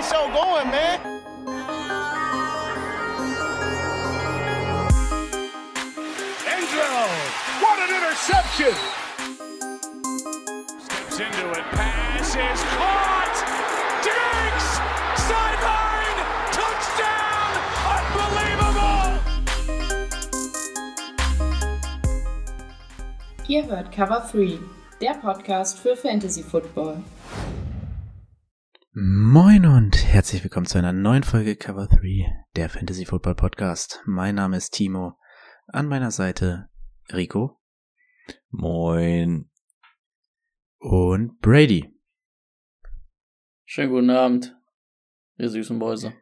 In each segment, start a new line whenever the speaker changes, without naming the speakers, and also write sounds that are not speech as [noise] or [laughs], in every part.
the show going, man.
Angelo, what an interception!
Steps into it, pass is caught! Diggs! Sideline! Touchdown! Unbelievable!
Ihr hört Cover 3, der Podcast für Fantasy Football.
Moin und herzlich willkommen zu einer neuen Folge Cover 3, der Fantasy Football Podcast. Mein Name ist Timo. An meiner Seite Rico. Moin. Und Brady.
Schönen guten Abend, ihr süßen Mäuse.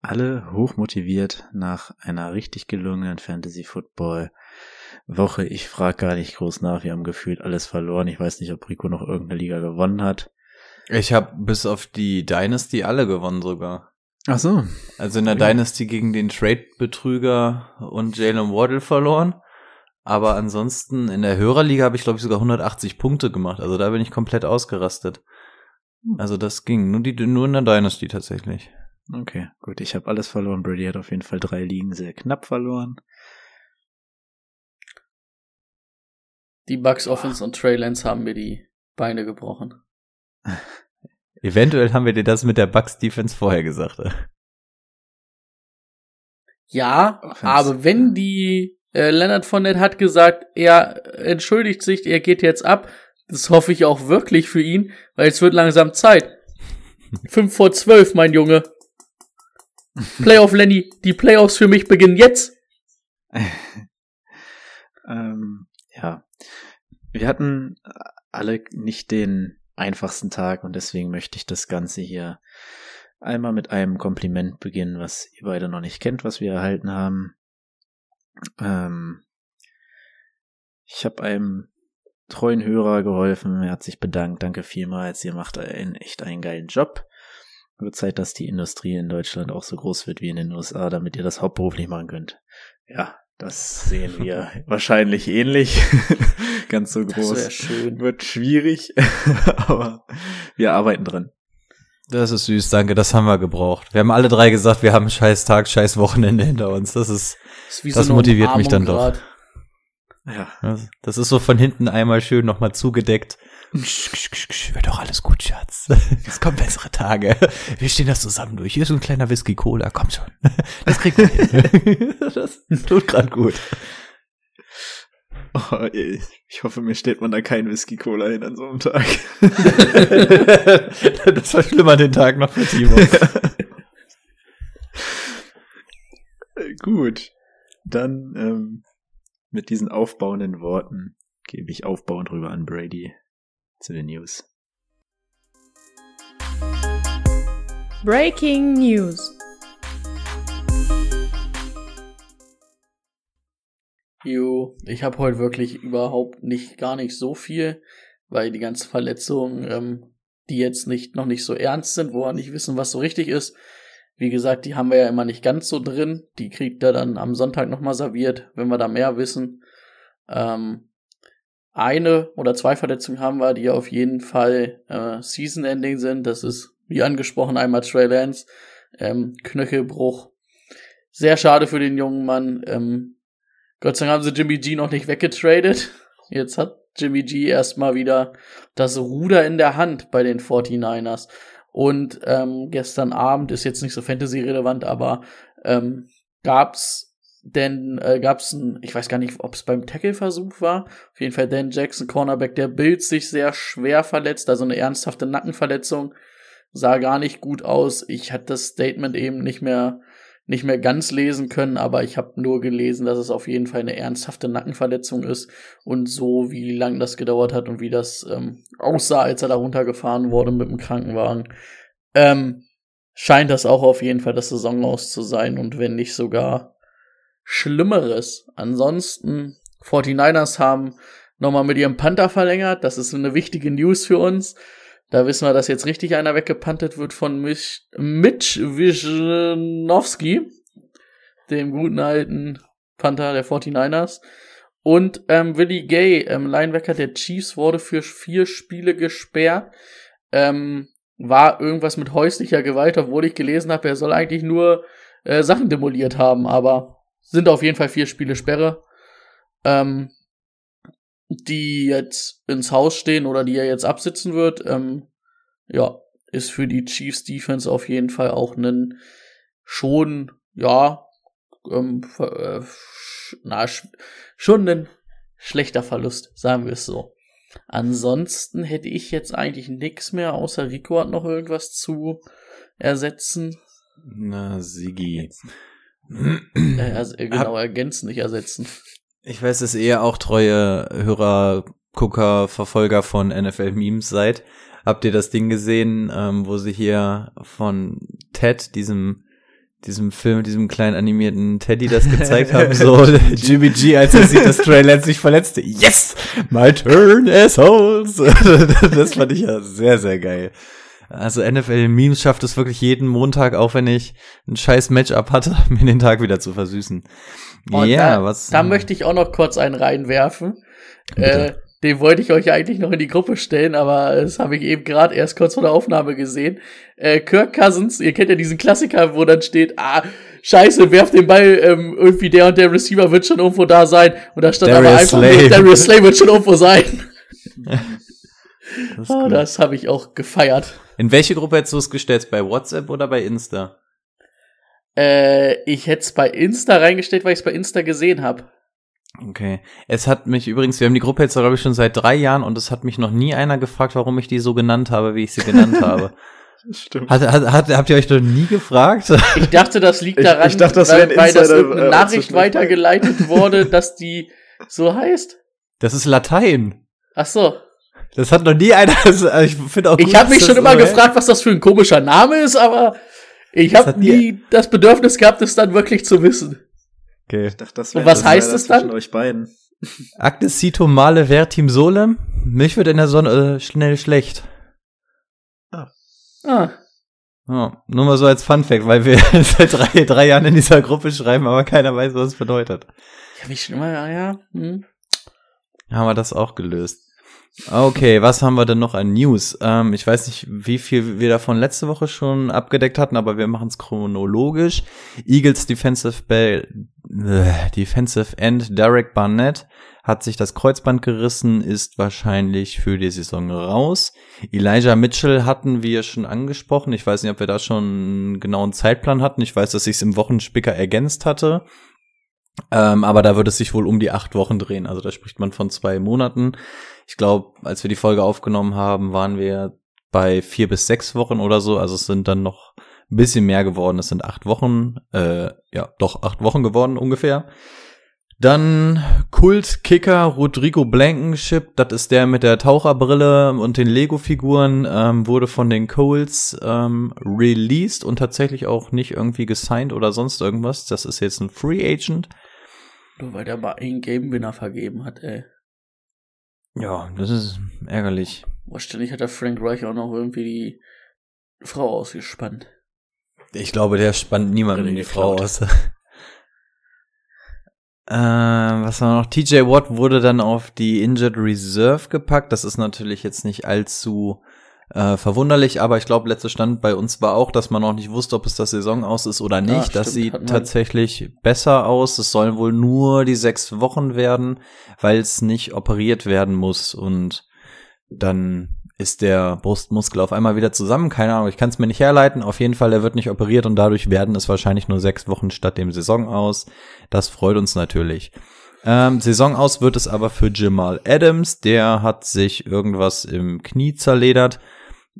Alle hochmotiviert nach einer richtig gelungenen Fantasy Football Woche. Ich frage gar nicht groß nach. Wir haben gefühlt alles verloren. Ich weiß nicht, ob Rico noch irgendeine Liga gewonnen hat.
Ich habe bis auf die Dynasty alle gewonnen sogar.
Ach so.
Also in der
Ja.
Dynasty gegen den Trade-Betrüger und Jalen Waddle verloren. Aber ansonsten in der Hörerliga habe ich, glaube ich, sogar 180 Punkte gemacht. Also da bin ich komplett ausgerastet. Also das ging. Nur, die, nur in der Dynasty tatsächlich.
Okay, gut. Ich habe alles verloren. Brady hat auf jeden Fall drei Ligen sehr knapp verloren.
Die Bucks Offense und Trey Lance haben mir die Beine gebrochen. [laughs]
Eventuell haben wir dir das mit der Bucks Defense vorher gesagt.
Ja,
Offense.
aber wenn die äh, Leonard Fournette hat gesagt, er entschuldigt sich, er geht jetzt ab, das hoffe ich auch wirklich für ihn, weil es wird langsam Zeit. [laughs] Fünf vor zwölf, mein Junge. Playoff Lenny, die Playoffs für mich beginnen jetzt. [laughs]
ähm, ja. Wir hatten alle nicht den einfachsten Tag und deswegen möchte ich das Ganze hier einmal mit einem Kompliment beginnen, was ihr beide noch nicht kennt, was wir erhalten haben. Ähm, ich habe einem treuen Hörer geholfen, er hat sich bedankt, danke vielmals, ihr macht einen, echt einen geilen Job. Wird Zeit, dass die Industrie in Deutschland auch so groß wird wie in den USA, damit ihr das hauptberuflich machen könnt. Ja, das sehen wir [laughs] wahrscheinlich ähnlich. [laughs] Ganz so groß. Wird schwierig, [laughs] aber wir arbeiten dran.
Das ist süß, danke, das haben wir gebraucht. Wir haben alle drei gesagt, wir haben einen scheiß Tag, scheiß Wochenende hinter uns. Das ist,
Das, ist
Das
eine
motiviert mich dann
Umarmung
doch.
grad.
Ja,
das ist so von hinten einmal schön nochmal zugedeckt. Wird doch alles gut, Schatz. Es kommen bessere Tage. Wir stehen das zusammen durch. Hier ist so ein kleiner Whisky Cola. Komm schon. Das kriegt man hin. [laughs] Das tut gerade gut.
oh, ich hoffe, mir steht man da kein Whisky Cola hin an so einem Tag. [laughs]
Das verschlimmert den Tag noch für Timo. [laughs]
Gut, dann ähm, mit diesen aufbauenden Worten gebe ich aufbauend rüber an Brady zu den News.
Breaking News.
Jo, ich habe heute wirklich überhaupt nicht, gar nicht so viel, weil die ganzen Verletzungen, ähm, die jetzt nicht noch nicht so ernst sind, wo wir nicht wissen, was so richtig ist. Wie gesagt, die haben wir ja immer nicht ganz so drin. Die kriegt er dann am Sonntag nochmal serviert, wenn wir da mehr wissen. Ähm, eine oder zwei Verletzungen haben wir, die auf jeden Fall äh, Season-Ending sind. Das ist, wie angesprochen, einmal Trey Lance, ähm, Knöchelbruch. Sehr schade für den jungen Mann. Ähm, Gott sei Dank haben sie Jimmy G noch nicht weggetradet. Jetzt hat Jimmy G erstmal wieder das Ruder in der Hand bei den 49ers. Und ähm, gestern Abend ist jetzt nicht so Fantasy-relevant, aber ähm, gab's denn äh, gab's ein, ich weiß gar nicht, ob es beim Tackle-Versuch war. Auf jeden Fall Dan Jackson, Cornerback der Bills, sich sehr schwer verletzt, also eine ernsthafte Nackenverletzung. Sah gar nicht gut aus. Ich hatte das Statement eben nicht mehr nicht mehr ganz lesen können, aber ich habe nur gelesen, dass es auf jeden Fall eine ernsthafte Nackenverletzung ist und so wie lang das gedauert hat und wie das ähm, aussah, als er da runtergefahren wurde mit dem Krankenwagen, ähm, scheint das auch auf jeden Fall das Saison aus zu sein und wenn nicht sogar Schlimmeres. Ansonsten 49ers haben nochmal mit ihrem Panther verlängert. Das ist eine wichtige News für uns. Da wissen wir, dass jetzt richtig einer weggepantet wird von Mich Mitch Wisnowski, dem guten alten Panther der 49ers. Und ähm, Willie Gay, ähm, Linebacker der Chiefs, wurde für vier Spiele gesperrt. Ähm, war irgendwas mit häuslicher Gewalt, obwohl ich gelesen habe, er soll eigentlich nur äh, Sachen demoliert haben, aber sind auf jeden Fall vier Spiele Sperre, ähm, die jetzt ins Haus stehen oder die er jetzt absitzen wird. Ähm, ja, ist für die Chiefs Defense auf jeden Fall auch ein schon, ja, ähm, äh, na, schon ein schlechter Verlust, sagen wir es so. Ansonsten hätte ich jetzt eigentlich nichts mehr, außer Rico hat noch irgendwas zu ersetzen.
Na, Sigi.
Äh, also, genau, ergänzen, nicht ersetzen.
Ich weiß, dass ihr auch treue Hörer, Gucker, Verfolger von NFL-Memes seid. Habt ihr das Ding gesehen, ähm, wo sie hier von Ted, diesem diesem Film, diesem kleinen animierten Teddy das gezeigt [laughs] haben, so Jimmy G, als er sieht, dass Trey Lance sich verletzte. Yes! My turn, assholes! [laughs] das fand ich ja sehr, sehr geil. Also NFL Memes schafft es wirklich jeden Montag, auch wenn ich ein scheiß Matchup hatte, [laughs] mir den Tag wieder zu versüßen.
ja, yeah, was. Da möchte ich auch noch kurz einen reinwerfen. Äh, den wollte ich euch eigentlich noch in die Gruppe stellen, aber das habe ich eben gerade erst kurz vor der Aufnahme gesehen. Äh, Kirk Cousins, ihr kennt ja diesen Klassiker, wo dann steht, ah, scheiße, werf den Ball, ähm, irgendwie der und der Receiver wird schon irgendwo da sein. Und da stand Darius aber einfach, Slay. Darius Slay wird schon irgendwo sein. [laughs] [laughs] das, oh, das habe ich auch gefeiert.
In welche Gruppe hättest du es gestellt? Bei WhatsApp oder bei Insta?
Äh, ich hätte es bei Insta reingestellt, weil ich es bei Insta gesehen habe.
Okay. Es hat mich übrigens, wir haben die Gruppe jetzt, glaube ich, schon seit drei Jahren und es hat mich noch nie einer gefragt, warum ich die so genannt habe, wie ich sie genannt habe. [laughs] Stimmt. Hat, hat, hat, habt ihr euch noch nie gefragt?
Ich dachte, das liegt daran, ich, ich dachte, das weil, weil das irgendeine äh, Nachricht weitergeleitet wurde, dass die so heißt.
Das ist Latein.
Ach so.
Das hat noch nie einer. [laughs] Also ich finde auch.
Gut, ich habe mich schon immer so gefragt, was das für ein komischer Name ist, aber ich habe nie das Bedürfnis gehabt, es dann wirklich zu wissen.
Okay. Ich dachte, das
Und was heißt es dann?
euch beiden.
Actesito male vertim solem. Mich wird in der Sonne äh, schnell schlecht.
Ah. ah.
Ja, nur mal so als Fun Fact, weil wir [laughs] seit drei, drei Jahren in dieser Gruppe schreiben, aber keiner weiß, was es bedeutet.
Ja, wie schon immer, ja, ja. Hm.
Haben wir das auch gelöst. Okay, was haben wir denn noch an News? Ähm, ich weiß nicht, wie viel wir davon letzte Woche schon abgedeckt hatten, aber wir machen es chronologisch. Eagles Defensive Bell, äh, Defensive End Derek Barnett hat sich das Kreuzband gerissen, ist wahrscheinlich für die Saison raus. Elijah Mitchell hatten wir schon angesprochen. Ich weiß nicht, ob wir da schon einen genauen Zeitplan hatten. Ich weiß, dass ich es im Wochenspicker ergänzt hatte. Ähm, aber da wird es sich wohl um die acht Wochen drehen. Also da spricht man von zwei Monaten. Ich glaube, als wir die Folge aufgenommen haben, waren wir bei vier bis sechs Wochen oder so. Also es sind dann noch ein bisschen mehr geworden. Es sind acht Wochen, äh, ja, doch acht Wochen geworden ungefähr. Dann Kult-Kicker Rodrigo Blankenship, das ist der mit der Taucherbrille und den Lego-Figuren, ähm, wurde von den Coles ähm, released und tatsächlich auch nicht irgendwie gesigned oder sonst irgendwas. Das ist jetzt ein Free Agent.
Nur weil der mal einen Game-Winner vergeben hat, ey.
Ja, das ist ärgerlich.
Wahrscheinlich hat der Frank Reich auch noch irgendwie die Frau ausgespannt.
Ich glaube, der spannt niemanden die Frau aus. [laughs] äh, was war noch? TJ Watt wurde dann auf die Injured Reserve gepackt. Das ist natürlich jetzt nicht allzu äh, verwunderlich, aber ich glaube, letzter Stand bei uns war auch, dass man noch nicht wusste, ob es das Saison aus ist oder nicht. Ja, das sieht tatsächlich besser aus. Es sollen wohl nur die sechs Wochen werden, weil es nicht operiert werden muss und dann ist der Brustmuskel auf einmal wieder zusammen. Keine Ahnung, ich kann es mir nicht herleiten. Auf jeden Fall, er wird nicht operiert und dadurch werden es wahrscheinlich nur sechs Wochen statt dem Saison aus. Das freut uns natürlich. Ähm, Saison aus wird es aber für Jamal Adams. Der hat sich irgendwas im Knie zerledert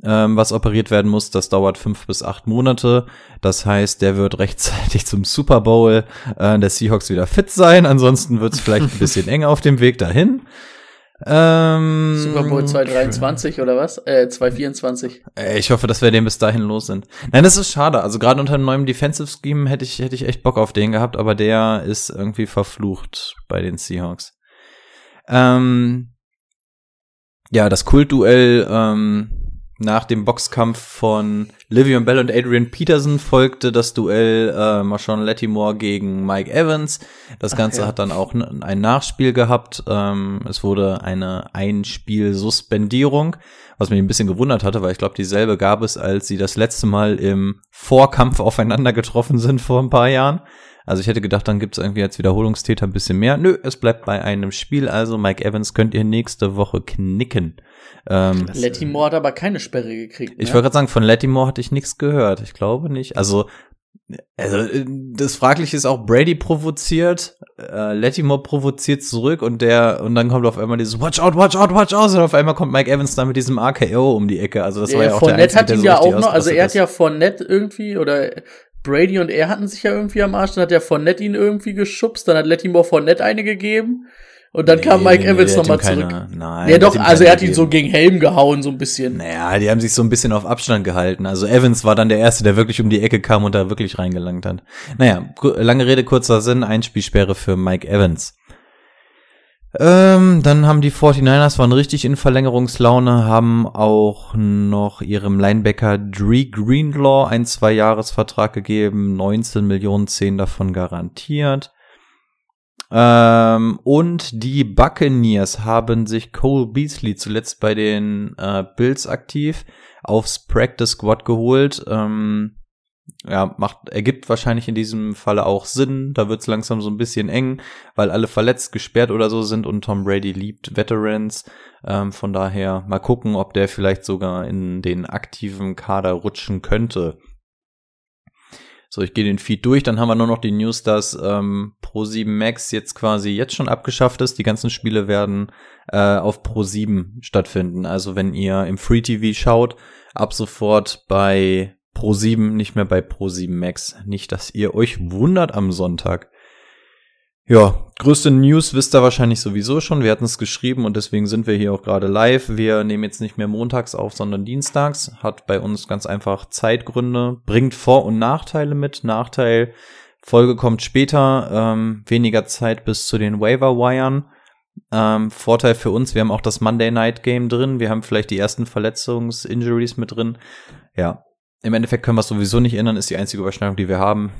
ähm, was operiert werden muss. Das dauert fünf bis acht Monate. Das heißt, der wird rechtzeitig [laughs] zum Super Bowl äh, der Seahawks wieder fit sein. Ansonsten wird es vielleicht ein bisschen enger auf dem Weg dahin. Ähm,
Super Bowl 223 oder was? Äh, 224.
Äh, ich hoffe, dass wir den bis dahin los sind. Nein, das ist schade. Also gerade unter einem neuen Defensive Scheme hätte ich, hätte ich echt Bock auf den gehabt, aber der ist irgendwie verflucht bei den Seahawks. Ähm, ja, das Kultduell ähm, nach dem Boxkampf von Livion Bell und Adrian Peterson folgte das Duell äh, Marshawn Lattimore gegen Mike Evans. Das Ganze
ja.
hat dann auch ein Nachspiel gehabt. Ähm, es wurde eine Einspiel-Suspendierung, was mich ein bisschen gewundert hatte, weil ich glaube, dieselbe gab es, als sie das letzte Mal im Vorkampf aufeinander getroffen sind vor ein paar Jahren. Also ich hätte gedacht, dann gibt es irgendwie als Wiederholungstäter ein bisschen mehr. Nö, es bleibt bei einem Spiel. Also Mike Evans könnt ihr nächste Woche knicken. Ähm,
Letty Moore hat aber keine Sperre gekriegt.
ich
ne?
wollte gerade sagen, von Lattimore hatte ich nichts gehört. Ich glaube nicht. Also, also das Fragliche ist auch, Brady provoziert, äh, Lattimore provoziert zurück und der und dann kommt auf einmal dieses Watch out, watch out, watch out und auf einmal kommt Mike Evans dann mit diesem RKO um die Ecke. Also das war ja auch der
Fournette
Einzige,
hat
der
ihn
so
ja auch noch, also er hat ja Fournette irgendwie oder Brady und er hatten sich ja irgendwie am Arsch, dann hat der Fournette ihn irgendwie geschubst, dann hat Lettimore Fournette eine gegeben und dann
ist.
kam
Nee,
Mike
nee,
Evans nochmal zurück.
keine- Nein.
ja doch, also er hat ihn so
gegeben.
gegen Helm gehauen, so ein bisschen.
Naja, die haben sich so ein bisschen auf Abstand gehalten. Also Evans war dann der Erste, der wirklich um die Ecke kam und da wirklich reingelangt hat. Naja, lange Rede, kurzer Sinn, Einspielsperre für Mike Evans. Ähm, dann haben die 49ers waren richtig in Verlängerungslaune, haben auch noch ihrem Linebacker Dree Greenlaw einen Zwei-Jahres-Vertrag gegeben, 19 Millionen, 10 davon garantiert. Ähm, und die Buccaneers haben sich Cole Beasley zuletzt bei den äh, Bills aktiv aufs Practice Squad geholt. Ähm, ja, macht, ergibt wahrscheinlich in diesem Falle auch Sinn. Da wird's langsam so ein bisschen eng, weil alle verletzt, gesperrt oder so sind und Tom Brady liebt Veterans. Ähm, von daher mal gucken, ob der vielleicht sogar in den aktiven Kader rutschen könnte. So, ich gehe den Feed durch, dann haben wir nur noch die News, dass ähm, Pro7 Max jetzt quasi jetzt schon abgeschafft ist. Die ganzen Spiele werden äh, auf Pro7 stattfinden. Also wenn ihr im Free TV schaut, ab sofort bei Pro7, nicht mehr bei Pro7 Max. Nicht, dass ihr euch wundert am Sonntag. Ja, größte News wisst ihr wahrscheinlich sowieso schon. Wir hatten es geschrieben und deswegen sind wir hier auch gerade live. Wir nehmen jetzt nicht mehr montags auf, sondern dienstags. Hat bei uns ganz einfach Zeitgründe, bringt Vor- und Nachteile mit. Nachteil, Folge kommt später, ähm, weniger Zeit bis zu den Waiver-Wiren. Ähm, Vorteil für uns, wir haben auch das Monday Night Game drin. Wir haben vielleicht die ersten Verletzungs-Injuries mit drin. Ja, im Endeffekt können wir es sowieso nicht ändern, ist die einzige Überschneidung, die wir haben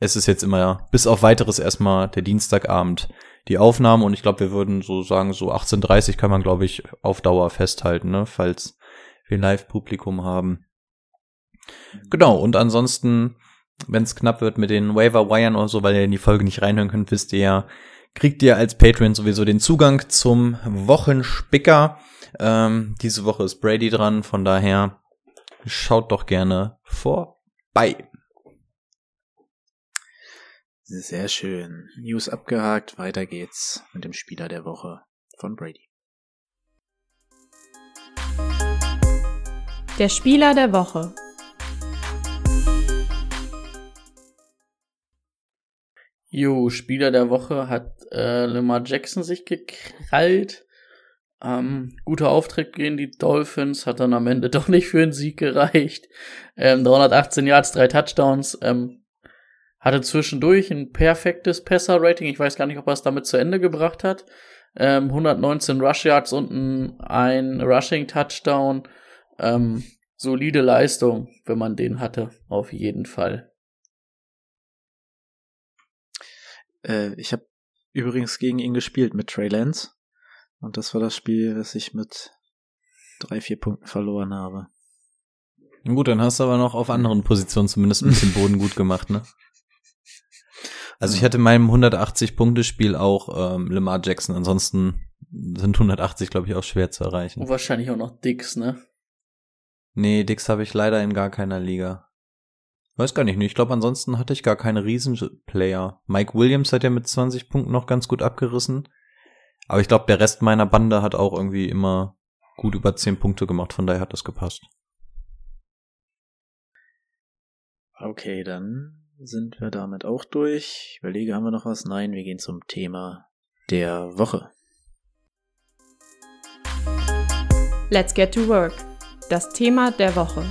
es ist jetzt immer bis auf weiteres erstmal der Dienstagabend die Aufnahme und ich glaube, wir würden so sagen, so 18.30 kann man, glaube ich, auf Dauer festhalten, ne, falls wir Live-Publikum haben. Genau, und ansonsten, wenn es knapp wird mit den Waiver-Wiren oder so, weil ihr in die Folge nicht reinhören könnt, wisst ihr ja, kriegt ihr als Patreon sowieso den Zugang zum Wochenspicker. Ähm, diese Woche ist Brady dran, von daher schaut doch gerne vorbei.
Sehr schön. News abgehakt. Weiter geht's mit dem Spieler der Woche von Brady.
Der Spieler der Woche.
Jo, Spieler der Woche hat äh, Lamar Jackson sich gekrallt. Ähm, guter Auftritt gegen die Dolphins, hat dann am Ende [laughs] doch nicht für einen Sieg gereicht. Ähm, 318 Yards, drei Touchdowns. Ähm, hatte zwischendurch ein perfektes Passer-Rating. Ich weiß gar nicht, ob er es damit zu Ende gebracht hat. Ähm, 119 Rush Yards und ein, ein Rushing-Touchdown. Ähm, solide Leistung, wenn man den hatte, auf jeden Fall.
Äh, ich habe übrigens gegen ihn gespielt mit Trey Lance. Und das war das Spiel, das ich mit drei, vier Punkten verloren habe.
Gut, dann hast du aber noch auf anderen Positionen zumindest ein bisschen [laughs] Boden gut gemacht, ne? Also ich hatte in meinem 180-Punkte-Spiel auch ähm, Lamar Jackson. Ansonsten sind 180, glaube ich, auch schwer zu erreichen.
Und wahrscheinlich auch noch Dix, ne?
Nee, Dix habe ich leider in gar keiner Liga. Weiß gar nicht, ich glaube, ansonsten hatte ich gar keine Riesenplayer. Mike Williams hat ja mit 20 Punkten noch ganz gut abgerissen. Aber ich glaube, der Rest meiner Bande hat auch irgendwie immer gut über 10 Punkte gemacht, von daher hat das gepasst.
Okay, dann sind wir damit auch durch. Ich überlege, haben wir noch was? Nein, wir gehen zum Thema der Woche.
Let's get to work. Das Thema der Woche.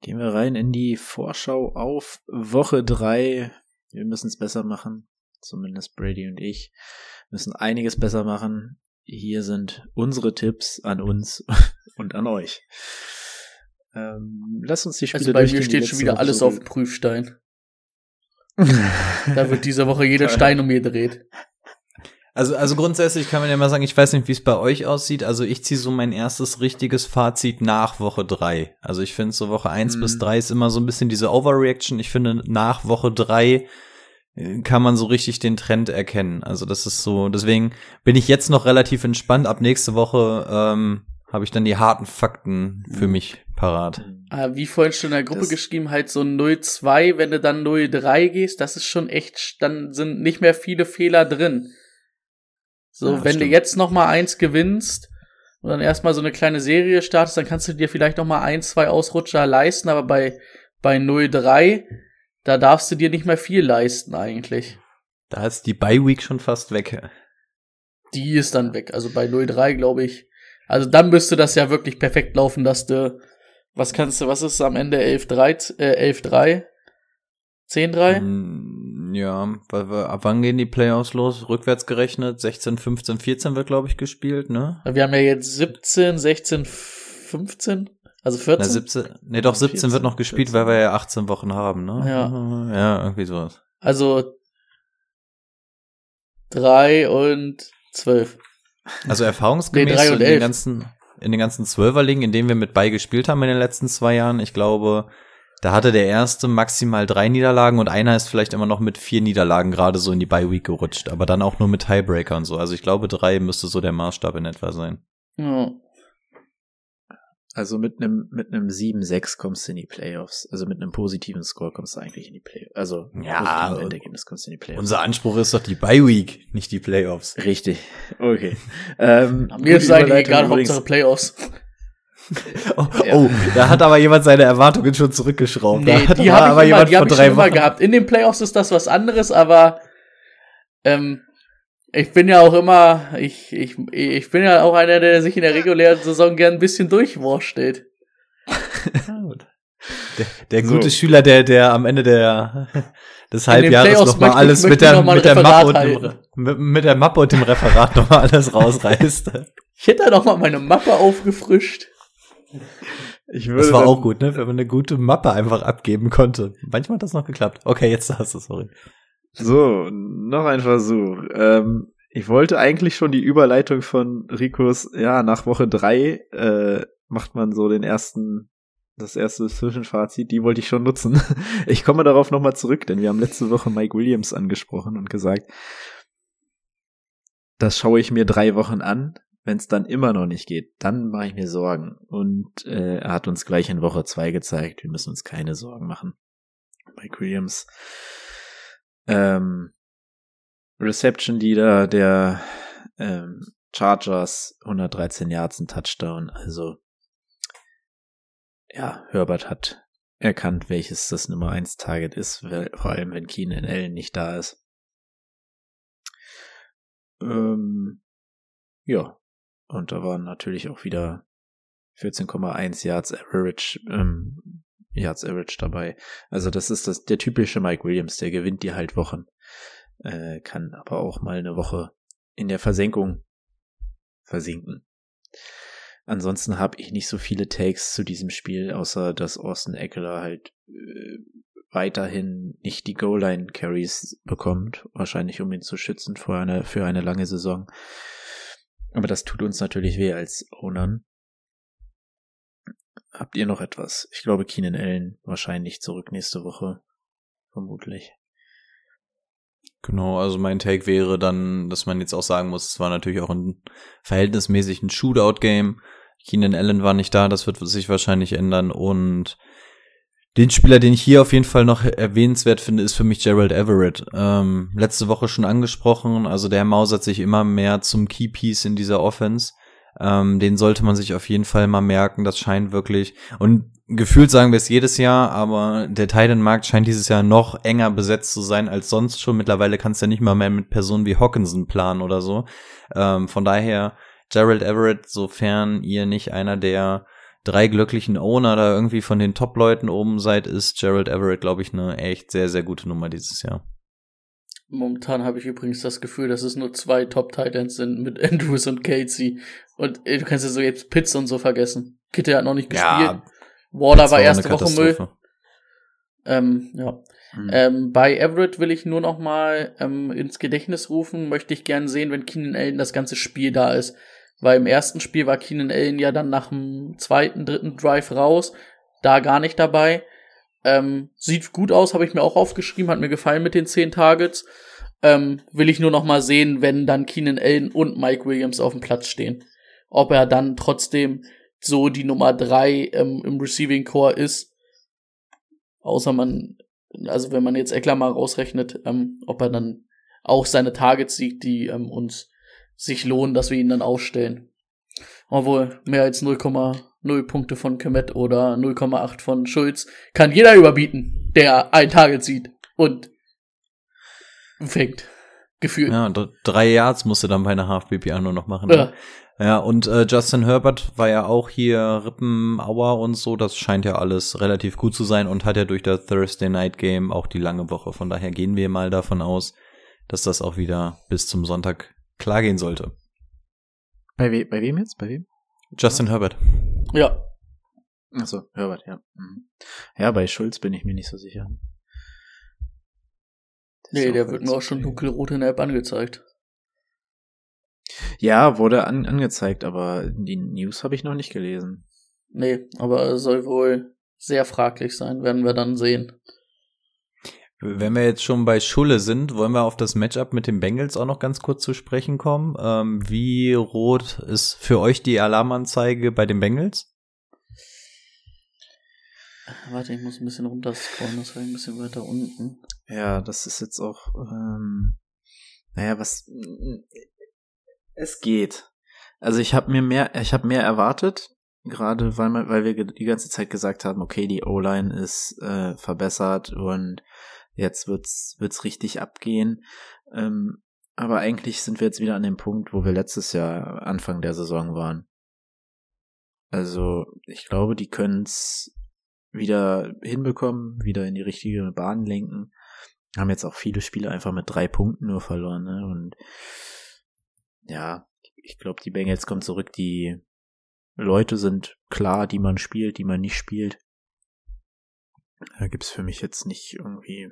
Gehen wir rein in die Vorschau auf Woche drei. Wir müssen es besser machen. Zumindest Brady und ich müssen einiges besser machen. Hier sind unsere Tipps an uns [laughs] und an euch. Ähm, lass uns die Spiele
Also bei mir steht schon wieder alles
so
auf dem Prüfstein. [laughs] Da wird diese Woche jeder Stein um mir gedreht.
Also, also grundsätzlich kann man ja mal sagen, ich weiß nicht, wie es bei euch aussieht. Also ich ziehe so mein erstes richtiges Fazit nach Woche drei. Also ich finde so Woche eins
Mhm.
bis drei ist immer so ein bisschen diese Overreaction. Ich finde nach Woche drei kann man so richtig den Trend erkennen. Also das ist so, deswegen bin ich jetzt noch relativ entspannt. Ab nächste Woche ähm, habe ich dann die harten Fakten für mich parat.
Ah, wie vorhin schon in der Gruppe
Das-
geschrieben, halt so 0-2, wenn du dann 0-3 gehst, das ist schon echt, dann sind nicht mehr viele Fehler drin. So,
Ja,
wenn du
stimmt.
jetzt noch mal eins gewinnst und dann erstmal so eine kleine Serie startest, dann kannst du dir vielleicht noch mal ein, zwei Ausrutscher leisten, aber bei, bei 0-3, da darfst du dir nicht mehr viel leisten eigentlich.
Da ist die Bye Week schon fast weg.
Die ist dann weg. Also bei 0-3, glaube ich. Also dann müsste das ja wirklich perfekt laufen, dass du, was kannst du, was ist am Ende 11-3, äh, 11-3? 10-3?
Mm, Ja, weil wir, ab wann gehen die Playoffs los? Rückwärts gerechnet, 16, 15, 14 wird, glaube ich, gespielt, ne?
Wir haben ja jetzt 17, 16, 15, also 14.
Na, 17, nee, doch, 17 wird noch
14,
gespielt, weil wir ja 18 Wochen haben, ne?
Ja.
Ja, irgendwie sowas.
Also 3 und 12.
Also erfahrungsgemäß
Nee,
so in den ganzen, in den ganzen Zwölferligen, in denen wir mit beigespielt haben in den letzten zwei Jahren, ich glaube, da hatte der erste maximal drei Niederlagen und einer ist vielleicht immer noch mit vier Niederlagen gerade so in die Bye Week gerutscht, aber dann auch nur mit Tiebreaker und so. Also ich glaube, drei müsste so der Maßstab in etwa sein.
Ja.
Also mit einem mit einem 7-6 kommst du in die Playoffs. Also mit einem positiven Score kommst du eigentlich in die Playoffs. Also
Ja, und-
Endergebnis kommst du in die Playoffs.
Unser Anspruch ist doch die Bye Week, nicht die Playoffs.
Richtig. Okay. Ähm,
Mir ist eigentlich egal. Hauptsache Playoffs. [laughs]
Oh,
Ja.
oh, da hat aber jemand seine Erwartungen schon zurückgeschraubt.
Nee,
da hat
die
aber
habe ich, immer, die hab
vor
ich
drei
schon immer
Wochen-
gehabt. In den Playoffs ist das was anderes, aber ähm, ich bin ja auch immer, ich, ich, ich bin ja auch einer, der sich in der regulären Saison gern ein bisschen durchwurschtelt. [laughs]
Der, der
So.
gute Schüler, der, der am Ende der, [laughs] des Halbjahres nochmal alles mit der,
noch mal ein
mit, der Mappe und [laughs] mit, mit der Mappe und dem Referat nochmal alles rausreißt.
Ich hätte da noch mal meine Mappe aufgefrischt.
Ich würde
Das war auch gut, ne? Wenn man eine gute Mappe einfach abgeben konnte. Manchmal hat das noch geklappt. Okay, jetzt hast du, sorry.
So, noch ein Versuch. Ähm, ich wollte eigentlich schon die Überleitung von Ricos, ja, nach Woche drei äh, macht man so den ersten, das erste Zwischenfazit, die wollte ich schon nutzen. [laughs] Ich komme darauf nochmal zurück, denn wir haben letzte Woche Mike Williams angesprochen und gesagt, das schaue ich mir drei Wochen an. Wenn es dann immer noch nicht geht, dann mache ich mir Sorgen. Und äh, er hat uns gleich in Woche zwei gezeigt, wir müssen uns keine Sorgen machen. Mike Williams ähm, Reception Leader der ähm, Chargers, 113 Yards, ein Touchdown. Also ja, Herbert hat erkannt, welches das Nummer 1 Target ist, vor allem wenn Keenan Allen nicht da ist. Ähm, ja, und da waren natürlich auch wieder 14,1 Yards Average, ähm, Yards Average dabei. Also das ist das der typische Mike Williams, der gewinnt die halt Wochen, äh, kann aber auch mal eine Woche in der Versenkung versinken. Ansonsten habe ich nicht so viele Takes zu diesem Spiel, außer dass Austin Eckler halt äh, weiterhin nicht die Goal-Line Carries bekommt, wahrscheinlich um ihn zu schützen für eine für eine lange Saison. Aber das tut uns natürlich weh als Ownern. Habt ihr noch etwas? Ich glaube, Keenan Allen wahrscheinlich zurück nächste Woche. Vermutlich.
Genau, also mein Take wäre dann, dass man jetzt auch sagen muss, es war natürlich auch ein verhältnismäßig ein Shootout-Game. Keenan Allen war nicht da, das wird sich wahrscheinlich ändern. Und den Spieler, den ich hier auf jeden Fall noch erwähnenswert finde, ist für mich Gerald Everett. Ähm, letzte Woche schon angesprochen, also der mausert sich immer mehr zum Keypiece in dieser Offense. Ähm, den sollte man sich auf jeden Fall mal merken. Das scheint wirklich. Und gefühlt sagen wir es jedes Jahr, aber der Titan-Markt scheint dieses Jahr noch enger besetzt zu sein als sonst schon. Mittlerweile kannst du ja nicht mal mehr mit Personen wie Hawkinson planen oder so. Ähm, von daher, Gerald Everett, sofern ihr nicht einer der drei glücklichen Owner da irgendwie von den Top-Leuten oben seid, ist Gerald Everett, glaube ich, eine echt sehr, sehr gute Nummer dieses Jahr.
Momentan habe ich übrigens das Gefühl, dass es nur zwei Top-Titans sind mit [laughs] Andrews und Casey. Und ey, du kannst ja so jetzt Pitts und so vergessen. Kitty hat noch nicht gespielt.
Ja,
Waller
das
war erste Woche Müll. Ähm, ja.
Hm.
Ähm, bei Everett will ich nur noch mal ähm, ins Gedächtnis rufen, möchte ich gern sehen, wenn Keenan Allen das ganze Spiel da ist. Weil im ersten Spiel war Keenan Allen ja dann nach dem zweiten, dritten Drive raus, da gar nicht dabei. Ähm, sieht gut aus, habe ich mir auch aufgeschrieben, hat mir gefallen mit den zehn Targets. Ähm, will ich nur noch mal sehen, wenn dann Keenan Allen und Mike Williams auf dem Platz stehen. Ob er dann trotzdem so die Nummer drei ähm, im Receiving Core ist. Außer man, also wenn man jetzt Eckler mal rausrechnet, ähm, ob er dann auch seine Targets sieht, die ähm, uns sich lohnen, dass wir ihn dann aufstellen. Obwohl, mehr als 0,0 Punkte von Kemet oder 0,8 von Schulz kann jeder überbieten, der ein Target sieht und fängt. Gefühlt.
Ja, drei Yards musste dann bei einer Half-PPA nur noch machen. ne?
Ja.
Ja, und äh, Justin Herbert war ja auch hier Rippenauer und so. Das scheint ja alles relativ gut zu sein und hat ja durch das Thursday Night Game auch die lange Woche. Von daher gehen wir mal davon aus, dass das auch wieder bis zum Sonntag klar gehen sollte.
Bei, we bei wem jetzt? Bei wem?
Justin Herbert.
Ja.
Achso, Herbert, ja. Mhm. Ja, bei Schulz bin ich mir nicht so sicher. ist
Nee, der wird mir auch schon dunkelrot in der App angezeigt.
Ja, wurde an, angezeigt, aber die News habe ich noch nicht gelesen.
Nee, aber soll wohl sehr fraglich sein, werden wir dann sehen.
Wenn wir jetzt schon bei Schulle sind, wollen wir auf das Matchup mit den Bengals auch noch ganz kurz zu sprechen kommen. Ähm, wie rot ist für euch die Alarmanzeige bei den Bengals?
Warte, ich muss ein bisschen runterscrollen, das war ein bisschen weiter unten.
Ja, das ist jetzt auch, ähm, naja, was, es geht. Also ich habe mir mehr, ich habe mehr erwartet, gerade weil man, weil wir die ganze Zeit gesagt haben, okay, die O-Line ist äh, verbessert und jetzt wird's wird's richtig abgehen. Ähm, aber eigentlich sind wir jetzt wieder an dem Punkt, wo wir letztes Jahr Anfang der Saison waren. Also ich glaube, die können's wieder hinbekommen, wieder in die richtige Bahn lenken haben jetzt auch viele Spiele einfach mit drei Punkten nur verloren, ne? Und ja, ich glaube, die Bengals kommen zurück, die Leute sind klar, die man spielt, die man nicht spielt. Da gibt's für mich jetzt nicht irgendwie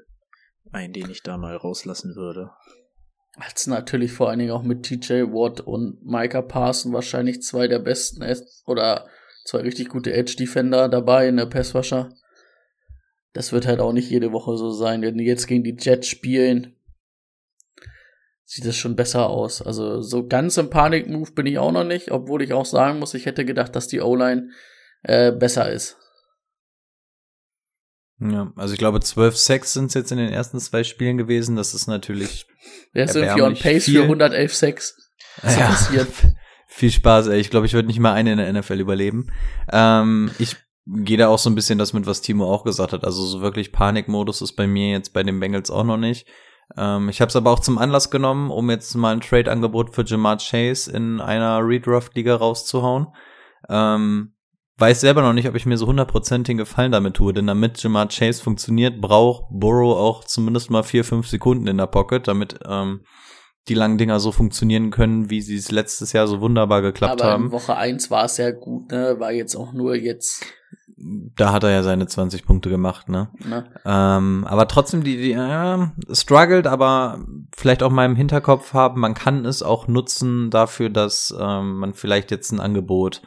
einen, den ich da mal rauslassen würde.
Als natürlich vor allen Dingen auch mit TJ Watt und Micah Parson wahrscheinlich zwei der besten oder zwei richtig gute Edge-Defender dabei in der Passwasher. Das wird halt auch nicht jede Woche so sein. Wenn die jetzt gegen die Jets spielen, sieht es schon besser aus. Also so ganz im Panik-Move bin ich auch noch nicht, obwohl ich auch sagen muss, ich hätte gedacht, dass die O-Line äh, besser ist.
Ja, also ich glaube, 12 Sacks sind es jetzt in den ersten zwei Spielen gewesen. Das ist natürlich
Der ist irgendwie on pace
viel.
für 111 Sacks.
Ja.
passiert? [laughs]
viel Spaß. Ey. Ich glaube, ich würde nicht mal eine in der NFL überleben. Ähm, ich gehe da auch so ein bisschen das mit, was Timo auch gesagt hat. Also so wirklich Panikmodus ist bei mir jetzt bei den Bengals auch noch nicht. Ähm, ich habe es aber auch zum Anlass genommen, um jetzt mal ein Trade-Angebot für Jamar Chase in einer Redraft-Liga rauszuhauen. Ähm, weiß selber noch nicht, ob ich mir so 100% den Gefallen damit tue, denn damit Jamar Chase funktioniert, braucht Burrow auch zumindest mal vier, fünf Sekunden in der Pocket, damit ähm, die langen Dinger so funktionieren können, wie sie es letztes Jahr so wunderbar geklappt
Aber
haben.
in Woche 1 war es ja gut, ne? War jetzt auch nur jetzt,
Da hat er ja seine 20 Punkte gemacht, ne?
ne?
Ähm, aber trotzdem, die, die äh, struggled, aber vielleicht auch mal im Hinterkopf haben, man kann es auch nutzen dafür, dass ähm, man vielleicht jetzt ein Angebot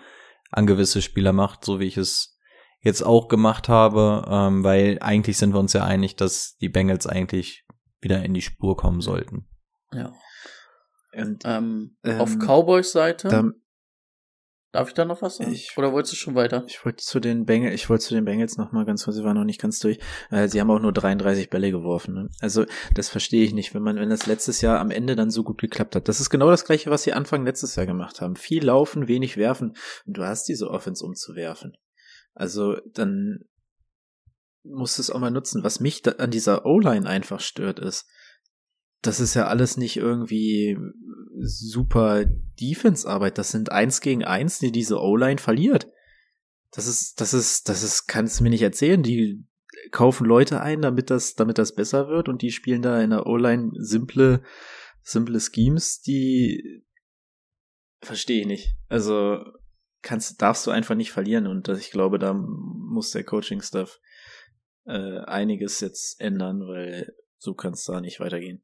an gewisse Spieler macht, so wie ich es jetzt auch gemacht habe, ähm, weil eigentlich sind wir uns ja einig, dass die Bengals eigentlich wieder in die Spur kommen sollten.
Ja.
Und
Ähm,
Ähm,
auf Cowboys Seite, darf ich da noch was sagen?
Ich-
Oder wolltest du schon weiter?
ich wollte zu den Bengals, ich wollte zu den Bengals noch mal ganz kurz, sie waren noch nicht ganz durch. Äh, sie haben auch nur 33 Bälle geworfen. Ne? Also das verstehe ich nicht, wenn man, wenn das letztes Jahr am Ende dann so gut geklappt hat. Das ist genau das gleiche, was sie Anfang letztes Jahr gemacht haben. Viel laufen, wenig werfen. Und du hast diese Offense umzuwerfen. Also dann musst du es auch mal nutzen. Was mich da an dieser O-Line einfach stört, ist, das ist ja alles nicht irgendwie super Defense-Arbeit. Das sind eins gegen eins, die diese O-Line verliert. Das ist, das ist, das ist, kannst du mir nicht erzählen. Die kaufen Leute ein, damit das, damit das besser wird und die spielen da in der O-Line simple, simple Schemes, die verstehe ich nicht. Also kannst, darfst du einfach nicht verlieren und ich glaube, da muss der Coaching-Staff äh, einiges jetzt ändern, weil so kann es da nicht weitergehen.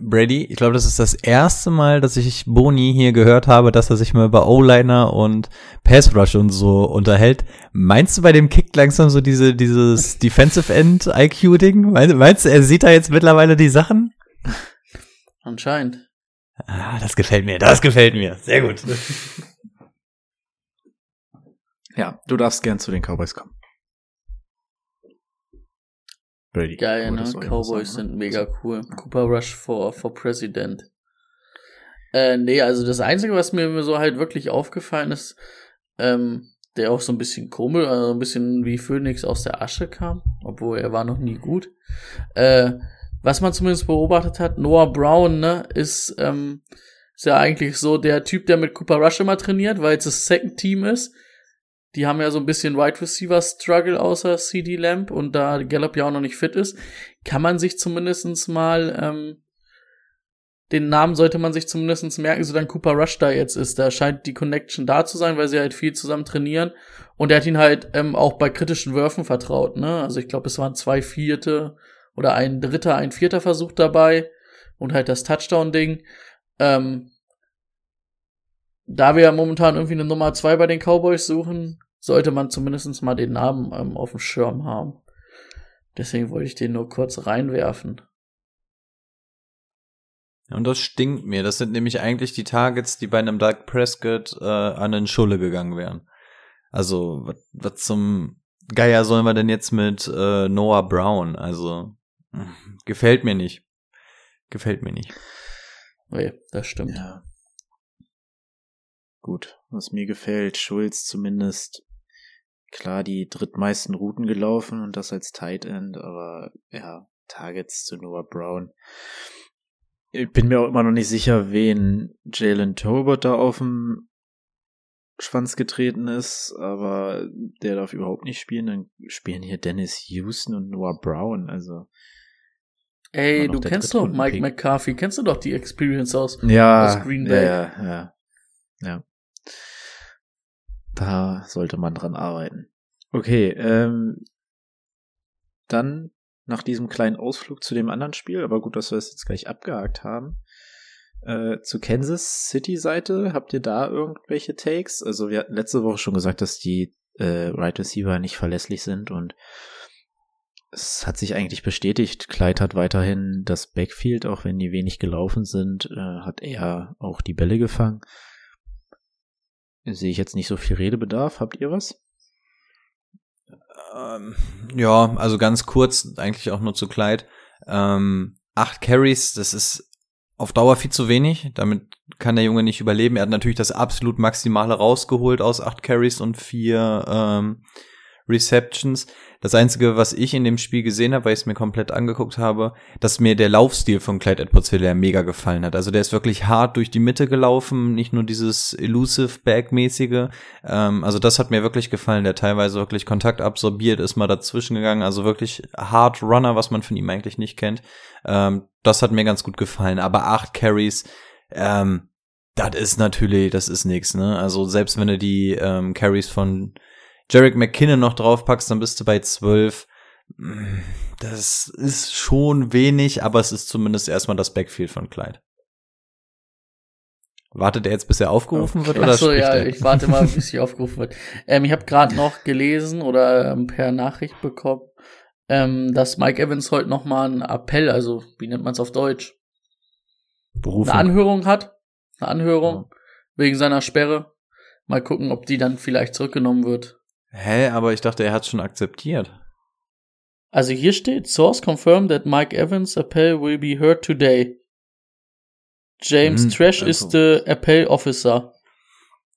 Brady, ich glaube, das ist das erste Mal, dass ich Boni hier gehört habe, dass er sich mal über O-Liner und Pass Rush und so unterhält. Meinst du bei dem Kick langsam so diese, dieses Defensive End IQ-Ding? Meinst du, er sieht da jetzt mittlerweile die Sachen?
Anscheinend.
Ah, das gefällt mir, das gefällt mir. Sehr gut.
ja, du darfst gern zu den Cowboys kommen.
Brady. Geil, ne? Cowboys sagen, sind mega cool. Cooper Rush for, for President. Äh, nee, also das Einzige, was mir so halt wirklich aufgefallen ist, ähm, der auch so ein bisschen komisch, also ein bisschen wie Phoenix aus der Asche kam, obwohl er war noch nie gut. Äh, was man zumindest beobachtet hat, Noah Brown, ne, ist, ähm, ist ja eigentlich so der Typ, der mit Cooper Rush immer trainiert, weil es das Second Team ist. Die haben ja so ein bisschen Wide Receiver Struggle außer CD Lamp und da Gallup ja auch noch nicht fit ist, kann man sich zumindestens mal ähm, den Namen sollte man sich zumindestens merken, so dann Cooper Rush da jetzt ist. Da scheint die Connection da zu sein, weil sie halt viel zusammen trainieren. Und er hat ihn halt ähm, auch bei kritischen Würfen vertraut. Ne? Also ich glaube, es waren zwei Vierte oder ein dritter, ein vierter Versuch dabei und halt das Touchdown-Ding. Ähm, da wir ja momentan irgendwie eine Nummer zwei bei den Cowboys suchen, sollte man zumindest mal den Namen ähm, auf dem Schirm haben. Deswegen wollte ich den nur kurz reinwerfen.
Und das stinkt mir. Das sind nämlich eigentlich die Targets, die bei einem Doug Prescott äh, an den Schulle gegangen wären. Also, was zum Geier sollen wir denn jetzt mit äh, Noah Brown? Also, [laughs] gefällt mir nicht. Gefällt mir nicht.
Nee, das stimmt.
Ja. Gut, was mir gefällt, Schulz zumindest klar die drittmeisten Routen gelaufen und das als Tight End, aber ja, Targets zu Noah Brown. Ich bin mir auch immer noch nicht sicher, wen Jalen Tolbert da auf dem Schwanz getreten ist, aber der darf überhaupt nicht spielen. Dann spielen hier Dennis Houston und Noah Brown, also.
Ey, du kennst doch Mike McCarthy, kennst du doch die Experience aus,
ja, aus Green Bay. Ja, ja, ja. Da sollte man dran arbeiten. Okay, ähm, dann nach diesem kleinen Ausflug zu dem anderen Spiel, aber gut, dass wir das jetzt gleich abgehakt haben. Äh, zu Kansas City Seite, habt ihr da irgendwelche Takes? Also wir hatten letzte Woche schon gesagt, dass die äh, Right Receiver nicht verlässlich sind und es hat sich eigentlich bestätigt. Clyde hat weiterhin das Backfield, auch wenn die wenig gelaufen sind, äh, hat er auch die Bälle gefangen sehe ich jetzt nicht so viel Redebedarf. Habt ihr was?
Ähm, ja, also ganz kurz, eigentlich auch nur zu Clyde. Ähm, acht Carries, das ist auf Dauer viel zu wenig. Damit kann der Junge nicht überleben. Er hat natürlich das absolut Maximale rausgeholt aus acht Carries und vier ähm, Receptions. Das Einzige, was ich in dem Spiel gesehen habe, weil ich es mir komplett angeguckt habe, dass mir der Laufstil von Clyde edwards hilaire mega gefallen hat. Also der ist wirklich hart durch die Mitte gelaufen, nicht nur dieses elusive Bag-mäßige. Ähm, also das hat mir wirklich gefallen. Der teilweise wirklich Kontakt absorbiert, ist mal dazwischen gegangen. Also wirklich Hard Runner, was man von ihm eigentlich nicht kennt. Ähm, das hat mir ganz gut gefallen. Aber acht Carries, ähm, das ist natürlich, das ist nix, ne? Also selbst wenn du die ähm, Carries von Jarek McKinnon noch draufpackst, dann bist du bei 12. Das ist schon wenig, aber es ist zumindest erstmal das Backfield von Clyde. Wartet er jetzt, bis er aufgerufen wird? Oder
Achso, ja, er? ich warte mal, [laughs] bis er aufgerufen wird. Ähm, ich habe gerade noch gelesen oder ähm, per Nachricht bekommen, ähm, dass Mike Evans heute noch mal einen Appell, also wie nennt man es auf Deutsch? Berufung. Eine Anhörung hat. Eine Anhörung ja. wegen seiner Sperre. Mal gucken, ob die dann vielleicht zurückgenommen wird.
Hä, aber ich dachte, er hat schon akzeptiert.
Also hier steht, Source confirmed that Mike Evans' appel will be heard today. James hm, Trash also. is the appel officer.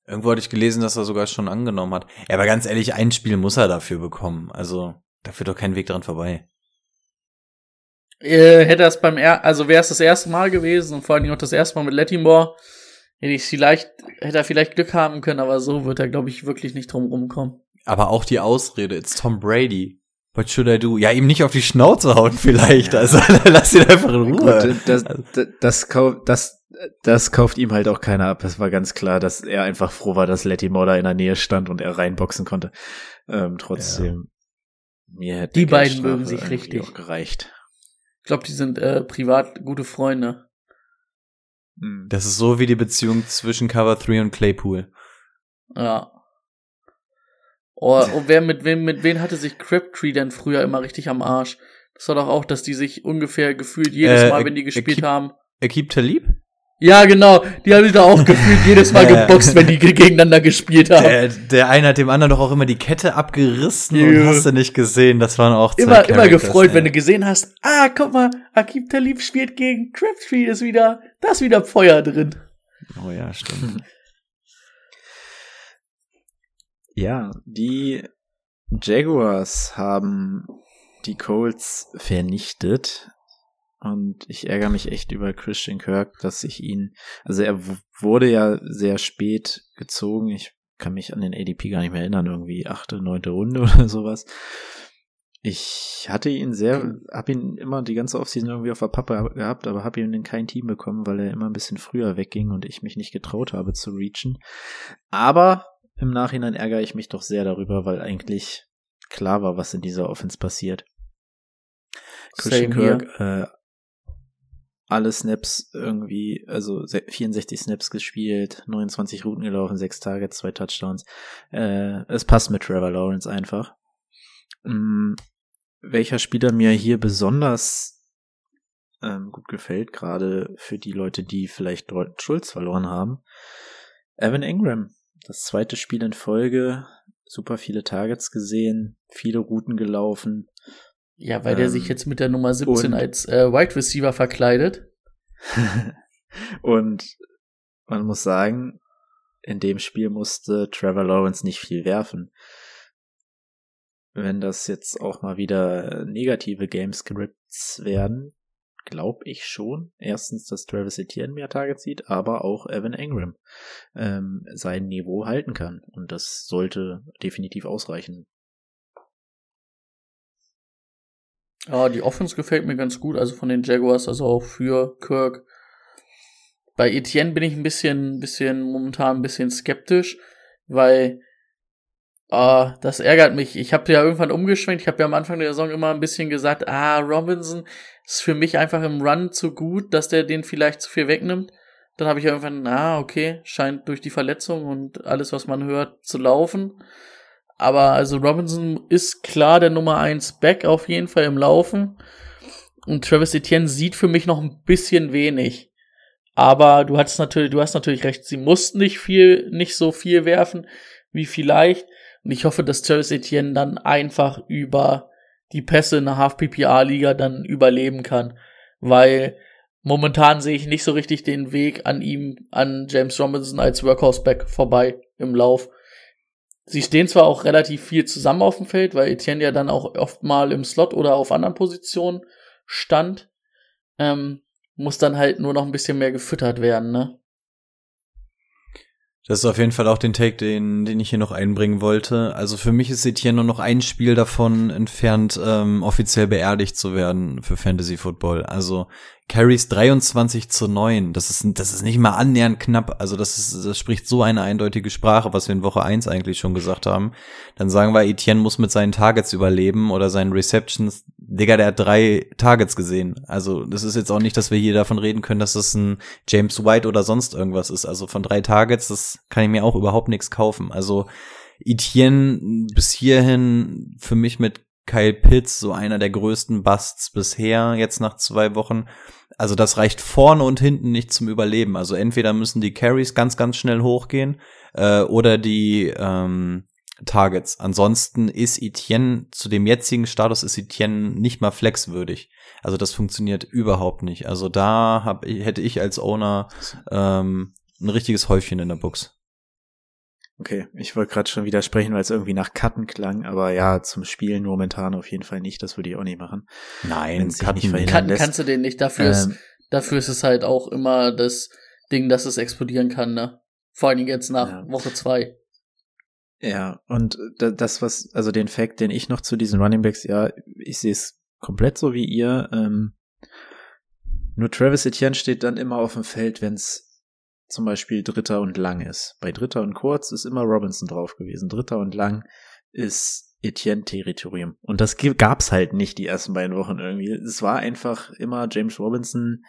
Irgendwo hatte ich gelesen, dass er sogar schon angenommen hat. Ja, aber ganz ehrlich, ein Spiel muss er dafür bekommen. Also, da führt doch kein Weg dran vorbei.
Äh, hätte das beim er also wäre es das erste Mal gewesen und vor allem auch das erste Mal mit Lettimore, hätte ich vielleicht, hätte er vielleicht Glück haben können, aber so wird er, glaube ich, wirklich nicht drum rumkommen.
Aber auch die Ausrede, it's Tom Brady. What should I do? Ja, ihm nicht auf die Schnauze hauen vielleicht. Also [laughs] lass ihn einfach in Ruhe.
Gut, das, das, das, kau- das, das kauft ihm halt auch keiner ab. Es war ganz klar, dass er einfach froh war, dass Letty Moore da in der Nähe stand und er reinboxen konnte. Ähm, trotzdem, mir hätte
Die beiden mögen sich richtig.
auch gereicht.
Ich glaube, die sind äh, privat gute Freunde.
Hm.
Das ist so wie die Beziehung zwischen Cover 3 und Claypool.
Ja. Oh, und wer mit wem, mit wem hatte sich Crabtree denn früher immer richtig am Arsch? Das war doch auch, dass die sich ungefähr gefühlt jedes
Äh,
Mal, wenn die gespielt
Akib-
haben.
Akib Talib?
Ja, genau. Die haben sich da auch gefühlt jedes Mal [laughs] geboxt, wenn die gegeneinander gespielt haben.
Der, der eine hat dem anderen doch auch immer die Kette abgerissen und
Ja.
hast du nicht gesehen. Das waren auch zwei
immer, immer
Characters,
gefreut,
ja.
wenn du gesehen hast, ah, guck mal, Akib Talib spielt gegen Crabtree, ist wieder, da ist wieder Feuer drin.
Oh ja, stimmt. [laughs]
Ja, die Jaguars haben die Colts vernichtet. Und ich ärgere mich echt über Christian Kirk, dass ich ihn, also er wurde ja sehr spät gezogen. Ich kann mich an den ADP gar nicht mehr erinnern, irgendwie achte, neunte Runde [laughs] oder sowas. Ich hatte ihn sehr, habe ihn immer die ganze Offseason irgendwie auf der Pappe gehabt, aber habe ihn in kein Team bekommen, weil er immer ein bisschen früher wegging und ich mich nicht getraut habe zu reachen. Aber im Nachhinein ärgere ich mich doch sehr darüber, weil eigentlich klar war, was in dieser Offense passiert. Christian
Same.
Kirk, äh, alle Snaps irgendwie, also se- 64 Snaps gespielt, 29 Routen gelaufen, 6 Targets, 2 Touchdowns. Äh, es passt mit Trevor Lawrence einfach. Mm, welcher Spieler mir hier besonders ähm, gut gefällt, gerade für die Leute, die vielleicht Schulz verloren haben. Evan Ingram, das zweite Spiel in Folge, super viele Targets gesehen, viele Routen gelaufen.
Ja, weil der
Ähm,
sich jetzt mit der Nummer 17
und-
als äh, Wide Receiver verkleidet. [laughs]
und man muss sagen, in dem Spiel musste Trevor Lawrence nicht viel werfen. Wenn das jetzt auch mal wieder negative Gamescripts werden, glaube ich schon. Erstens, dass Travis Etienne mehr Targets sieht, aber auch Evan Ingram ähm, sein Niveau halten kann. Und das sollte definitiv ausreichen.
Ja, die Offense gefällt mir ganz gut, also von den Jaguars, also auch für Kirk. Bei Etienne bin ich ein bisschen, bisschen momentan ein bisschen skeptisch, weil ah, das ärgert mich. Ich habe ja irgendwann umgeschwenkt. Ich habe ja am Anfang der Saison immer ein bisschen gesagt, ah, Robinson ist für mich einfach im Run zu gut, dass der den vielleicht zu viel wegnimmt. Dann habe ich irgendwann, ah, okay, scheint durch die Verletzung und alles, was man hört, zu laufen. Aber also Robinson ist klar der Nummer 1 Back auf jeden Fall im Laufen. Und Travis Etienne sieht für mich noch ein bisschen wenig. Aber du hast natürlich, du hast natürlich recht, sie mussten nicht viel, nicht so viel werfen wie vielleicht. Und ich hoffe, dass Travis Etienne dann einfach über die Pässe in der Half-PPA-Liga dann überleben kann. Weil momentan sehe ich nicht so richtig den Weg an ihm, an James Robinson als Workhorse-Back vorbei im Lauf. Sie stehen zwar auch relativ viel zusammen auf dem Feld, weil Etienne ja dann auch oft mal im Slot oder auf anderen Positionen stand. Ähm, muss dann halt nur noch ein bisschen mehr gefüttert werden, ne?
Das ist auf jeden Fall auch den Take, den, den ich hier noch einbringen wollte. Also für mich ist Etienne nur noch ein Spiel davon entfernt, ähm, offiziell beerdigt zu werden für Fantasy Football. Also Carries 23 zu 9. Das ist, das ist nicht mal annähernd knapp. Also das ist, das spricht so eine eindeutige Sprache, was wir in Woche 1 eigentlich schon gesagt haben. Dann sagen wir, Etienne muss mit seinen Targets überleben oder seinen Receptions. Digga, der hat drei Targets gesehen. Also das ist jetzt auch nicht, dass wir hier davon reden können, dass das ein James White oder sonst irgendwas ist. Also von drei Targets, das kann ich mir auch überhaupt nichts kaufen. Also Etienne bis hierhin für mich mit Kyle Pitts so einer der größten Busts bisher, jetzt nach zwei Wochen. Also das reicht vorne und hinten nicht zum Überleben. Also entweder müssen die Carries ganz, ganz schnell hochgehen äh, oder die ähm, Targets. Ansonsten ist Etienne zu dem jetzigen Status ist Etienne nicht mal flexwürdig. Also das funktioniert überhaupt nicht. Also da hab, hätte ich als Owner ähm, ein richtiges Häufchen in der Box.
Okay, ich wollte gerade schon widersprechen, weil es irgendwie nach Cutten klang, aber ja, zum Spielen momentan auf jeden Fall nicht, das würde ich auch nicht machen.
Nein, Cutten
nicht
kannst du den nicht. Dafür, ist,
Ähm,
dafür ist es halt auch immer das Ding, dass es explodieren kann, ne? Vor allen Dingen jetzt nach
Ja.
Woche zwei.
Ja, und das, was, also den Fact, den ich noch zu diesen Running Backs, ja, ich sehe es komplett so wie ihr. Ähm, nur Travis Etienne steht dann immer auf dem Feld, wenn es zum Beispiel Dritter und Lang ist. Bei Dritter und Kurz ist immer Robinson drauf gewesen. Dritter und Lang ist Etienne-Territorium. Und das gab's halt nicht die ersten beiden Wochen irgendwie. Es war einfach immer James Robinson,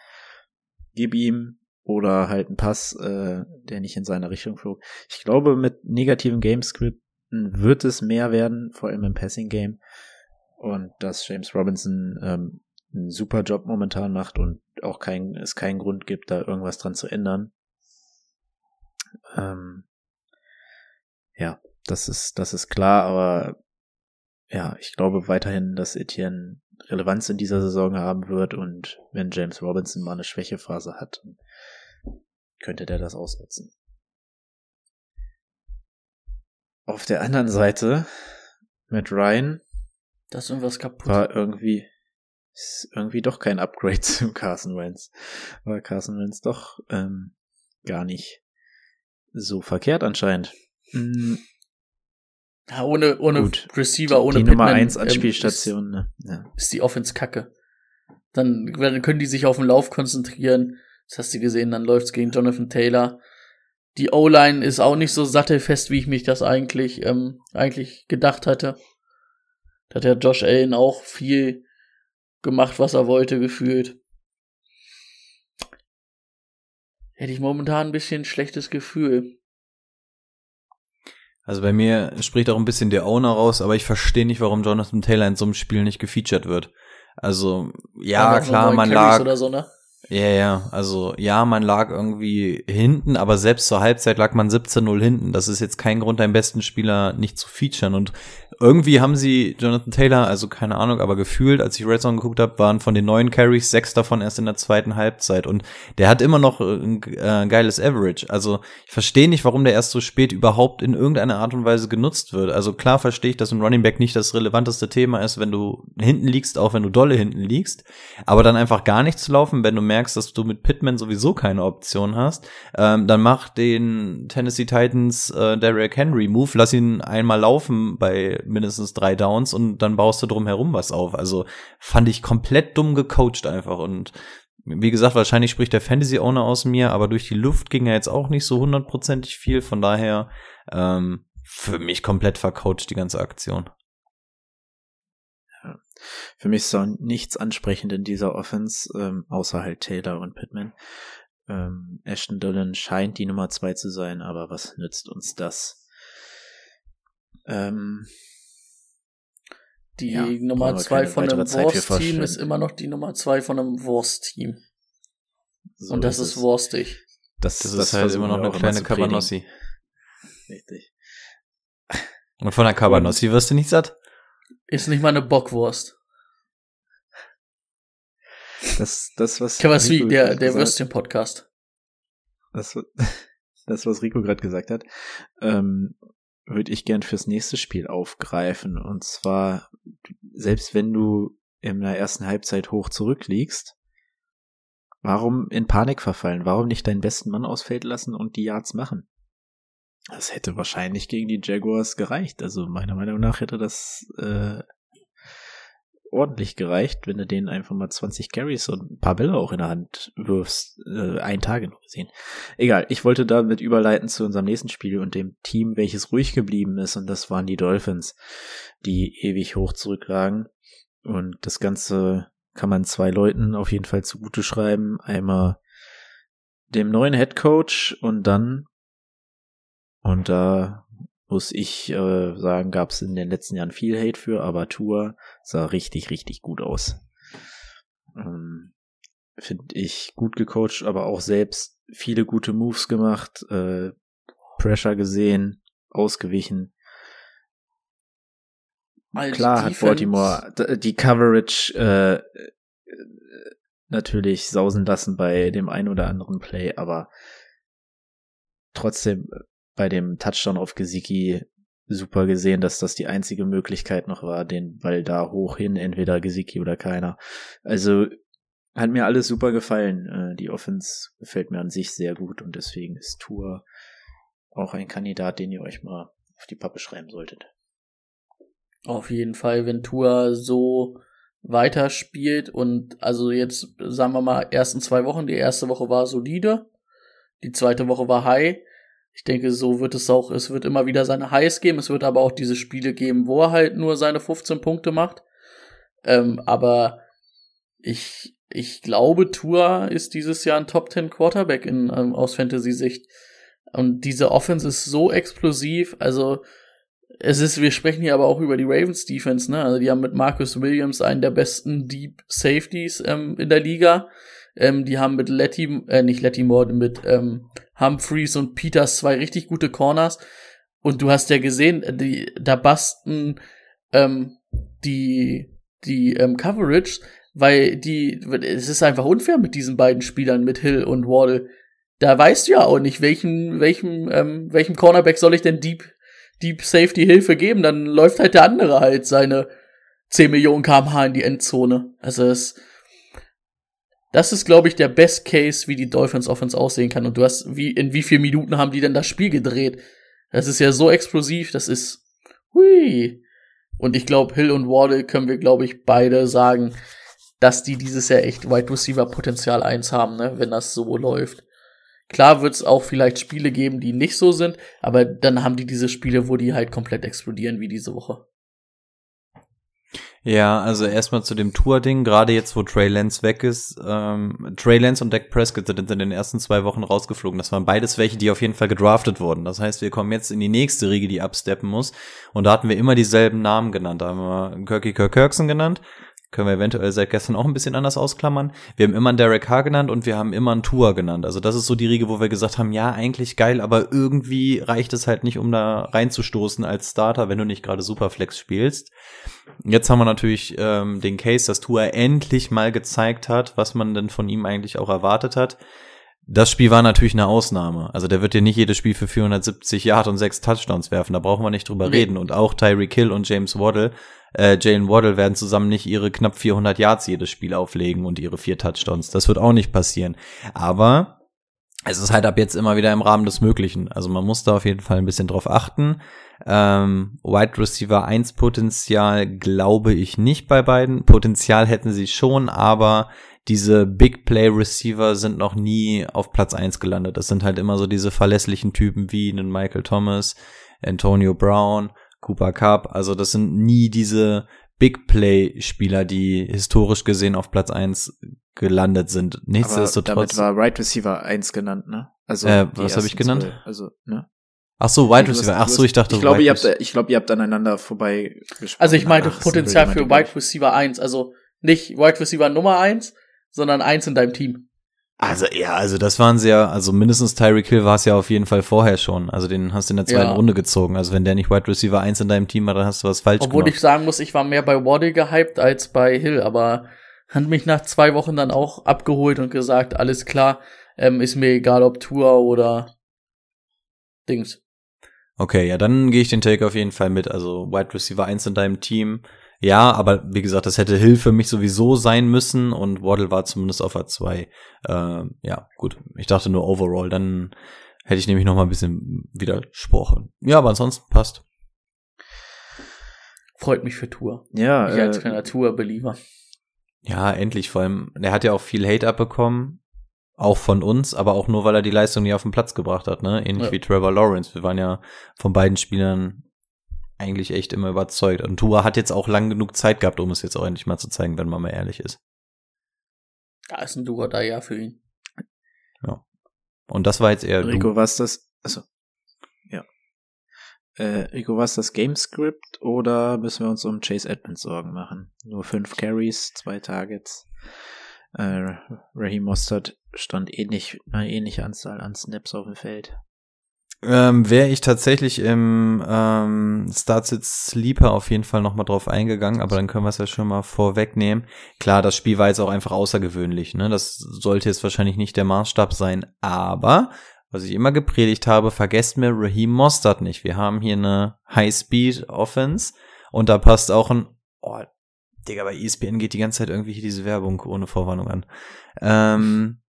gib ihm oder halt ein Pass, äh, der nicht in seine Richtung flog. Ich glaube, mit negativen Gamescripten wird es mehr werden, vor allem im Passing Game. Und dass James Robinson ähm, einen super Job momentan macht und auch kein, es keinen Grund gibt, da irgendwas dran zu ändern. Ähm, ja, das ist, das ist klar, aber ja, ich glaube weiterhin, dass Etienne Relevanz in dieser Saison haben wird und wenn James Robinson mal eine Schwächephase hat, könnte der das ausnutzen. Auf der anderen Seite mit Ryan.
Da ist irgendwas kaputt.
War irgendwie, ist irgendwie doch kein Upgrade [laughs] zum Carson Wentz. War Carson Wentz doch ähm, gar nicht so verkehrt anscheinend. Mhm.
Ja, ohne, ohne
Gut.
Receiver, ohne
die
Pittman,
Nummer 1
ähm,
Anspielstation. ne? ja.
Ist, die Offense kacke. Dann, dann können die sich auf den Lauf konzentrieren. Das hast du gesehen, dann läuft's gegen Jonathan Taylor. Die O-Line ist auch nicht so sattelfest, wie ich mich das eigentlich, ähm, eigentlich gedacht hatte. Da hat ja Josh Allen auch viel gemacht, was er wollte, gefühlt. Hätte ich momentan ein bisschen schlechtes Gefühl.
Also bei mir spricht auch ein bisschen der Owner raus, aber ich verstehe nicht, warum Jonathan Taylor in so einem Spiel nicht gefeatured wird. Also, ja,
so
klar, man
Carries
lag.
So, ne?
Ja, ja, also ja, man lag irgendwie hinten, aber selbst zur Halbzeit lag man 17-0 hinten. Das ist jetzt kein Grund, deinen besten Spieler nicht zu featuren. Und irgendwie haben sie Jonathan Taylor, also keine Ahnung, aber gefühlt, als ich Red Zone geguckt habe, waren von den neun Carries sechs davon erst in der zweiten Halbzeit. Und der hat immer noch äh, ein äh, geiles Average. Also ich verstehe nicht, warum der erst so spät überhaupt in irgendeiner Art und Weise genutzt wird. Also klar verstehe ich, dass ein Running Back nicht das relevanteste Thema ist, wenn du hinten liegst, auch wenn du dolle hinten liegst. Aber dann einfach gar nicht zu laufen, wenn du merkst, dass du mit Pittman sowieso keine Option hast, ähm, dann mach den Tennessee Titans äh, Derrick Henry Move, lass ihn einmal laufen bei mindestens drei Downs und dann baust du drum herum was auf. Also fand ich komplett dumm gecoacht einfach und wie gesagt, wahrscheinlich spricht der Fantasy Owner aus mir, aber durch die Luft ging er jetzt auch nicht so hundertprozentig viel, von daher ähm, für mich komplett vercoacht die ganze Aktion.
Für mich ist auch nichts ansprechend in dieser Offense, ähm, außer halt Taylor und Pittman. Ähm, Ashton Dillon scheint die Nummer zwei zu sein, aber was nützt uns das? Ähm,
Die
Ja,
Nummer zwei von einem Wurst-Team ist immer noch die Nummer zwei von einem Wurst-Team.
so
Und das ist
es.
wurstig.
Das,
Das, ist halt immer noch eine kleine Cabanossi.
Richtig.
Und von der Cabanossi wirst du nicht satt?
Ist nicht mal eine Bockwurst.
Das, das was
Kawasui,
Rico
der, der Würstchen-Podcast.
das, [laughs] das, was Rico gerade gesagt hat, ähm, würde ich gern fürs nächste Spiel aufgreifen. Und zwar, selbst wenn du in der ersten Halbzeit hoch zurückliegst, warum in Panik verfallen? Warum nicht deinen besten Mann ausfällt lassen und die Yards machen? Das hätte wahrscheinlich gegen die Jaguars gereicht. Also meiner Meinung nach hätte das äh, ordentlich gereicht, wenn du denen einfach mal 20 Carries und ein paar Bälle auch in der Hand wirfst. Äh, einen Tage nur gesehen. Egal, ich wollte damit überleiten zu unserem nächsten Spiel und dem Team, welches ruhig geblieben ist. Und das waren die Dolphins, die ewig hoch zurücklagen. Und das Ganze kann man zwei Leuten auf jeden Fall zugute schreiben. Einmal dem neuen Head Coach und dann, und da muss ich äh, sagen, gab es in den letzten Jahren viel Hate für, aber Tour sah richtig, richtig gut aus. Ähm, Finde ich gut gecoacht, aber auch selbst viele gute Moves gemacht, äh, Pressure gesehen, ausgewichen.
Als
Klar hat Baltimore die Coverage äh, äh, natürlich sausen lassen bei dem einen oder anderen Play, aber trotzdem äh, bei dem Touchdown auf Gesicki super gesehen, dass das die einzige Möglichkeit noch war, den Ball da hoch hin, entweder Gesicki oder keiner. Also hat mir alles super gefallen. Äh, Die Offense gefällt mir an sich sehr gut und deswegen ist Tour auch ein Kandidat, den ihr euch mal auf die Pappe schreiben solltet.
Auf jeden Fall, wenn Tour so weiterspielt und also jetzt sagen wir mal ersten zwei Wochen, die erste Woche war solide, die zweite Woche war high. Ich denke, so wird es auch, es wird immer wieder seine Highs geben, es wird aber auch diese Spiele geben, wo er halt nur seine 15 Punkte macht. Ähm, aber ich, ich glaube, Tour ist dieses Jahr ein Top 10 Quarterback in, ähm, aus Fantasy-Sicht. Und diese Offense ist so explosiv, also es ist, wir sprechen hier aber auch über die Ravens Defense, ne? Also die haben mit Marcus Williams einen der besten Deep Safeties ähm, in der Liga. Ähm, die haben mit Letty, äh, nicht Letty Moore, mit ähm, Humphreys und Peters zwei richtig gute Corners. Und du hast ja gesehen, die, da basten ähm, die, die ähm, Coverage, weil die, es ist einfach unfair mit diesen beiden Spielern, mit Hill und Waddle. Da weißt du ja auch nicht, welchen, welchem, ähm, welchem Cornerback soll ich denn Deep Deep Safety Hilfe geben, dann läuft halt der andere halt seine 10 Millionen kmh in die Endzone. Also es, das ist, glaube ich, der Best Case, wie die Dolphins Offense aussehen kann. Und du hast, wie, in wie vielen Minuten haben die denn das Spiel gedreht? Das ist ja so explosiv, das ist, hui. Und ich glaube, Hill und Wardle können wir, glaube ich, beide sagen, dass die dieses Jahr echt Wide Receiver Potenzial 1 haben, ne, wenn das so läuft. Klar wird es auch vielleicht Spiele geben, die nicht so sind, aber dann haben die diese Spiele, wo die halt komplett explodieren, wie diese Woche.
Ja, also erstmal zu dem Tour-Ding, gerade jetzt, wo Trey Lance weg ist. Ähm, Trey Lance und Dak Prescott sind in den ersten zwei Wochen rausgeflogen. Das waren beides welche, die auf jeden Fall gedraftet wurden. Das heißt, wir kommen jetzt in die nächste Riege, die absteppen muss. Und da hatten wir immer dieselben Namen genannt. Da haben wir Kirky Kirk Kirkson genannt, können wir eventuell seit gestern auch ein bisschen anders ausklammern. Wir haben immer einen Derek Carr genannt und wir haben immer einen Tour genannt. Also das ist so die Riege, wo wir gesagt haben, ja, eigentlich geil, aber irgendwie reicht es halt nicht, um da reinzustoßen als Starter, wenn du nicht gerade Superflex spielst. Jetzt haben wir natürlich ähm, den Case, dass Tour endlich mal gezeigt hat, was man denn von ihm eigentlich auch erwartet hat. Das Spiel war natürlich eine Ausnahme. Also der wird dir nicht jedes Spiel für 470 Yard und sechs Touchdowns werfen. Da brauchen wir nicht drüber nee. reden. Und auch Tyreek Hill und James Waddle äh, Jalen Waddle werden zusammen nicht ihre knapp 400 Yards jedes Spiel auflegen und ihre vier Touchdowns. Das wird auch nicht passieren. Aber es ist halt ab jetzt immer wieder im Rahmen des Möglichen. Also man muss da auf jeden Fall ein bisschen drauf achten. Ähm, Wide Receiver 1 Potenzial glaube ich nicht bei beiden. Potenzial hätten sie schon, aber diese Big Play Receiver sind noch nie auf Platz 1 gelandet. Das sind halt immer so diese verlässlichen Typen wie einen Michael Thomas, Antonio Brown Cooper Cup. Also das sind nie diese Big Play Spieler, die historisch gesehen auf Platz eins gelandet sind. Nichtsdestotrotz.
Damit war Right Receiver eins genannt, ne?
Also äh, was habe ich genannt?
Zwei, also, ne?
Ach so, Wide Receiver. Ach so, ich dachte.
Ich glaube, ihr habt, ich glaube, ihr habt aneinander vorbei
gesprochen. Also ich meinte Ach, Potenzial für Wide Receiver 1, also nicht Wide Receiver Nummer 1, sondern 1 in deinem Team.
Also ja, also das waren sehr, also mindestens Tyreek Hill war es ja auf jeden Fall vorher schon. Also den hast du in der zweiten ja. Runde gezogen. Also wenn der nicht Wide Receiver 1 in deinem Team war, dann hast du was falsch
Obwohl
gemacht.
ich sagen muss, ich war mehr bei Waddle gehypt als bei Hill, aber hat mich nach zwei Wochen dann auch abgeholt und gesagt, alles klar, ähm, ist mir egal ob Tour oder Dings.
Okay, ja, dann gehe ich den Take auf jeden Fall mit. Also Wide Receiver 1 in deinem Team ja, aber wie gesagt, das hätte Hill für mich sowieso sein müssen und Waddle war zumindest auf A2. Äh, ja, gut. Ich dachte nur overall, dann hätte ich nämlich noch mal ein bisschen widersprochen. Ja, aber ansonsten passt.
Freut mich für Tour.
Ja.
Ich äh, als kleiner Tour-Believer.
Ja, endlich. Vor allem, der hat ja auch viel Hate abbekommen. Auch von uns, aber auch nur, weil er die Leistung nie auf den Platz gebracht hat, ne? Ähnlich ja. wie Trevor Lawrence. Wir waren ja von beiden Spielern eigentlich echt immer überzeugt. Und Tua hat jetzt auch lang genug Zeit gehabt, um es jetzt auch endlich mal zu zeigen, wenn man mal ehrlich ist.
Da ist ein Tua da ja für ihn.
Ja. Und das war jetzt eher.
Rico, was das? Also ja. Äh, Rico, was das Gamescript oder müssen wir uns um Chase Edmonds Sorgen machen? Nur fünf Carries, zwei Targets. Äh, Raheem Mostert stand ähnlich, eine ähnliche Anzahl an Snaps auf dem Feld.
Ähm, Wäre ich tatsächlich im ähm, Startsit Sleeper auf jeden Fall nochmal drauf eingegangen, aber dann können wir es ja schon mal vorwegnehmen. Klar, das Spiel war jetzt auch einfach außergewöhnlich, ne? Das sollte jetzt wahrscheinlich nicht der Maßstab sein, aber was ich immer gepredigt habe, vergesst mir Raheem Mostert nicht. Wir haben hier eine High-Speed-Offense und da passt auch ein, oh, Digga, bei ESPN geht die ganze Zeit irgendwie hier diese Werbung ohne Vorwarnung an. Ähm,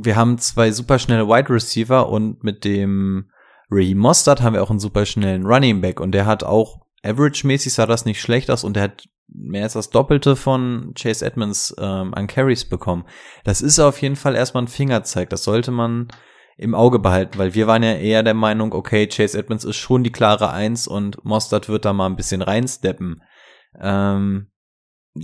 wir haben zwei superschnelle Wide Receiver und mit dem Raheem Mostert haben wir auch einen super schnellen Running Back und der hat auch average-mäßig sah das nicht schlecht aus und der hat mehr als das Doppelte von Chase Edmonds ähm, an Carries bekommen. Das ist auf jeden Fall erstmal ein Fingerzeig. Das sollte man im Auge behalten, weil wir waren ja eher der Meinung, okay, Chase Edmonds ist schon die klare Eins und Mostert wird da mal ein bisschen reinsteppen. Ähm,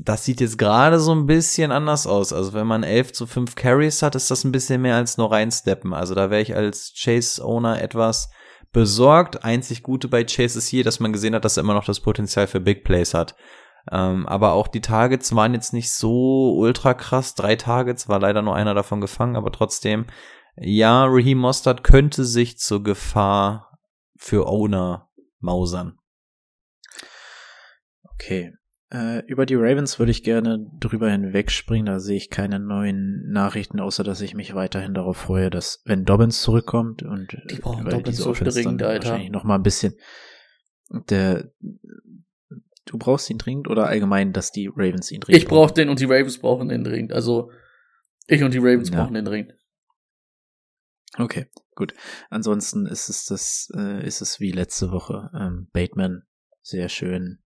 das sieht jetzt gerade so ein bisschen anders aus. Also wenn man 11 zu 5 Carries hat, ist das ein bisschen mehr als nur reinsteppen. Also da wäre ich als Chase-Owner etwas besorgt. Einzig Gute bei Chase ist hier, dass man gesehen hat, dass er immer noch das Potenzial für Big Plays hat. Ähm, aber auch die Targets waren jetzt nicht so ultra krass. Drei Targets, war leider nur einer davon gefangen, aber trotzdem, ja, Raheem Mostert könnte sich zur Gefahr für Owner mausern.
Okay. Äh, über die Ravens würde ich gerne drüber hinwegspringen. Da sehe ich keine neuen Nachrichten, außer dass ich mich weiterhin darauf freue, dass wenn Dobbins zurückkommt und
Die brauchen Dobbins so dringend,
dann
Alter.
wahrscheinlich noch mal ein bisschen der du brauchst ihn dringend oder allgemein, dass die Ravens ihn dringend
Ich brauche den und die Ravens brauchen den dringend. Also ich und die Ravens
Ja.
brauchen den dringend.
Okay, gut. Ansonsten ist es das, äh, ist es wie letzte Woche. Ähm, Bateman, sehr schön.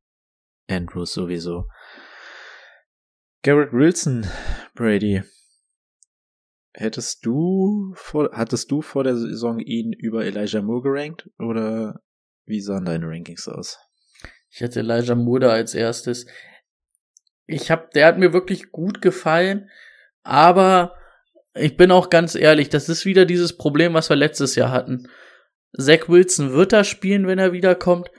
Andrews sowieso. Garrett Wilson, Brady. Hättest du vor, hattest du vor der Saison ihn über Elijah Moore gerankt oder wie sahen deine Rankings aus?
Ich hätte Elijah Moore als erstes. Ich hab, der hat mir wirklich gut gefallen, aber ich bin auch ganz ehrlich, das ist wieder dieses Problem, was wir letztes Jahr hatten. Zach Wilson wird da spielen, wenn er wiederkommt.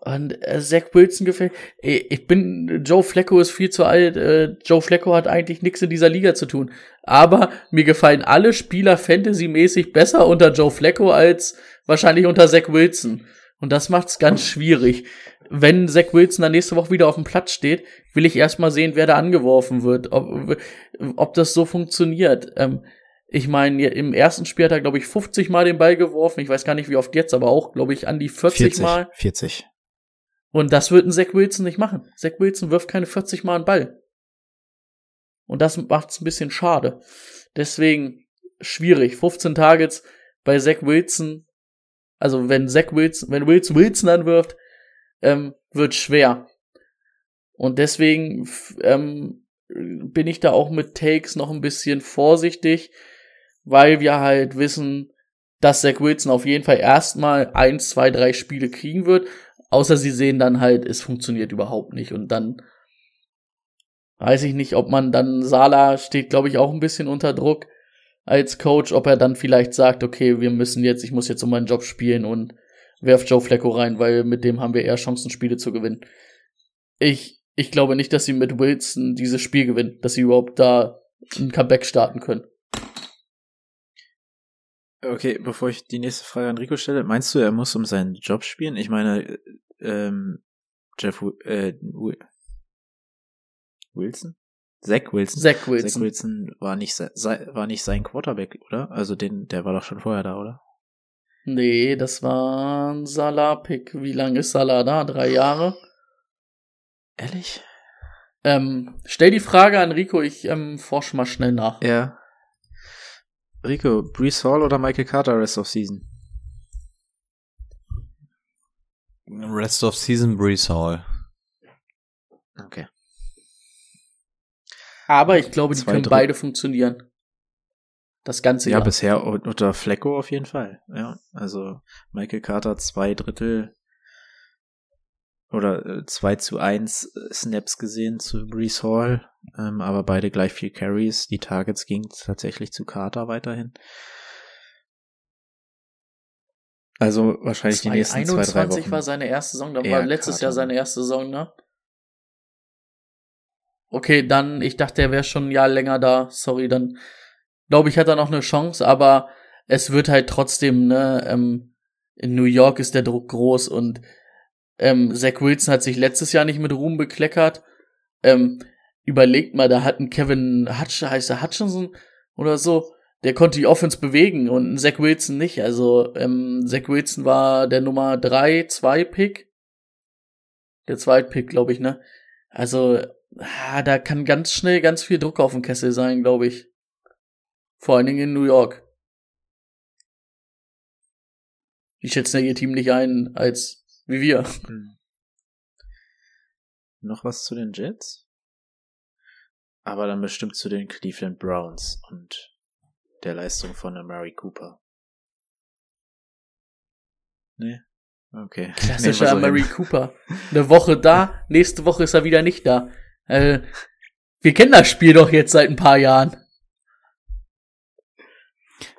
Und äh, Zach Wilson gefällt. Ey, Ich bin, Joe Flacco ist viel zu alt. Äh, Joe Flacco hat eigentlich nichts in dieser Liga zu tun. Aber mir gefallen alle Spieler fantasymäßig besser unter Joe Flacco als wahrscheinlich unter Zach Wilson. Und das macht's ganz schwierig. Wenn Zach Wilson dann nächste Woche wieder auf dem Platz steht, will ich erstmal sehen, wer da angeworfen wird, ob, ob das so funktioniert. Ähm, ich meine, im ersten Spiel hat er, glaube ich, 50 Mal den Ball geworfen. Ich weiß gar nicht, wie oft jetzt, aber auch, glaube ich, an die 40, Mal.
40.
Und das wird ein Zach Wilson nicht machen. Zach Wilson wirft keine 40 Mal einen Ball. Und das macht's ein bisschen schade. Deswegen schwierig. 15 Targets bei Zach Wilson. Also wenn Zach Wilson, wenn Wilson Wilson anwirft, ähm, wird schwer. Und deswegen ähm, bin ich da auch mit Takes noch ein bisschen vorsichtig, weil wir halt wissen, dass Zach Wilson auf jeden Fall erstmal eins, zwei, drei Spiele kriegen wird. Außer sie sehen dann halt, es funktioniert überhaupt nicht. Und dann weiß ich nicht, ob man dann, Sala steht, glaube ich, auch ein bisschen unter Druck als Coach, ob er dann vielleicht sagt, okay, wir müssen jetzt, ich muss jetzt um meinen Job spielen und werft Joe Flacco rein, weil mit dem haben wir eher Chancen, Spiele zu gewinnen. Ich, ich glaube nicht, dass sie mit Wilson dieses Spiel gewinnen, dass sie überhaupt da ein Comeback starten können.
Okay, bevor ich die nächste Frage an Rico stelle, meinst du, er muss um seinen Job spielen? Ich meine, ähm, Jeff, äh, Wi- Wilson? Zach Wilson?
Zach Wilson.
Zach Wilson war nicht, se- sei, war nicht sein Quarterback, oder? Also den, der war doch schon vorher da, oder?
Nee, das war ein Salah-Pick. Wie lange ist Salah da? Drei Jahre?
Ehrlich?
Ähm, stell die Frage an Rico, ich ähm, forsche mal schnell nach.
Ja. Rico, Brees Hall oder Michael Carter Rest of Season?
Rest of Season Breeze Hall.
Okay.
Aber ich glaube, die
Zwei
können
Drittel.
beide funktionieren. Das ganze
Ja,
Jahr.
bisher u- unter Flecko auf jeden Fall. Ja, also Michael Carter zwei Drittel oder äh, 2 zu 1 Snaps gesehen zu Brees Hall, ähm, aber beide gleich viel Carries. Die Targets gingen tatsächlich zu Carter weiterhin. Also wahrscheinlich die nächsten zwei, drei
2021
Wochen.
war seine erste Saison, dann war letztes. Jahr seine erste Saison, ne? Okay, dann, ich dachte, er wäre schon ein Jahr länger da. Sorry, dann glaube ich, hat er noch eine Chance, aber es wird halt trotzdem, ne, ähm, in New York ist der Druck groß und ähm, Zach Wilson hat sich letztes Jahr nicht mit Ruhm bekleckert. Ähm, überlegt mal, da hat ein Kevin Hutch, heißt er Hutchinson oder so, der konnte die Offense bewegen und Zach Wilson nicht. Also ähm, Zach Wilson war der Nummer 3, 2 Pick. Der zweite Pick, glaube ich, ne? Also, ah, da kann ganz schnell ganz viel Druck auf dem Kessel sein, glaube ich. Vor allen Dingen in New York. Die schätzen ja ihr Team nicht ein als wie wir.
Hm. Noch was zu den Jets? Aber dann bestimmt zu den Cleveland Browns und der Leistung von Amari Cooper. Nee? Okay. [laughs]
Klassischer Amari Cooper. Eine Woche da, nächste Woche ist er wieder nicht da. Äh, wir kennen das Spiel doch jetzt seit ein paar Jahren.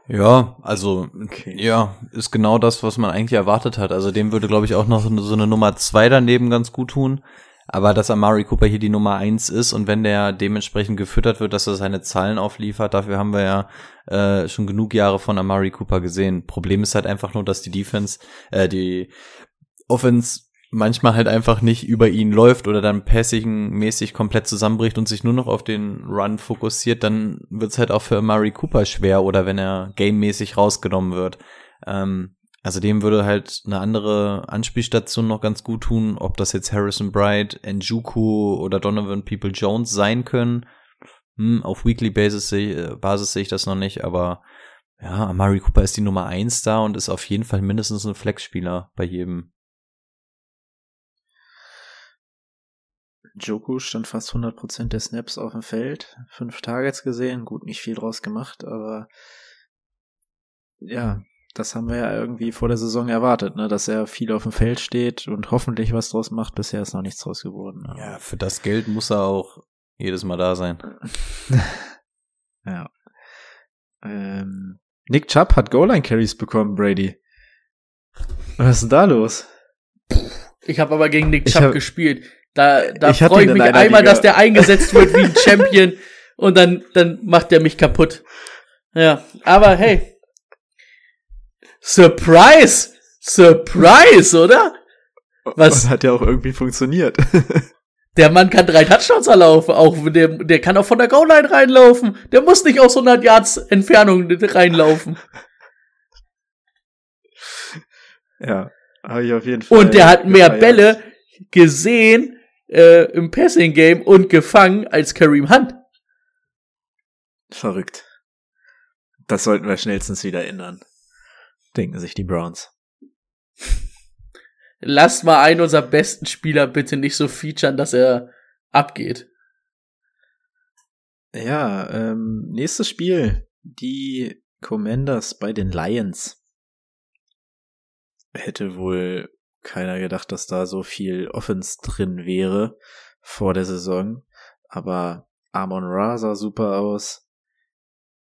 Ja, also
Okay.
ja, ist genau das, was man eigentlich erwartet hat. Also dem würde, glaube ich, auch noch so eine, so eine Nummer zwei daneben ganz gut tun. Aber dass Amari Cooper hier die Nummer eins ist und wenn der dementsprechend gefüttert wird, dass er seine Zahlen aufliefert, dafür haben wir ja äh, schon genug Jahre von Amari Cooper gesehen. Problem ist halt einfach nur, dass die Defense, äh, die Offense manchmal halt einfach nicht über ihn läuft oder dann passing-mäßig komplett zusammenbricht und sich nur noch auf den Run fokussiert, dann wird's halt auch für Amari Cooper schwer oder wenn er gamemäßig rausgenommen wird. Ähm, also dem würde halt eine andere Anspielstation noch ganz gut tun, ob das jetzt Harrison Bright, Njuku oder Donovan People Jones sein können. Hm, auf Weekly Basis, äh, Basis sehe ich das noch nicht, aber ja, Amari Cooper ist die Nummer eins da und ist auf jeden Fall mindestens ein Flexspieler bei jedem.
Joku stand fast 100% der Snaps auf dem Feld. Fünf Targets gesehen, gut, nicht viel draus gemacht, aber ja, das haben wir ja irgendwie vor der Saison erwartet, ne, dass er viel auf dem Feld steht und hoffentlich was draus macht. Bisher ist noch nichts draus geworden.
Ja, für das Geld muss er auch jedes Mal da sein. [laughs]
ja. Ähm, Nick Chubb hat Goal-Line-Carries bekommen, Brady. Was ist denn da los?
Ich habe aber gegen Nick Chubb
hab-
gespielt. Da, da freue ich mich einmal,
Liga.
dass der eingesetzt wird wie ein [laughs] Champion und dann, dann macht er mich kaputt. Ja, aber hey. Surprise! Surprise, oder? Was?
Und hat ja auch irgendwie funktioniert. [laughs]
Der Mann kann drei Touchdowns erlaufen, auch der, der kann auch von der Goal-Line reinlaufen. Der muss nicht aus 100 Yards Entfernung reinlaufen.
ja, habe ich auf jeden Fall.
Und der hat mehr
gefeiert.
Bälle gesehen äh, im Passing-Game und gefangen als Kareem Hunt.
Verrückt. Das sollten wir schnellstens wieder ändern. Denken sich die Browns.
Lasst mal einen unserer besten Spieler bitte nicht so featuren, dass er abgeht.
Ja, ähm, nächstes Spiel. Die Commanders bei den Lions. Hätte wohl keiner gedacht, dass da so viel Offense drin wäre vor der Saison. Aber Amon Ra sah super aus.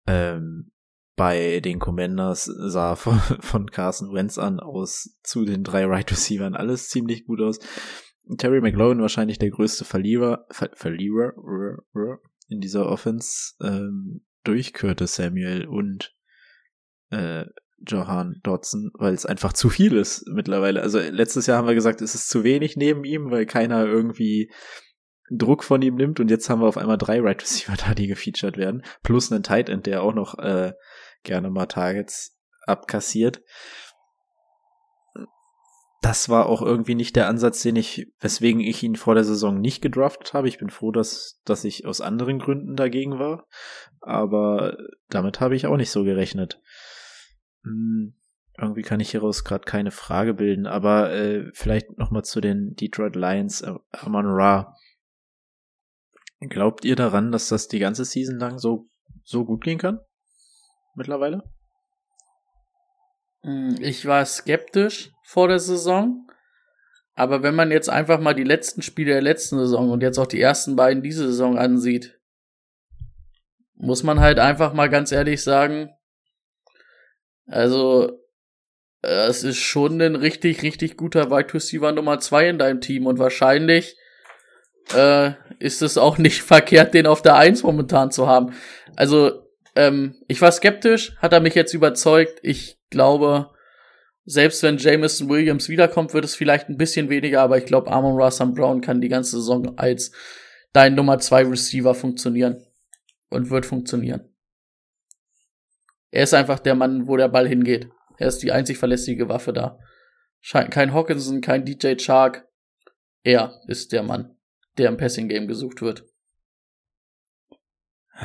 Ähm, bei den Commanders sah [laughs] von, von Carson Wentz an aus zu den drei Right Receivers alles ziemlich gut aus. Terry McLaurin wahrscheinlich der größte Verlierer, Ver Verlierer in dieser Offense ähm, durch Curtis Samuel und äh, Johan Dodson, weil es einfach zu viel ist mittlerweile. Also letztes Jahr haben wir gesagt, es ist zu wenig neben ihm, weil keiner irgendwie Druck von ihm nimmt und jetzt haben wir auf einmal drei Right Receiver da, die gefeatured werden, plus einen Tight End, der auch noch äh, gerne mal Targets abkassiert. Das war auch irgendwie nicht der Ansatz, den ich, weswegen ich ihn vor der Saison nicht gedraftet habe. Ich bin froh, dass, dass ich aus anderen Gründen dagegen war. Aber damit habe ich auch nicht so gerechnet. Hm, irgendwie kann ich hieraus gerade keine Frage bilden, aber äh, vielleicht nochmal zu den Detroit Lions, äh, Amon Ra. Glaubt ihr daran, dass das die ganze Season lang so, so gut gehen kann? Mittlerweile?
Hm, Ich war skeptisch vor der Saison. Aber wenn man jetzt einfach mal die letzten Spiele der letzten Saison und jetzt auch die ersten beiden diese Saison ansieht, muss man halt einfach mal ganz ehrlich sagen, also äh, es ist schon ein richtig, richtig guter Wide Receiver Nummer zwei in deinem Team und wahrscheinlich äh, ist es auch nicht [laughs] verkehrt, den auf der Eins momentan zu haben. Also ähm, ich war skeptisch, hat er mich jetzt überzeugt. Ich glaube, selbst wenn Jameson Williams wiederkommt, wird es vielleicht ein bisschen weniger, aber ich glaube, Amon Russell Brown kann die ganze Saison als dein Nummer zwei Receiver funktionieren und wird funktionieren. Er ist einfach der Mann, wo der Ball hingeht. Er ist die einzig verlässliche Waffe da. Kein Hawkinson, kein DJ Chark. Er ist der Mann, der im Passing Game gesucht wird.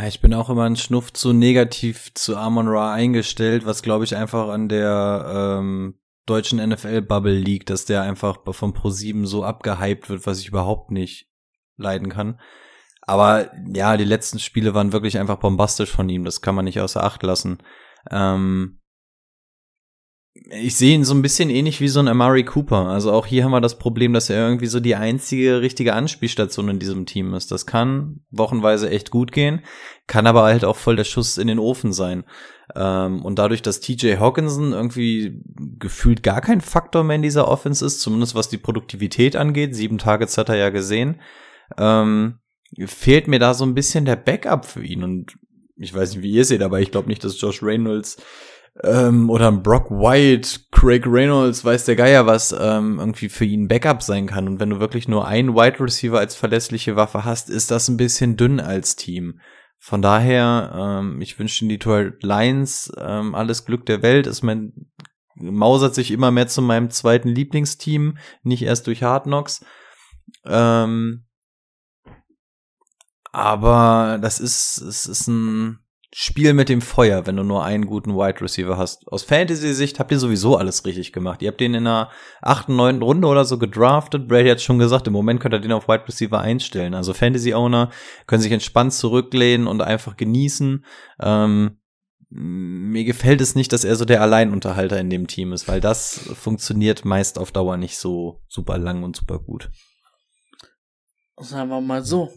Ich bin auch immer ein Schnuff zu negativ zu Amon Ra eingestellt, was glaube ich einfach an der ähm, deutschen NFL-Bubble liegt, dass der einfach vom Pro7 so abgehypt wird, was ich überhaupt nicht leiden kann. Aber ja, die letzten Spiele waren wirklich einfach bombastisch von ihm, das kann man nicht außer Acht lassen. Ähm, ich sehe ihn so ein bisschen ähnlich wie so ein Amari Cooper. Also auch hier haben wir das Problem, dass er irgendwie so die einzige richtige Anspielstation in diesem Team ist. Das kann wochenweise echt gut gehen, kann aber halt auch voll der Schuss in den Ofen sein. Ähm, und dadurch, dass TJ Hawkinson irgendwie gefühlt gar kein Faktor mehr in dieser Offense ist, zumindest was die Produktivität angeht, sieben Targets hat er ja gesehen, ähm, fehlt mir da so ein bisschen der Backup für ihn. Und ich weiß nicht, wie ihr seht, aber ich glaube nicht, dass Josh Reynolds ähm, oder ein Brock White, Craig Reynolds, weiß der Geier was, ähm, irgendwie für ihn Backup sein kann. Und wenn du wirklich nur einen Wide Receiver als verlässliche Waffe hast, ist das ein bisschen dünn als Team. Von daher, ähm, ich wünsche den Detroit Lions ähm, alles Glück der Welt. Es mein, mausert sich immer mehr zu meinem zweiten Lieblingsteam, nicht erst durch Hard Knocks. Ähm, aber das ist, es ist ein Spiel mit dem Feuer, wenn du nur einen guten Wide Receiver hast. Aus Fantasy-Sicht habt ihr sowieso alles richtig gemacht. Ihr habt den in der achten, neunten Runde oder so gedraftet. Brady hat schon gesagt, im Moment könnt ihr den auf Wide Receiver einstellen. Also Fantasy-Owner können sich entspannt zurücklehnen und einfach genießen. Ähm, mir gefällt es nicht, dass er so der Alleinunterhalter in dem Team ist, weil das funktioniert meist auf Dauer nicht so super lang und super gut.
Sagen wir mal so,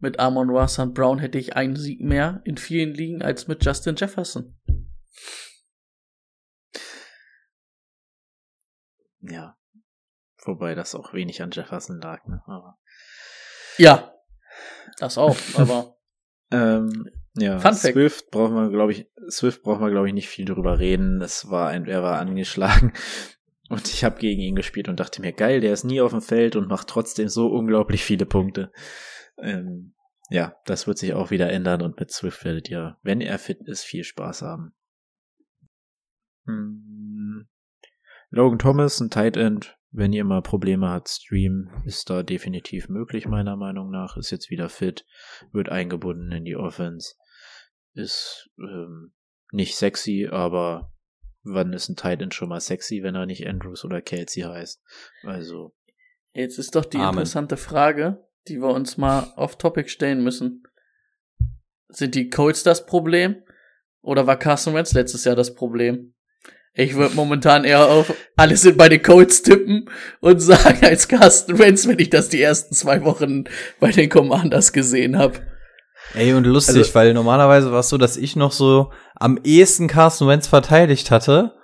mit Amon Ross und Brown hätte ich einen Sieg mehr in vielen Ligen als mit Justin Jefferson.
Ja. Wobei das auch wenig an Jefferson lag, ne? Aber.
Ja. Das auch, [laughs] aber.
ähm, ja,
Fun Fact.
Swift brauchen wir, glaube ich, Swift brauchen wir, glaube ich, nicht viel drüber reden. Es war ein, er war angeschlagen. [laughs] Und ich habe gegen ihn gespielt und dachte mir, geil, der ist nie auf dem Feld und macht trotzdem so unglaublich viele Punkte. Ähm, ja, das wird sich auch wieder ändern und mit Swift werdet ihr, wenn er fit ist, viel Spaß haben. Hm. Logan Thomas, ein Tight End, wenn ihr mal Probleme habt, Stream ist da definitiv möglich, meiner Meinung nach. Ist jetzt wieder fit, wird eingebunden in die Offense. Ist ähm, nicht sexy, aber wann ist ein Tight End schon mal sexy, wenn er nicht Andrews oder Kelsey heißt? Also.
Jetzt ist doch die
Amen.
interessante Frage, die wir uns mal auf Topic stellen müssen. Sind die Colts das Problem? Oder war Carson Wentz letztes Jahr das Problem? Ich würde momentan eher auf alles sind bei den Colts tippen und sagen als Carsten Wentz, wenn ich das die ersten zwei Wochen bei den Commanders gesehen habe.
Ey, und lustig,
Also-
weil normalerweise war es so, dass ich noch so am ehesten Carson Wentz verteidigt hatte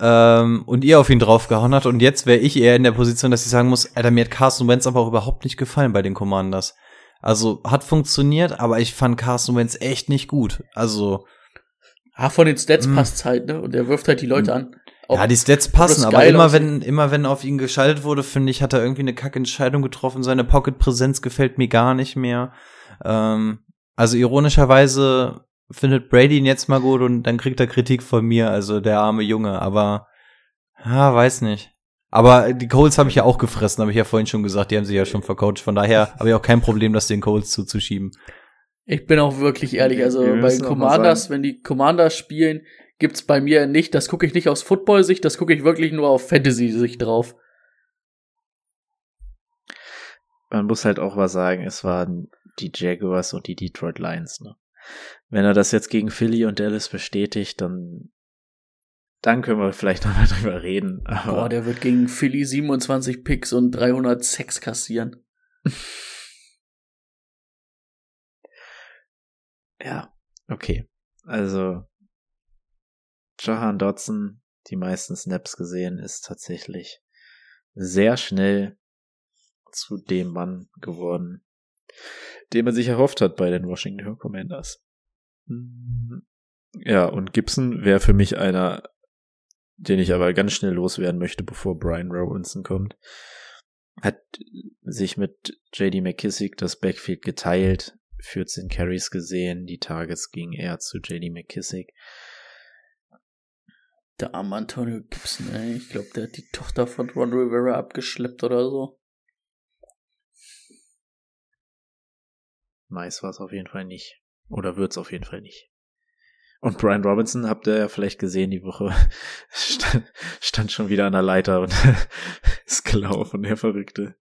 ähm, und ihr auf ihn draufgehauen hat. Und jetzt wäre ich eher in der Position, dass ich sagen muss, Alter, mir hat Carson Wentz aber auch überhaupt nicht gefallen bei den Commanders. Also hat funktioniert, aber ich fand Carson Wentz echt nicht gut. Also
Ah, von den Stats
Mm.
passt's halt, ne? Und er wirft halt die Leute an. Ob-
ja, die Stats passen, aber immer wenn, immer wenn auf ihn geschaltet wurde, finde ich, hat er irgendwie eine kacke Entscheidung getroffen. Seine Pocket-Präsenz gefällt mir gar nicht mehr. Ähm, also ironischerweise findet Brady ihn jetzt mal gut und dann kriegt er Kritik von mir, also der arme Junge, aber ja, weiß nicht. Aber die Coles habe ich ja auch gefressen, habe ich ja vorhin schon gesagt, die haben sich ja schon vercoacht, von daher [laughs] habe ich auch kein Problem, das den Coles zuzuschieben.
Ich bin auch wirklich ehrlich, also
Wir
bei Commanders, wenn die Commanders spielen, gibt's bei mir nicht, das gucke ich nicht aus Football-Sicht, das gucke ich wirklich nur auf Fantasy-Sicht drauf.
man muss halt auch was sagen, es waren die Jaguars und die Detroit Lions, ne? Wenn er das jetzt gegen Philly und Dallas bestätigt, dann, dann können wir vielleicht [laughs] noch mal drüber reden. Aber
Boah, der wird gegen Philly 27 Picks und 306 kassieren. [laughs]
ja, okay. Also, Jahan Dotson, die meisten Snaps gesehen, ist tatsächlich sehr schnell zu dem Mann geworden, den man sich erhofft hat bei den Washington Commanders. Mhm. Ja, und Gibson wäre für mich einer, den ich aber ganz schnell loswerden möchte, bevor Brian Robinson kommt. Hat sich mit JD McKissick das Backfield geteilt, 14 Carries gesehen, die Targets gingen eher zu JD McKissick.
Der arme Antonio Gibson, ey. Ich glaube, der hat die Tochter von Ron Rivera abgeschleppt oder so.
Nice war es auf jeden Fall nicht. Oder wird's auf jeden Fall nicht. Und Brian Robinson, habt ihr ja vielleicht gesehen, die Woche [laughs] stand, stand schon wieder an der Leiter und [laughs] ist gelaufen, der Verrückte.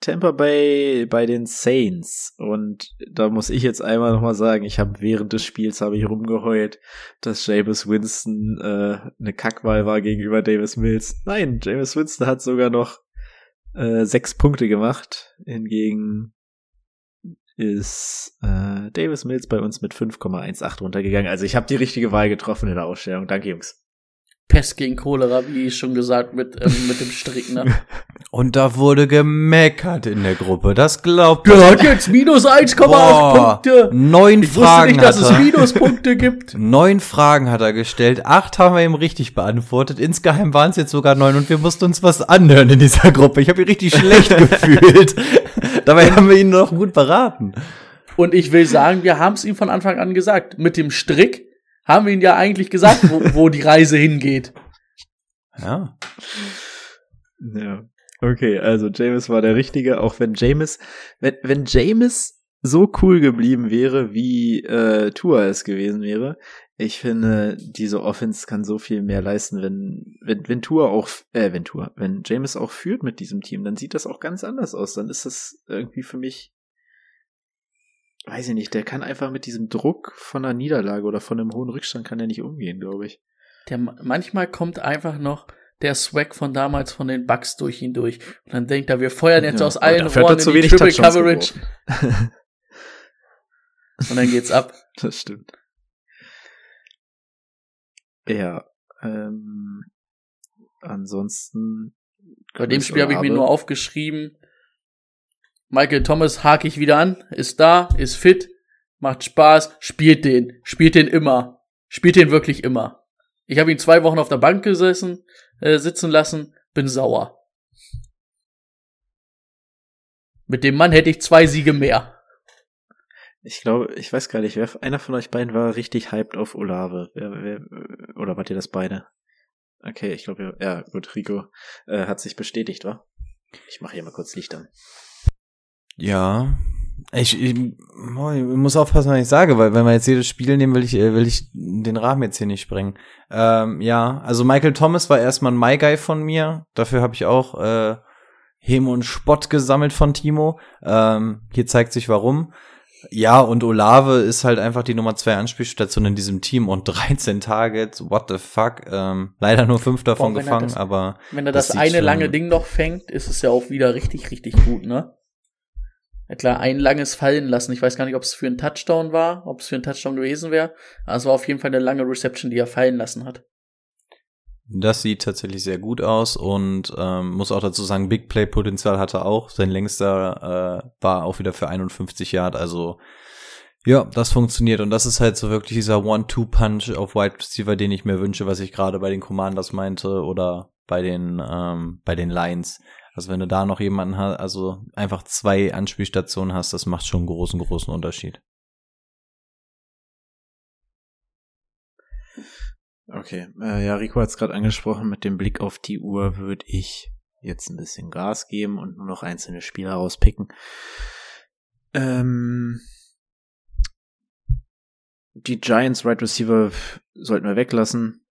Tampa Bay bei den Saints und da muss ich jetzt einmal nochmal sagen, ich habe während des Spiels habe ich rumgeheult, dass James Winston äh, eine Kackwahl war gegenüber Davis Mills. Nein, James Winston hat sogar noch äh, sechs Punkte gemacht. Hingegen ist äh, Davis Mills bei uns mit 5,18 runtergegangen. Also ich habe die richtige Wahl getroffen in der Ausstellung. Danke, Jungs.
Pest gegen Cholera, wie schon gesagt, mit, ähm, mit dem Strick, ne? [laughs]
Und da wurde gemeckert in der Gruppe. Das glaubt
Der hat jetzt minus 1,8
Boah,
Punkte.
Neun
Ich wusste
Fragen
nicht, dass es. Minuspunkte [laughs] gibt.
Neun Fragen hat er gestellt. Acht haben wir ihm richtig beantwortet. Insgeheim waren es jetzt sogar neun und wir mussten uns was anhören in dieser Gruppe. Ich habe mich richtig schlecht [laughs] gefühlt. Dabei haben wir ihn noch gut beraten.
Und ich will sagen, wir haben es ihm von Anfang an gesagt. Mit dem Strick haben wir ihm ja eigentlich gesagt, wo, wo die Reise hingeht.
Ja.
Ja. Okay, also James war der Richtige, auch wenn James, wenn, wenn James so cool geblieben wäre, wie äh, Tua es gewesen wäre. Ich finde, diese Offense kann so viel mehr leisten, wenn, wenn, wenn Tua auch, äh, wenn Tua, wenn James auch führt mit diesem Team, dann sieht das auch ganz anders aus. Dann ist das irgendwie für mich, weiß ich nicht, der kann einfach mit diesem Druck von einer Niederlage oder von einem hohen Rückstand kann er nicht umgehen, glaube ich.
Der, manchmal kommt einfach noch der Swag von damals von den Bucks durch ihn durch. Und dann denkt er, wir feuern jetzt
Ja,
aus allen Rohren
zu
in die Triple
Touchdowns
Coverage. [laughs] Und dann geht's ab.
Das stimmt. Ja, ähm, ansonsten.
Bei dem Spiel habe ich mir nur aufgeschrieben, Michael Thomas hake ich wieder an, ist da, ist fit, macht Spaß, spielt den, spielt den immer, spielt den wirklich immer. Ich habe ihn zwei Wochen auf der Bank gesessen, äh, sitzen lassen, bin sauer. Mit dem Mann hätte ich zwei Siege mehr.
Ich glaube, ich weiß gar nicht, wer einer von euch beiden war richtig hyped auf Olave. Wer, wer, oder wart ihr das beide? Okay, ich glaube, ja, gut, Rico äh, hat sich bestätigt, wa? Ich mache hier mal kurz Licht an.
Ja. Ich, ich, ich muss aufpassen, was ich sage, weil wenn wir jetzt jedes Spiel nehmen, will ich, äh, will ich den Rahmen jetzt hier nicht sprengen. Ähm, ja, also Michael Thomas war erstmal ein My Guy von mir. Dafür habe ich auch äh, Häme und Spott gesammelt von Timo. Ähm, hier zeigt sich warum. Ja, und Olave ist halt einfach die Nummer zwei Anspielstation in diesem Team und [laughs] 13 Targets, what the fuck. Ähm, leider nur fünf davon
Boah,
gefangen,
das-
aber
Wenn er
Das
das, eine lange Ding noch fängt, ist es ja auch wieder richtig, richtig gut, ne? Ja klar, ein langes fallen lassen. Ich weiß gar nicht, ob es für einen Touchdown war, ob es für einen Touchdown gewesen wäre. Aber es war auf jeden Fall eine lange Reception, die er fallen lassen hat.
Das sieht tatsächlich sehr gut aus und ähm, muss auch dazu sagen, Big Play Potenzial hatte er auch. Sein längster äh, war auch wieder für 51 Yard. Also ja, das funktioniert und das ist halt so wirklich dieser One-Two-Punch auf Wide Receiver, den ich mir wünsche, was ich gerade bei den Commanders meinte oder bei den ähm, bei den Lions. Also wenn du da noch jemanden hast, also einfach zwei Anspielstationen hast, das macht schon einen großen großen Unterschied.
Okay, äh, ja, Rico hat es gerade angesprochen, mit dem Blick auf die Uhr würde ich jetzt ein bisschen Gas geben und nur noch einzelne Spieler rauspicken. Ähm, die Giants Right Receiver sollten wir weglassen.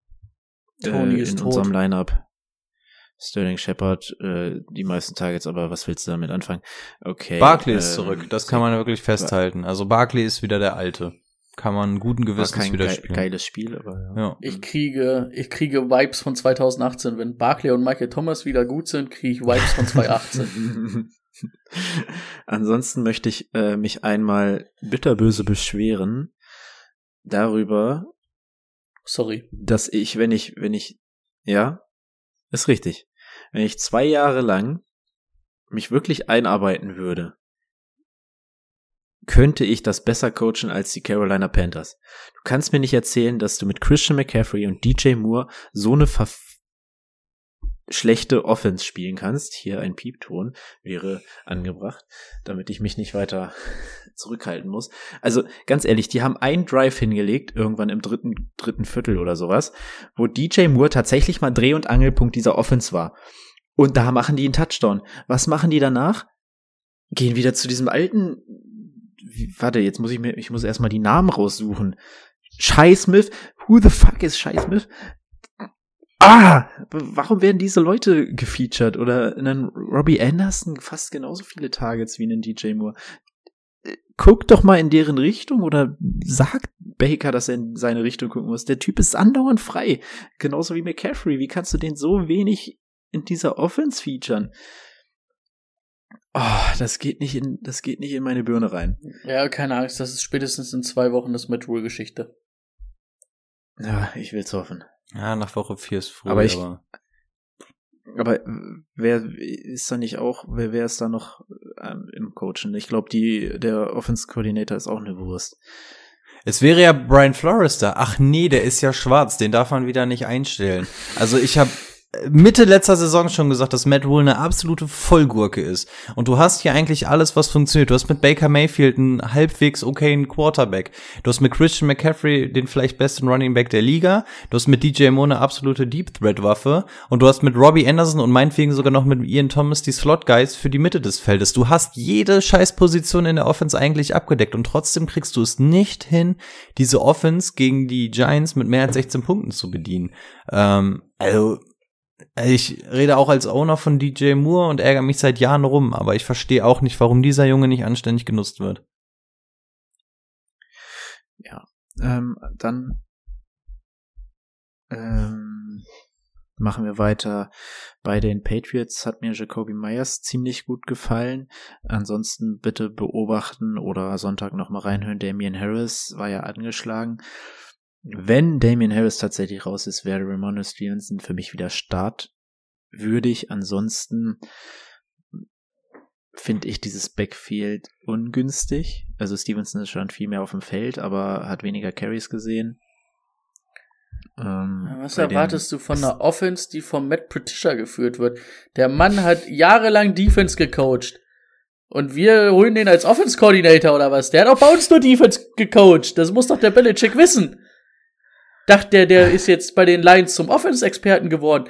Tony
äh,
ist
in
tot.
unserem Lineup. Sterling Shepard, äh, die meisten Targets, aber was willst du damit anfangen? Okay.
Barkley ist
ähm,
zurück, das kann man wirklich festhalten. Also Barkley ist wieder der Alte. Kann man guten
war
Gewissens
kein
wieder
ge
spielen.
geiles Spiel, aber ja.
Ja.
Ich kriege, ich kriege Vibes von 2018. Wenn Barkley und Michael Thomas wieder gut sind, kriege ich Vibes von 2018. [laughs]
Ansonsten möchte ich äh, mich einmal bitterböse beschweren darüber,
Sorry.
dass ich, wenn ich, wenn ich, ja, ist richtig, wenn ich zwei Jahre lang mich wirklich einarbeiten würde, könnte ich das besser coachen als die Carolina Panthers. Du kannst mir nicht erzählen, dass du mit Christian McCaffrey und DJ Moore so eine schlechte Offense spielen kannst. Hier ein Piepton wäre angebracht, damit ich mich nicht weiter [laughs] zurückhalten muss. Also ganz ehrlich, die haben einen Drive hingelegt, irgendwann im dritten, dritten Viertel oder sowas, wo DJ Moore tatsächlich mal Dreh- und Angelpunkt dieser Offense war. Und da machen die einen Touchdown. Was machen die danach? Gehen wieder zu diesem alten warte, jetzt muss ich mir, ich muss erstmal die Namen raussuchen. Shai Smith, who the fuck is Shai Smith? Ah, warum werden diese Leute gefeatured? Oder einen Robbie Anderson fast genauso viele Targets wie einen DJ Moore. Guck doch mal in deren Richtung oder sagt Baker, dass er in seine Richtung gucken muss. Der Typ ist andauernd frei. Genauso wie McCaffrey. Wie kannst du den so wenig in dieser Offense featuren? Oh, das geht nicht in, das geht nicht in meine Birne rein.
Ja, keine Angst, das ist spätestens in zwei Wochen das Matt Rule Geschichte.
Ja, ich will's hoffen.
Ja, nach Woche 4 ist früh,
Aber ich-
aber
Aber wer ist da nicht auch, wer, wer ist da noch ähm, im Coachen? Ich glaube, die, der Offense Coordinator ist auch eine Wurst.
Es wäre ja Brian Flores da. Ach nee, der ist ja schwarz, den darf man wieder nicht einstellen. Also ich habe Mitte letzter Saison schon gesagt, dass Matt Rule eine absolute Vollgurke ist. Und du hast hier eigentlich alles, was funktioniert. Du hast mit Baker Mayfield einen halbwegs okayen Quarterback. Du hast mit Christian McCaffrey den vielleicht besten Running Back der Liga. Du hast mit DJ Moore eine absolute Deep Threat Waffe. Und du hast mit Robbie Anderson und meinetwegen sogar noch mit Ian Thomas die Slot Guys für die Mitte des Feldes. Du hast jede Scheißposition in der Offense eigentlich abgedeckt und trotzdem kriegst du es nicht hin, diese Offense gegen die Giants mit mehr als 16 Punkten zu bedienen. Ähm, also ich rede auch als Owner von DJ Moore und ärgere mich seit Jahren rum, aber ich verstehe auch nicht, warum dieser Junge nicht anständig genutzt wird.
Ähm, dann ähm, machen wir weiter. Bei den Patriots hat mir Jacoby Myers ziemlich gut gefallen. Ansonsten bitte beobachten oder Sonntag nochmal reinhören. Damian Harris war ja angeschlagen. Wenn Damian Harris tatsächlich raus ist, wäre Ramon Stevenson für mich wieder startwürdig. Ansonsten finde ich dieses Backfield ungünstig. Also Stevenson ist schon viel mehr auf dem Feld, aber hat weniger Carries gesehen. Ähm,
Was erwartest du von einer Offense, die von Matt Patricia geführt wird? Der Mann hat jahrelang Defense gecoacht. Und wir holen den als Offense Coordinator oder was? Der hat auch bei uns nur Defense gecoacht. Das muss doch der Belichick wissen. Dachte der, der ist jetzt bei den Lions zum Offense-Experten geworden.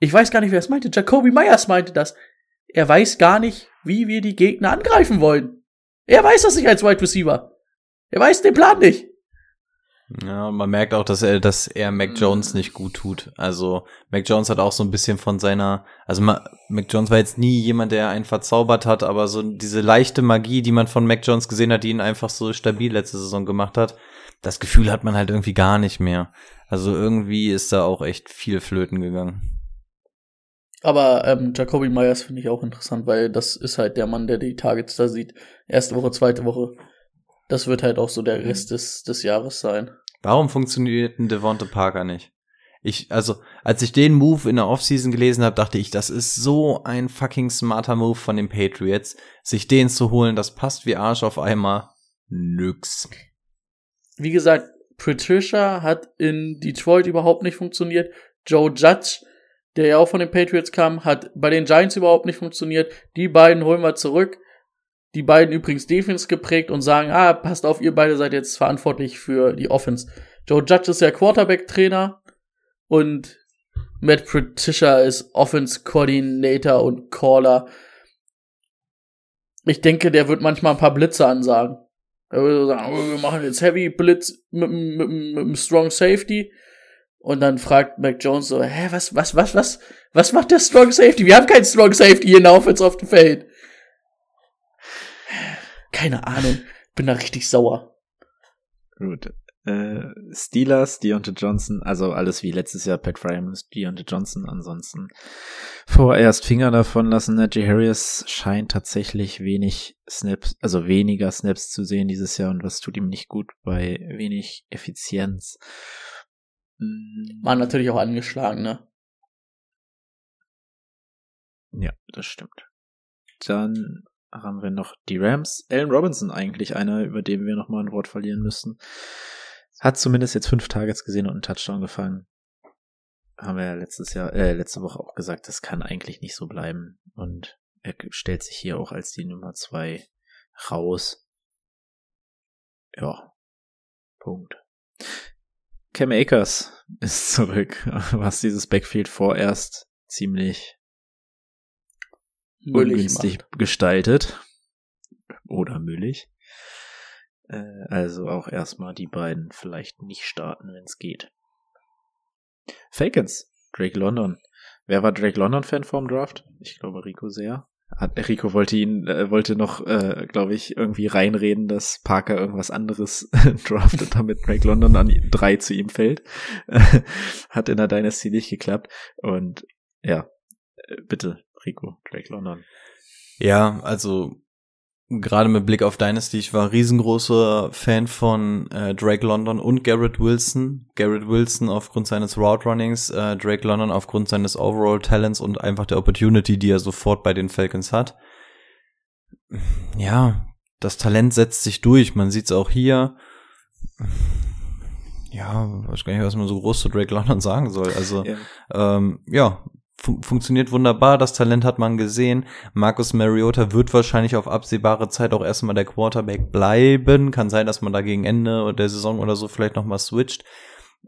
Ich weiß gar nicht, wer es meinte. Jacoby Myers meinte das. Er weiß gar nicht, wie wir die Gegner angreifen wollen. Er weiß das nicht als Wide Receiver. Er weiß den Plan nicht.
Ja, und man merkt auch, dass er, dass er Mac Jones nicht gut tut. Also Mac Jones hat auch so ein bisschen von seiner, also Ma, Mac Jones war jetzt nie jemand, der einen verzaubert hat, aber so diese leichte Magie, die man von Mac Jones gesehen hat, die ihn einfach so stabil letzte Saison gemacht hat, das Gefühl hat man halt irgendwie gar nicht mehr. Also irgendwie ist da auch echt viel flöten gegangen.
Aber ähm, Jacoby Myers finde ich auch interessant, weil das ist halt der Mann, der die Targets da sieht. Erste Woche, zweite Woche. Das wird halt auch so der Rest des, des Jahres sein.
Warum funktioniert ein Devonte Parker nicht? Ich, also, als ich den Move in der Offseason gelesen habe, dachte ich, das ist so ein fucking smarter Move von den Patriots, sich den zu holen, das passt wie Arsch auf einmal. Nix.
Wie gesagt, Patricia hat in Detroit überhaupt nicht funktioniert. Joe Judge, der ja auch von den Patriots kam, hat bei den Giants überhaupt nicht funktioniert. Die beiden holen wir zurück. Die beiden übrigens Defense geprägt und sagen, ah, passt auf, ihr beide seid jetzt verantwortlich für die Offense. Joe Judge ist ja Quarterback-Trainer und Matt Patricia ist Offense-Coordinator und Caller. Ich denke, der wird manchmal ein paar Blitze ansagen. Er würde sagen, oh, wir machen jetzt Heavy Blitz mit, mit, mit, mit einem Strong Safety. Und dann fragt Mac Jones so, hä, was, was, was, was, was macht der Strong Safety? Wir haben keinen Strong Safety hier in der Offense auf dem Feld. Keine Ahnung. Bin da richtig sauer.
Gut. Äh, Steelers, Deontay Johnson, also alles wie letztes Jahr, Pat Fryman, Deontay Johnson, ansonsten vorerst Finger davon lassen. Najee Harris scheint tatsächlich wenig Snaps, also weniger Snaps zu sehen dieses Jahr und was tut ihm nicht gut bei wenig Effizienz.
War natürlich auch angeschlagen, ne?
Ja, das stimmt. Dann haben wir noch die Rams. Allen Robinson eigentlich einer, über den wir nochmal ein Wort verlieren müssen. Hat zumindest jetzt fünf Targets gesehen und einen Touchdown gefangen. Haben wir ja letztes Jahr, äh, letzte Woche auch gesagt, das kann eigentlich nicht so bleiben. Und er stellt sich hier auch als die Nummer zwei raus. Ja. Punkt. Cam Akers [laughs] ist zurück, [laughs] was dieses Backfield vorerst ziemlich
Müllig
ungünstig
macht.
gestaltet. Oder müllig. Äh, also auch erstmal die beiden vielleicht nicht starten, wenn es geht. Falcons, Drake London. Wer war Drake London Fan vorm Draft? Ich glaube Rico sehr. Hat, Rico wollte ihn, äh, wollte noch, äh, glaube ich, irgendwie reinreden, dass Parker irgendwas anderes [laughs] draftet, damit Drake London an drei zu ihm fällt. [laughs] Hat in der Dynasty nicht geklappt. Und ja, äh, bitte, Rico, Drake London.
Ja, also gerade mit Blick auf Dynasty, ich war riesengroßer Fan von äh, Drake London und Garrett Wilson. Garrett Wilson aufgrund seines Route Runnings, äh, Drake London aufgrund seines Overall Talents und einfach der Opportunity, die er sofort bei den Falcons hat. Ja, das Talent setzt sich durch. Man sieht es auch hier. Ja, weiß gar nicht, was man so groß zu Drake London sagen soll. Also, ja, ähm, ja fun funktioniert wunderbar, das Talent hat man gesehen. Marcus Mariota wird wahrscheinlich auf absehbare Zeit auch erstmal der Quarterback bleiben. Kann sein, dass man da gegen Ende der Saison oder so vielleicht nochmal switcht.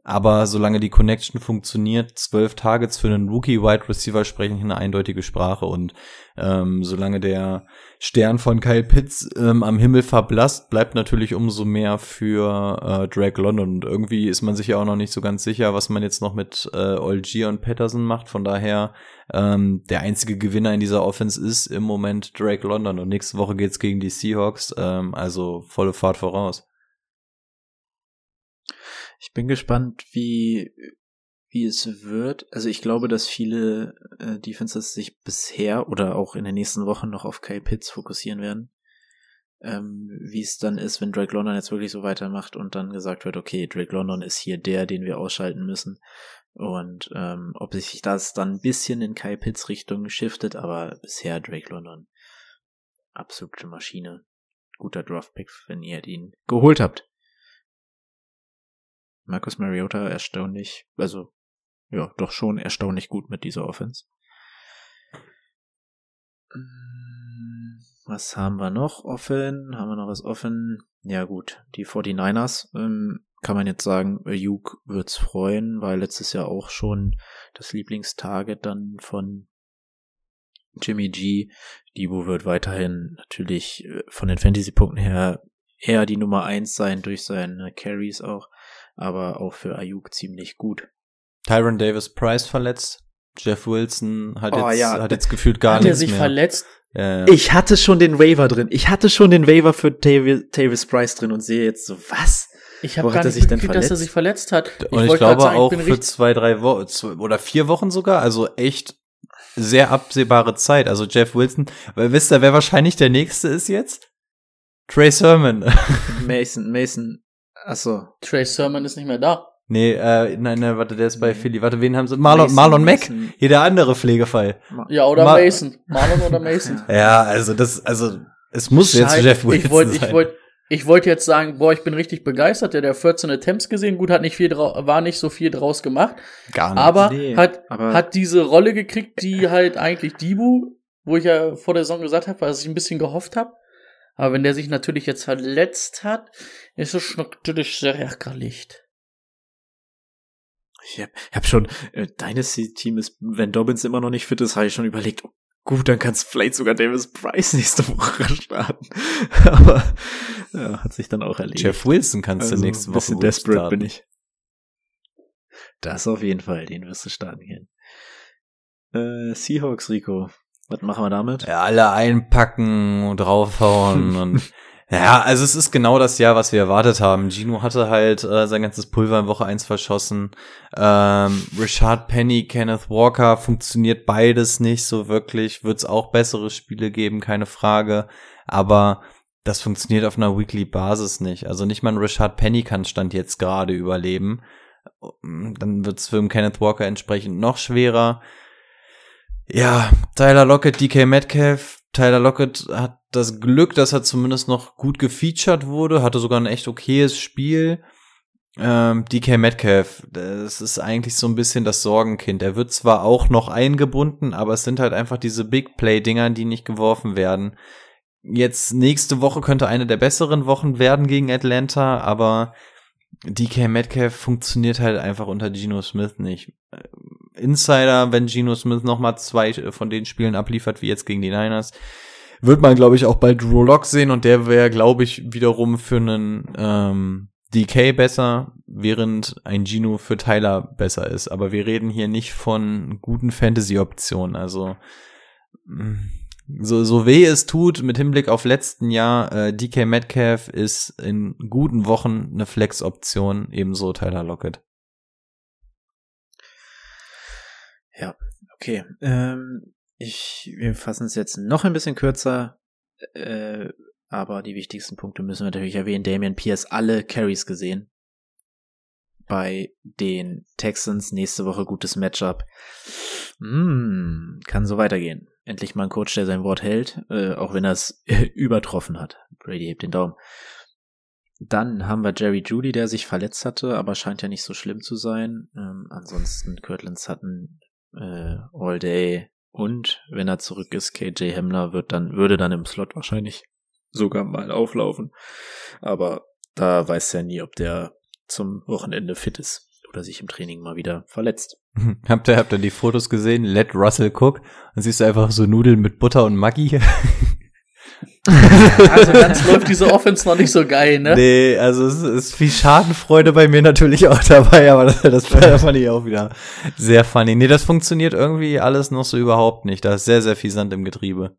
Aber solange die Connection funktioniert, zwölf Targets für einen Rookie-Wide Receiver sprechen eine eindeutige Sprache. Und ähm, solange der Stern von Kyle Pitts ähm, am Himmel verblasst, bleibt natürlich umso mehr für äh, Drake London. Und irgendwie ist man sich ja auch noch nicht so ganz sicher, was man jetzt noch mit äh, Algier und Patterson macht. Von daher, ähm, der einzige Gewinner in dieser Offense ist im Moment Drake London. Und nächste Woche geht's gegen die Seahawks. Ähm, also volle Fahrt voraus.
Ich bin gespannt, wie, wie es wird. Also ich glaube, dass viele äh, Defenses sich bisher oder auch in den nächsten Wochen noch auf Kyle Pitts fokussieren werden. Ähm, wie es dann ist, wenn Drake London jetzt wirklich so weitermacht und dann gesagt wird, okay, Drake London ist hier der, den wir ausschalten müssen. Und ähm, ob sich das dann ein bisschen in Kyle Pitts Richtung shiftet, aber bisher Drake London absolute Maschine. Guter Draft-Pick, wenn ihr ihn geholt habt. Marcus Mariota erstaunlich, also ja, doch schon erstaunlich gut mit dieser Offense. Mm, was haben wir noch offen? Haben wir noch was offen? Ja gut, die 49ers ähm, kann man jetzt sagen, Ayuk wird's freuen, weil letztes Jahr auch schon das Lieblingstarget dann von Jimmy G. Debo wird weiterhin natürlich äh, von den Fantasy-Punkten her eher die Nummer eins sein durch seine Carries auch aber auch für Ayuk ziemlich gut.
Tyron Davis Price verletzt. Jeff Wilson hat, oh, jetzt, ja. hat jetzt gefühlt gar
hat
nichts
mehr. Hat er sich verletzt?
Ja, ja. Ich hatte schon den Waiver drin. Ich hatte schon den Waiver für Tavis, Tavis Price drin und sehe jetzt so, was?
Ich habe gar nicht mitgekriegt, dass er sich verletzt hat.
Und ich, ich glaube sagen, auch ich für zwei, drei Wochen oder vier Wochen sogar. Also echt sehr absehbare Zeit. Also Jeff Wilson, weil wisst ihr, wer wahrscheinlich der nächste ist jetzt? Trey Sermon. [laughs]
Mason, Mason, Achso.
Trey Sermon ist nicht mehr da.
Nee, äh, nein, nein, warte, der ist bei Philly. Warte, wen haben sie? Marlon, Mason, Marlon Mack. Hier der andere Pflegefall.
Ja, oder Ma Mason. Marlon oder Mason. [laughs]
ja, also das, also, es muss Scheiße. jetzt Jeff Wilson
ich wollt, sein. Ich wollte ich wollte jetzt sagen, boah, ich bin richtig begeistert. Der hat 14 Attempts gesehen. Gut, hat nicht viel war nicht so viel draus gemacht.
Gar nicht.
Aber nee, hat, aber hat diese Rolle gekriegt, die halt eigentlich Dibu, wo ich ja vor der Saison gesagt habe, was ich ein bisschen gehofft habe. Aber wenn der sich natürlich jetzt verletzt hat, ist es natürlich sehr ärgerlich.
Ich habe hab schon, äh, Dynasty-Team ist, wenn Dobbins immer noch nicht fit ist, habe ich schon überlegt, oh, gut, dann kannst vielleicht sogar Davis Price [laughs] nächste Woche starten. [laughs] Aber ja, hat sich dann auch erledigt.
Jeff Wilson kannst also, du nächste Woche
bisschen desperate starten. bin ich. Das auf jeden Fall, den wirst du starten gehen. Äh, Seahawks, Rico. Was machen wir damit?
Ja, alle einpacken und draufhauen [laughs] und ja, also es ist genau das Jahr, was wir erwartet haben. Gino hatte halt äh, sein ganzes Pulver in Woche 1 verschossen. Ähm, Richard Penny, Kenneth Walker funktioniert beides nicht so wirklich. Wird es auch bessere Spiele geben, keine Frage. Aber das funktioniert auf einer Weekly Basis nicht. Also nicht mal ein Richard Penny kann Stand jetzt gerade überleben. Dann wird es für Kenneth Walker entsprechend noch schwerer. Ja, Tyler Lockett, DK Metcalf. Tyler Lockett hat das Glück, dass er zumindest noch gut gefeatured wurde, hatte sogar ein echt okayes Spiel. Ähm, DK Metcalf, das ist eigentlich so ein bisschen das Sorgenkind. Er wird zwar auch noch eingebunden, aber es sind halt einfach diese Big Play-Dinger, die nicht geworfen werden. Jetzt nächste Woche könnte eine der besseren Wochen werden gegen Atlanta, aber DK Metcalf funktioniert halt einfach unter Geno Smith nicht. Insider, wenn Geno Smith nochmal zwei von den Spielen abliefert, wie jetzt gegen die Niners, wird man, glaube ich, auch bei Drew Lock sehen und der wäre, glaube ich, wiederum für einen ähm, DK besser, während ein Gino für Tyler besser ist. Aber wir reden hier nicht von guten Fantasy-Optionen. Also mm, so, so weh es tut mit Hinblick auf letzten Jahr, äh, DK Metcalf ist in guten Wochen eine Flex-Option, ebenso Tyler Lockett.
Ja, okay. Ähm, ich, wir fassen es jetzt noch ein bisschen kürzer, äh, aber die wichtigsten Punkte müssen wir natürlich erwähnen. Damian Pierce alle Carries gesehen. Bei den Texans nächste Woche gutes Matchup. Mm, kann so weitergehen. Endlich mal ein Coach, der sein Wort hält, äh, auch wenn er es [laughs] übertroffen hat. Brady hebt den Daumen. Dann haben wir Jerry Judy, der sich verletzt hatte, aber scheint ja nicht so schlimm zu sein. Ähm, ansonsten Kirtland Sutton äh, All Day und wenn er zurück ist, KJ Hemmler wird dann, würde dann im Slot wahrscheinlich sogar mal auflaufen. Aber da weiß er nie, ob der zum Wochenende fit ist oder sich im Training mal wieder verletzt. [laughs]
habt ihr, habt ihr die Fotos gesehen? Let Russell Cook. Dann siehst du einfach so Nudeln mit Butter und Maggi. [laughs]
also ganz läuft diese Offense noch nicht so geil, ne?
Nee, also es ist viel Schadenfreude bei mir natürlich auch [laughs] dabei, aber das, das fand ich auch wieder sehr funny. Nee, das funktioniert irgendwie alles noch so überhaupt nicht. Da ist sehr, sehr viel Sand im Getriebe.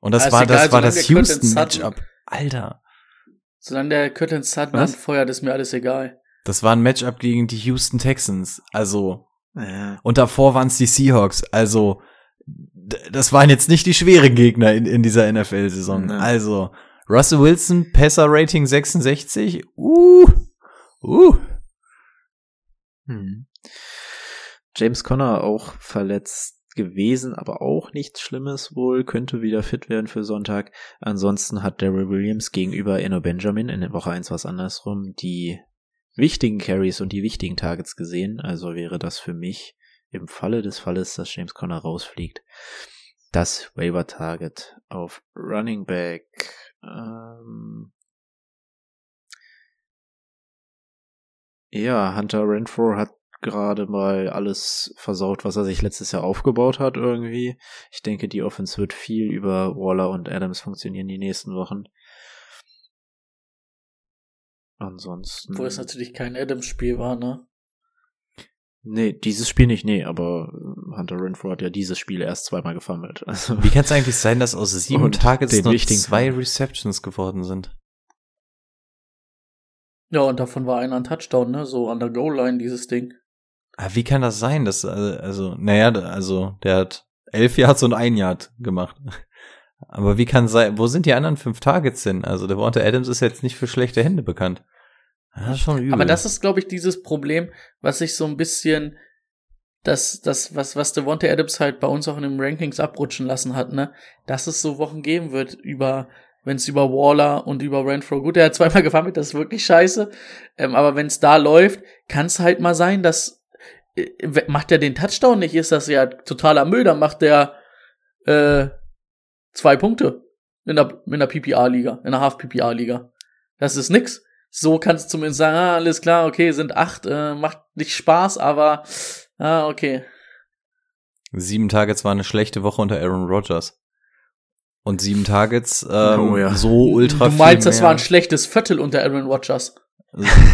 Und das also war, egal, das war das Houston-Matchup. Alter.
Solange der Curtin Sutton feuert, ist mir alles egal.
Das war ein Matchup gegen die Houston Texans. Also. Ja. Und davor waren es die Seahawks. Also das waren jetzt nicht die schweren Gegner in, in dieser NFL-Saison. Ja. Also, Russell Wilson, Passer-Rating 66. Uh, uh.
Hm. James Conner auch verletzt gewesen, aber auch nichts Schlimmes wohl, könnte wieder fit werden für Sonntag. Ansonsten hat Daryl Williams gegenüber Eno Benjamin in der Woche 1 was andersrum die wichtigen Carries und die wichtigen Targets gesehen, also wäre das für mich im Falle des Falles, dass James Conner rausfliegt, das Waiver Target auf Running Back. Ähm ja, Hunter Renfro hat gerade mal alles versaut, was er sich letztes Jahr aufgebaut hat irgendwie. Ich denke, die Offense wird viel über Waller und Adams funktionieren die nächsten Wochen. Ansonsten.
Wo es natürlich kein Adams-Spiel war, ne?
Nee, dieses Spiel nicht, nee, aber Hunter Renfro hat ja dieses Spiel erst zweimal gefummelt. [laughs]
Also Wie kann es eigentlich sein, dass aus sieben Targets nur zwei Receptions geworden sind?
Ja, und davon war einer ein Touchdown, ne? So an der Goal-Line, dieses Ding.
Aber wie kann das sein? dass, also, naja, also, der hat elf Yards und ein Yard gemacht. [laughs] Aber wie kann sein, wo sind die anderen fünf Targets hin? Also, der Walter Adams ist jetzt nicht für schlechte Hände bekannt.
Das ist schon übel. Aber das ist, glaube ich, dieses Problem, was sich so ein bisschen, das, das, was, was Devonta Adams halt bei uns auch in den Rankings abrutschen lassen hat, ne, dass es so Wochen geben wird über, wenn es über Waller und über Renfro, gut, er hat zweimal [laughs] gefahren, das ist wirklich scheiße, ähm, aber wenn es da läuft, kann es halt mal sein, dass, äh, macht er den Touchdown nicht, ist das ja totaler Müll, dann macht der, äh, zwei Punkte in der, in der PPA-Liga, in der Half-PPA-Liga. Das ist nix so kannst du zumindest sagen, ah, alles klar, okay, sind acht, äh, macht nicht Spaß, aber ah, okay.
Sieben Targets war eine schlechte Woche unter Aaron Rodgers. Und sieben Targets ähm, oh, ja. so ultra
Du meinst, das war ein schlechtes Viertel unter Aaron Rodgers?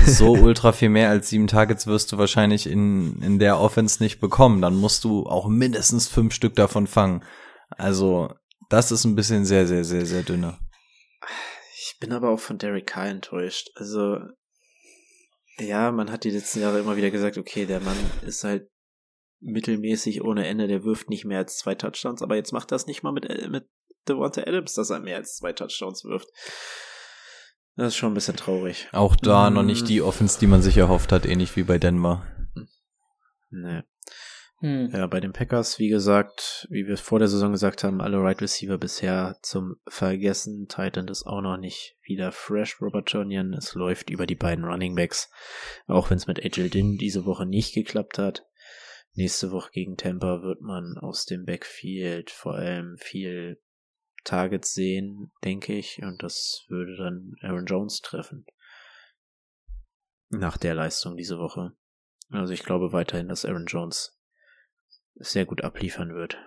So ultra viel mehr als sieben Targets wirst du wahrscheinlich in, in der Offense nicht bekommen. Dann musst du auch mindestens fünf Stück davon fangen. Also, das ist ein bisschen sehr, sehr, sehr, sehr dünner.
Ich bin aber auch von Derek Carr enttäuscht. Also, ja, man hat die letzten Jahre immer wieder gesagt, okay, der Mann ist halt mittelmäßig ohne Ende, der wirft nicht mehr als zwei Touchdowns, aber jetzt macht das nicht mal mit, äh, mit Devonta Adams, dass er mehr als zwei Touchdowns wirft. Das ist schon ein bisschen traurig.
Auch da mm. noch nicht die Offense, die man sich erhofft hat, ähnlich wie bei Denver.
Nee. Hm. Ja, bei den Packers, wie gesagt, wie wir vor der Saison gesagt haben, alle Right Receiver bisher zum Vergessen. Titan ist auch noch nicht wieder fresh. Robert Jonian, es läuft über die beiden Running Backs. Auch wenn es mit Agil Din diese Woche nicht geklappt hat. Nächste Woche gegen Tampa wird man aus dem Backfield vor allem viel Targets sehen, denke ich. Und das würde dann Aaron Jones treffen. Nach der Leistung diese Woche. Also ich glaube weiterhin, dass Aaron Jones sehr gut abliefern wird.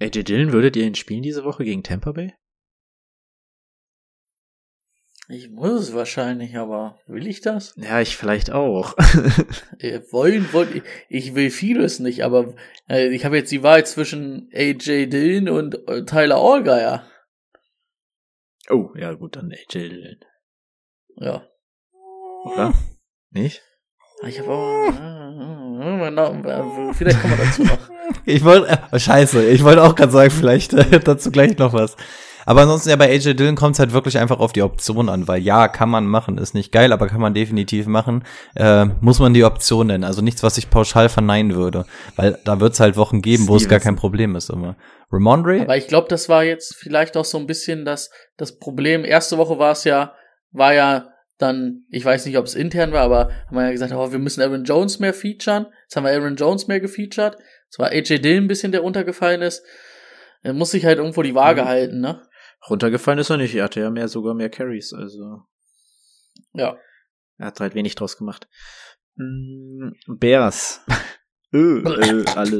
AJ Dillon, würdet ihr ihn spielen diese Woche gegen Tampa Bay?
Ich muss es wahrscheinlich, aber will ich das?
Ja, ich vielleicht auch. [laughs]
Äh, wollen, wollen, ich, will vieles nicht, aber äh, ich habe jetzt die Wahl zwischen AJ Dillon und äh, Tyler Allgeier.
oh, ja gut, dann AJ Dillon.
Ja.
Oder? Nicht?
Ich habe auch. Vielleicht kommen wir dazu noch. [laughs]
Ich wollte, äh, scheiße, ich wollte auch gerade sagen, vielleicht äh, [laughs] dazu gleich noch was. Aber ansonsten ja bei AJ Dillon kommt es halt wirklich einfach auf die Option an, weil ja, kann man machen, ist nicht geil, aber kann man definitiv machen. Äh, muss man die Option nennen, also nichts, was ich pauschal verneinen würde, weil da wird es halt Wochen geben, wo es gar kein Problem ist immer. Ramondre?
Aber ich glaube, das war jetzt vielleicht auch so ein bisschen das, das Problem. Erste Woche war es ja, war ja dann, ich weiß nicht, ob es intern war, aber haben wir ja gesagt, oh, wir müssen Aaron Jones mehr featuren. Jetzt haben wir Aaron Jones mehr gefeatured. Es war AJ Dillon ein bisschen, der untergefallen ist. Er muss sich halt irgendwo die Waage
Mhm.
halten, ne?
Runtergefallen ist er nicht. Er hatte ja mehr, sogar mehr Carries, also.
Ja.
Er hat halt wenig draus gemacht. Mm, Bears. [laughs] äh, äh, alle,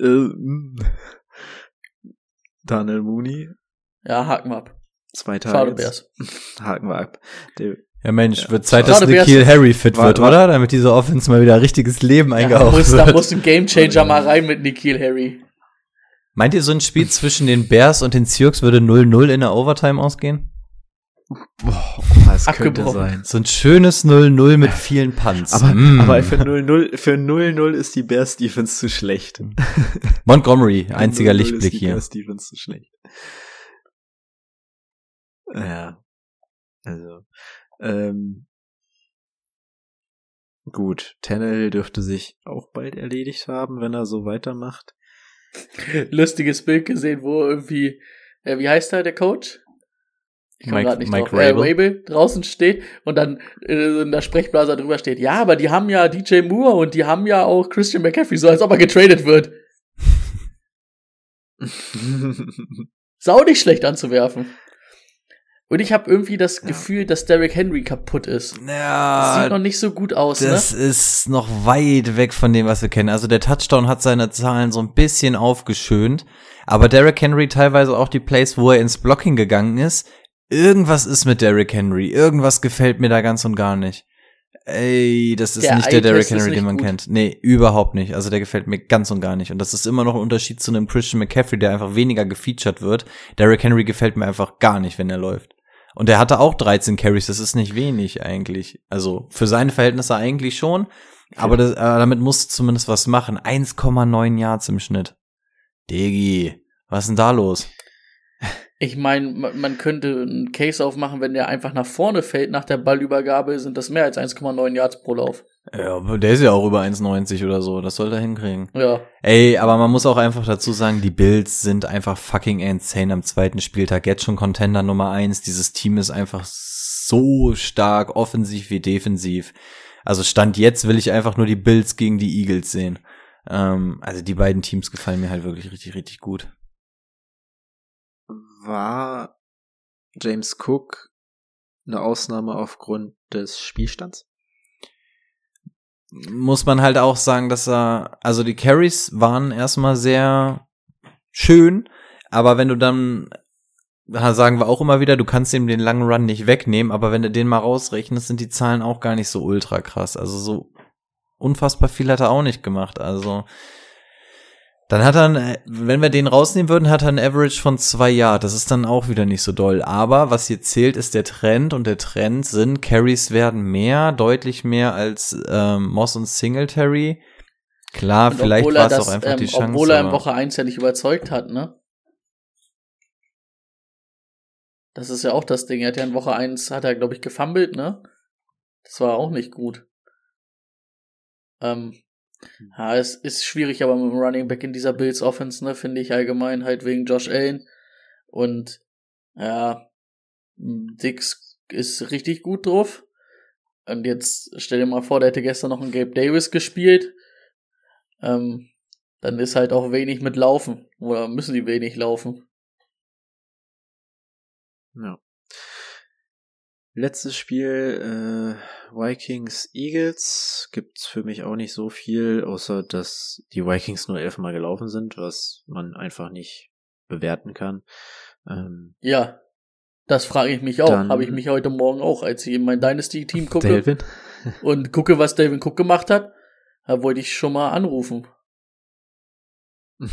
äh, äh. Daniel Mooney.
Ja, haken wir ab.
Zwei
Schade,
Targets.
Bears. [laughs]
Haken wir ab. Der,
Ja Mensch, wird Zeit, dass Nikhil Harry fit wird, oder? Damit diese Offense mal wieder richtiges Leben
da,
eingehaucht
muss, da
wird.
muss ein Gamechanger mal rein mit Nikhil Harry.
Meint ihr, so ein Spiel zwischen den Bears und den Seahawks würde 0-0 in der Overtime ausgehen?
boah, das könnte
Abgebrochen.
sein.
So ein schönes 0-0 mit vielen Punts.
Aber,
Mm.
aber für 0-0, für 0-0 ist die Bears Defense zu schlecht. [laughs]
Montgomery, einziger
0-0
Lichtblick
ist die
hier.
Bears Defense zu schlecht. Ja. Also, ähm, gut. Tannehill dürfte sich auch bald erledigt haben, wenn er so weitermacht. [laughs]
Lustiges Bild gesehen, wo irgendwie, äh, wie heißt der, der Coach? Ich komme gerade nicht
Mike
drauf. Äh,
Rabel.
Rabel draußen steht und dann äh, in der Sprechblase drüber steht, ja, aber die haben ja DJ Moore und die haben ja auch Christian McCaffrey, so als ob er getradet wird. [laughs] Sau nicht schlecht anzuwerfen. Und ich habe irgendwie das Gefühl, dass Derrick Henry kaputt ist. Das sieht noch
Ja,
nicht so gut aus,
das
ne?
ist noch weit weg von dem, was wir kennen. Also der Touchdown hat seine Zahlen so ein bisschen aufgeschönt. Aber Derrick Henry teilweise auch die Plays, wo er ins Blocking gegangen ist. Irgendwas ist mit Derrick Henry. Irgendwas gefällt mir da ganz und gar nicht. Ey, das ist
Der
nicht der Derrick Henry, den man
gut.
kennt. Nee, überhaupt nicht. Also der gefällt mir ganz und gar nicht. Und das ist immer noch ein Unterschied zu einem Christian McCaffrey, der einfach weniger gefeatured wird. Derrick Henry gefällt mir einfach gar nicht, wenn er läuft. Und er hatte auch 13 Carries, das ist nicht wenig eigentlich. Also für seine Verhältnisse eigentlich schon. Aber, das, aber damit musst du zumindest was machen. 1,9 Yards im Schnitt. Digi, was ist denn da los?
Ich meine, man man könnte einen Case aufmachen, wenn der einfach nach vorne fällt nach der Ballübergabe, sind das mehr als 1,9 Yards pro Lauf.
Ja, aber der ist ja auch über 1,90 oder so. Das soll er hinkriegen.
Ja.
Ey, aber man muss auch einfach dazu sagen, die Bills sind einfach fucking insane am zweiten Spieltag. Jetzt schon Contender Nummer eins. Dieses Team ist einfach so stark, offensiv wie defensiv. Also Stand jetzt will ich einfach nur die Bills gegen die Eagles sehen. Ähm, also die beiden Teams gefallen mir halt wirklich richtig, richtig gut.
War James Cook eine Ausnahme aufgrund des Spielstands?
Muss man halt auch sagen, dass er, also die Carries waren erstmal sehr schön, aber wenn du dann, da sagen wir auch immer wieder, du kannst ihm den langen Run nicht wegnehmen, aber wenn du den mal rausrechnest, sind die Zahlen auch gar nicht so ultra krass. Also so unfassbar viel hat er auch nicht gemacht. Also dann hat er, wenn wir den rausnehmen würden, hat er ein Average von zwei Yard. Das ist dann auch wieder nicht so doll. Aber was hier zählt, ist der Trend und der Trend sind, Carries werden mehr, deutlich mehr als ähm, Moss und Singletary. Klar,
Und
vielleicht war es auch einfach
ähm,
die Chance.
Obwohl er in Woche 1 ja nicht überzeugt hat, ne? Das ist ja auch das Ding. Er hat ja in Woche 1, hat er, glaube ich, gefummelt, ne? Das war auch nicht gut. Ähm, ja, es ist schwierig, aber mit dem Running Back in dieser Bills Offense, ne, finde ich allgemein halt wegen Josh Allen. Und ja, Dix ist richtig gut drauf. Und jetzt stell dir mal vor, der hätte gestern noch einen Gabe Davis gespielt. Ähm, dann ist halt auch wenig mit Laufen. Oder müssen die wenig laufen.
Ja. Letztes Spiel, äh, Vikings Eagles, gibt's für mich auch nicht so viel, außer dass die Vikings nur elfmal gelaufen sind, was man einfach nicht bewerten kann. Ähm,
Ja, das frage ich mich auch. Habe ich mich heute Morgen auch, als ich in mein Dynasty-Team gucke
Delvin?
und gucke, was Delvin Cook gemacht hat, da wollte ich schon mal anrufen. [laughs]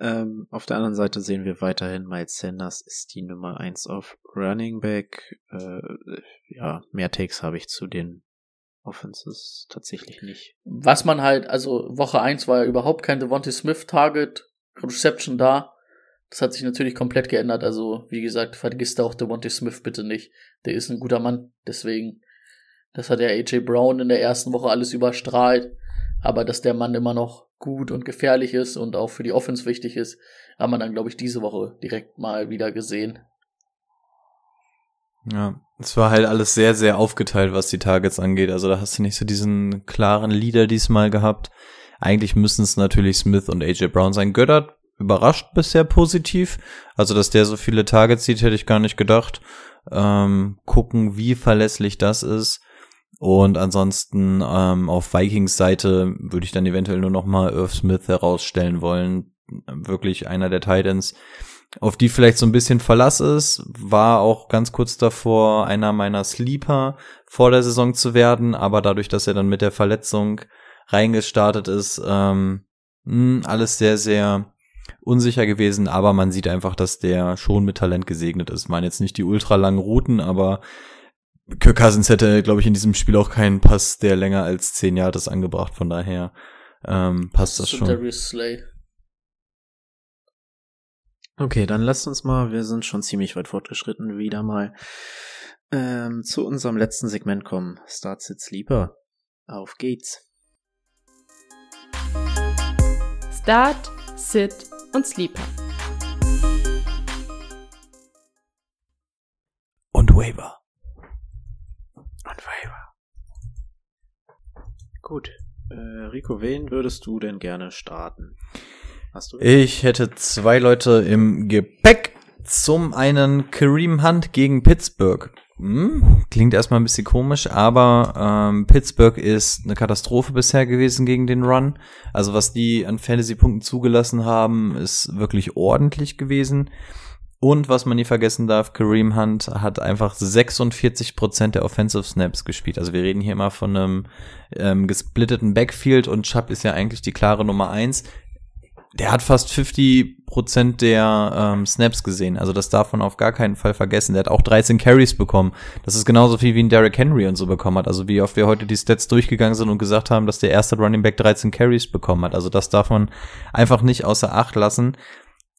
Ähm, auf der anderen Seite sehen wir weiterhin, Miles Sanders ist die Nummer eins auf Running Back. Äh, ja, mehr Takes habe ich zu den Offenses tatsächlich nicht.
Was man halt, also Woche 1 war ja überhaupt kein Devontae Smith Target Reception da. Das hat sich natürlich komplett geändert. Also, wie gesagt, vergisst auch Devontae Smith bitte nicht. Der ist ein guter Mann. Deswegen, das hat der AJ Brown in der ersten Woche alles überstrahlt. Aber dass der Mann immer noch gut und gefährlich ist und auch für die Offense wichtig ist, haben wir dann, glaube ich, diese Woche direkt mal wieder gesehen.
Ja, es war halt alles sehr, sehr aufgeteilt, was die Targets angeht. Also da hast du nicht so diesen klaren Leader diesmal gehabt. Eigentlich müssen es natürlich Smith und AJ Brown sein. Göttert überrascht bisher positiv. Also, dass der so viele Targets sieht, hätte ich gar nicht gedacht. Ähm, gucken, wie verlässlich das ist. Und ansonsten ähm, auf Vikings Seite würde ich dann eventuell nur noch mal Irv Smith herausstellen wollen. Wirklich einer der Titans, auf die vielleicht so ein bisschen Verlass ist. War auch ganz kurz davor, einer meiner Sleeper vor der Saison zu werden. Aber dadurch, dass er dann mit der Verletzung reingestartet ist, ähm, mh, alles sehr, sehr unsicher gewesen, aber man sieht einfach, dass der schon mit Talent gesegnet ist. Ich meine jetzt nicht die ultralangen Routen, aber Kirk Cousins hätte, glaube ich, in diesem Spiel auch keinen Pass, der länger als zehn Jahre ist, angebracht. Von daher ähm, passt das
Zu
schon.
Darius Slay.
Okay, dann lasst uns mal, wir sind schon ziemlich weit fortgeschritten, wieder mal ähm, zu unserem letzten Segment kommen. Start Sit Sleeper. Auf geht's.
Start, Sit und Sleeper.
Und Waiver.
Und Waiver. Gut. Äh, Rico, wen würdest du denn gerne starten? Hast du?
Ich hätte zwei Leute im Gepäck. Zum einen Kareem Hunt gegen Pittsburgh. Hm, klingt erstmal ein bisschen komisch, aber ähm, Pittsburgh ist eine Katastrophe bisher gewesen gegen den Run. Also was die an Fantasy-Punkten zugelassen haben, ist wirklich ordentlich gewesen. Und was man nie vergessen darf, Kareem Hunt hat einfach 46% der Offensive Snaps gespielt. Also wir reden hier immer von einem ähm, gesplitteten Backfield und Chubb ist ja eigentlich die klare Nummer eins. Der hat fast 50% der ähm, Snaps gesehen. Also das darf man auf gar keinen Fall vergessen. Der hat auch 13 Carries bekommen. Das ist genauso viel wie ein Derrick Henry und so bekommen hat. Also wie oft wir heute die Stats durchgegangen sind und gesagt haben, dass der erste Running Back 13 Carries bekommen hat. Also das darf man einfach nicht außer Acht lassen.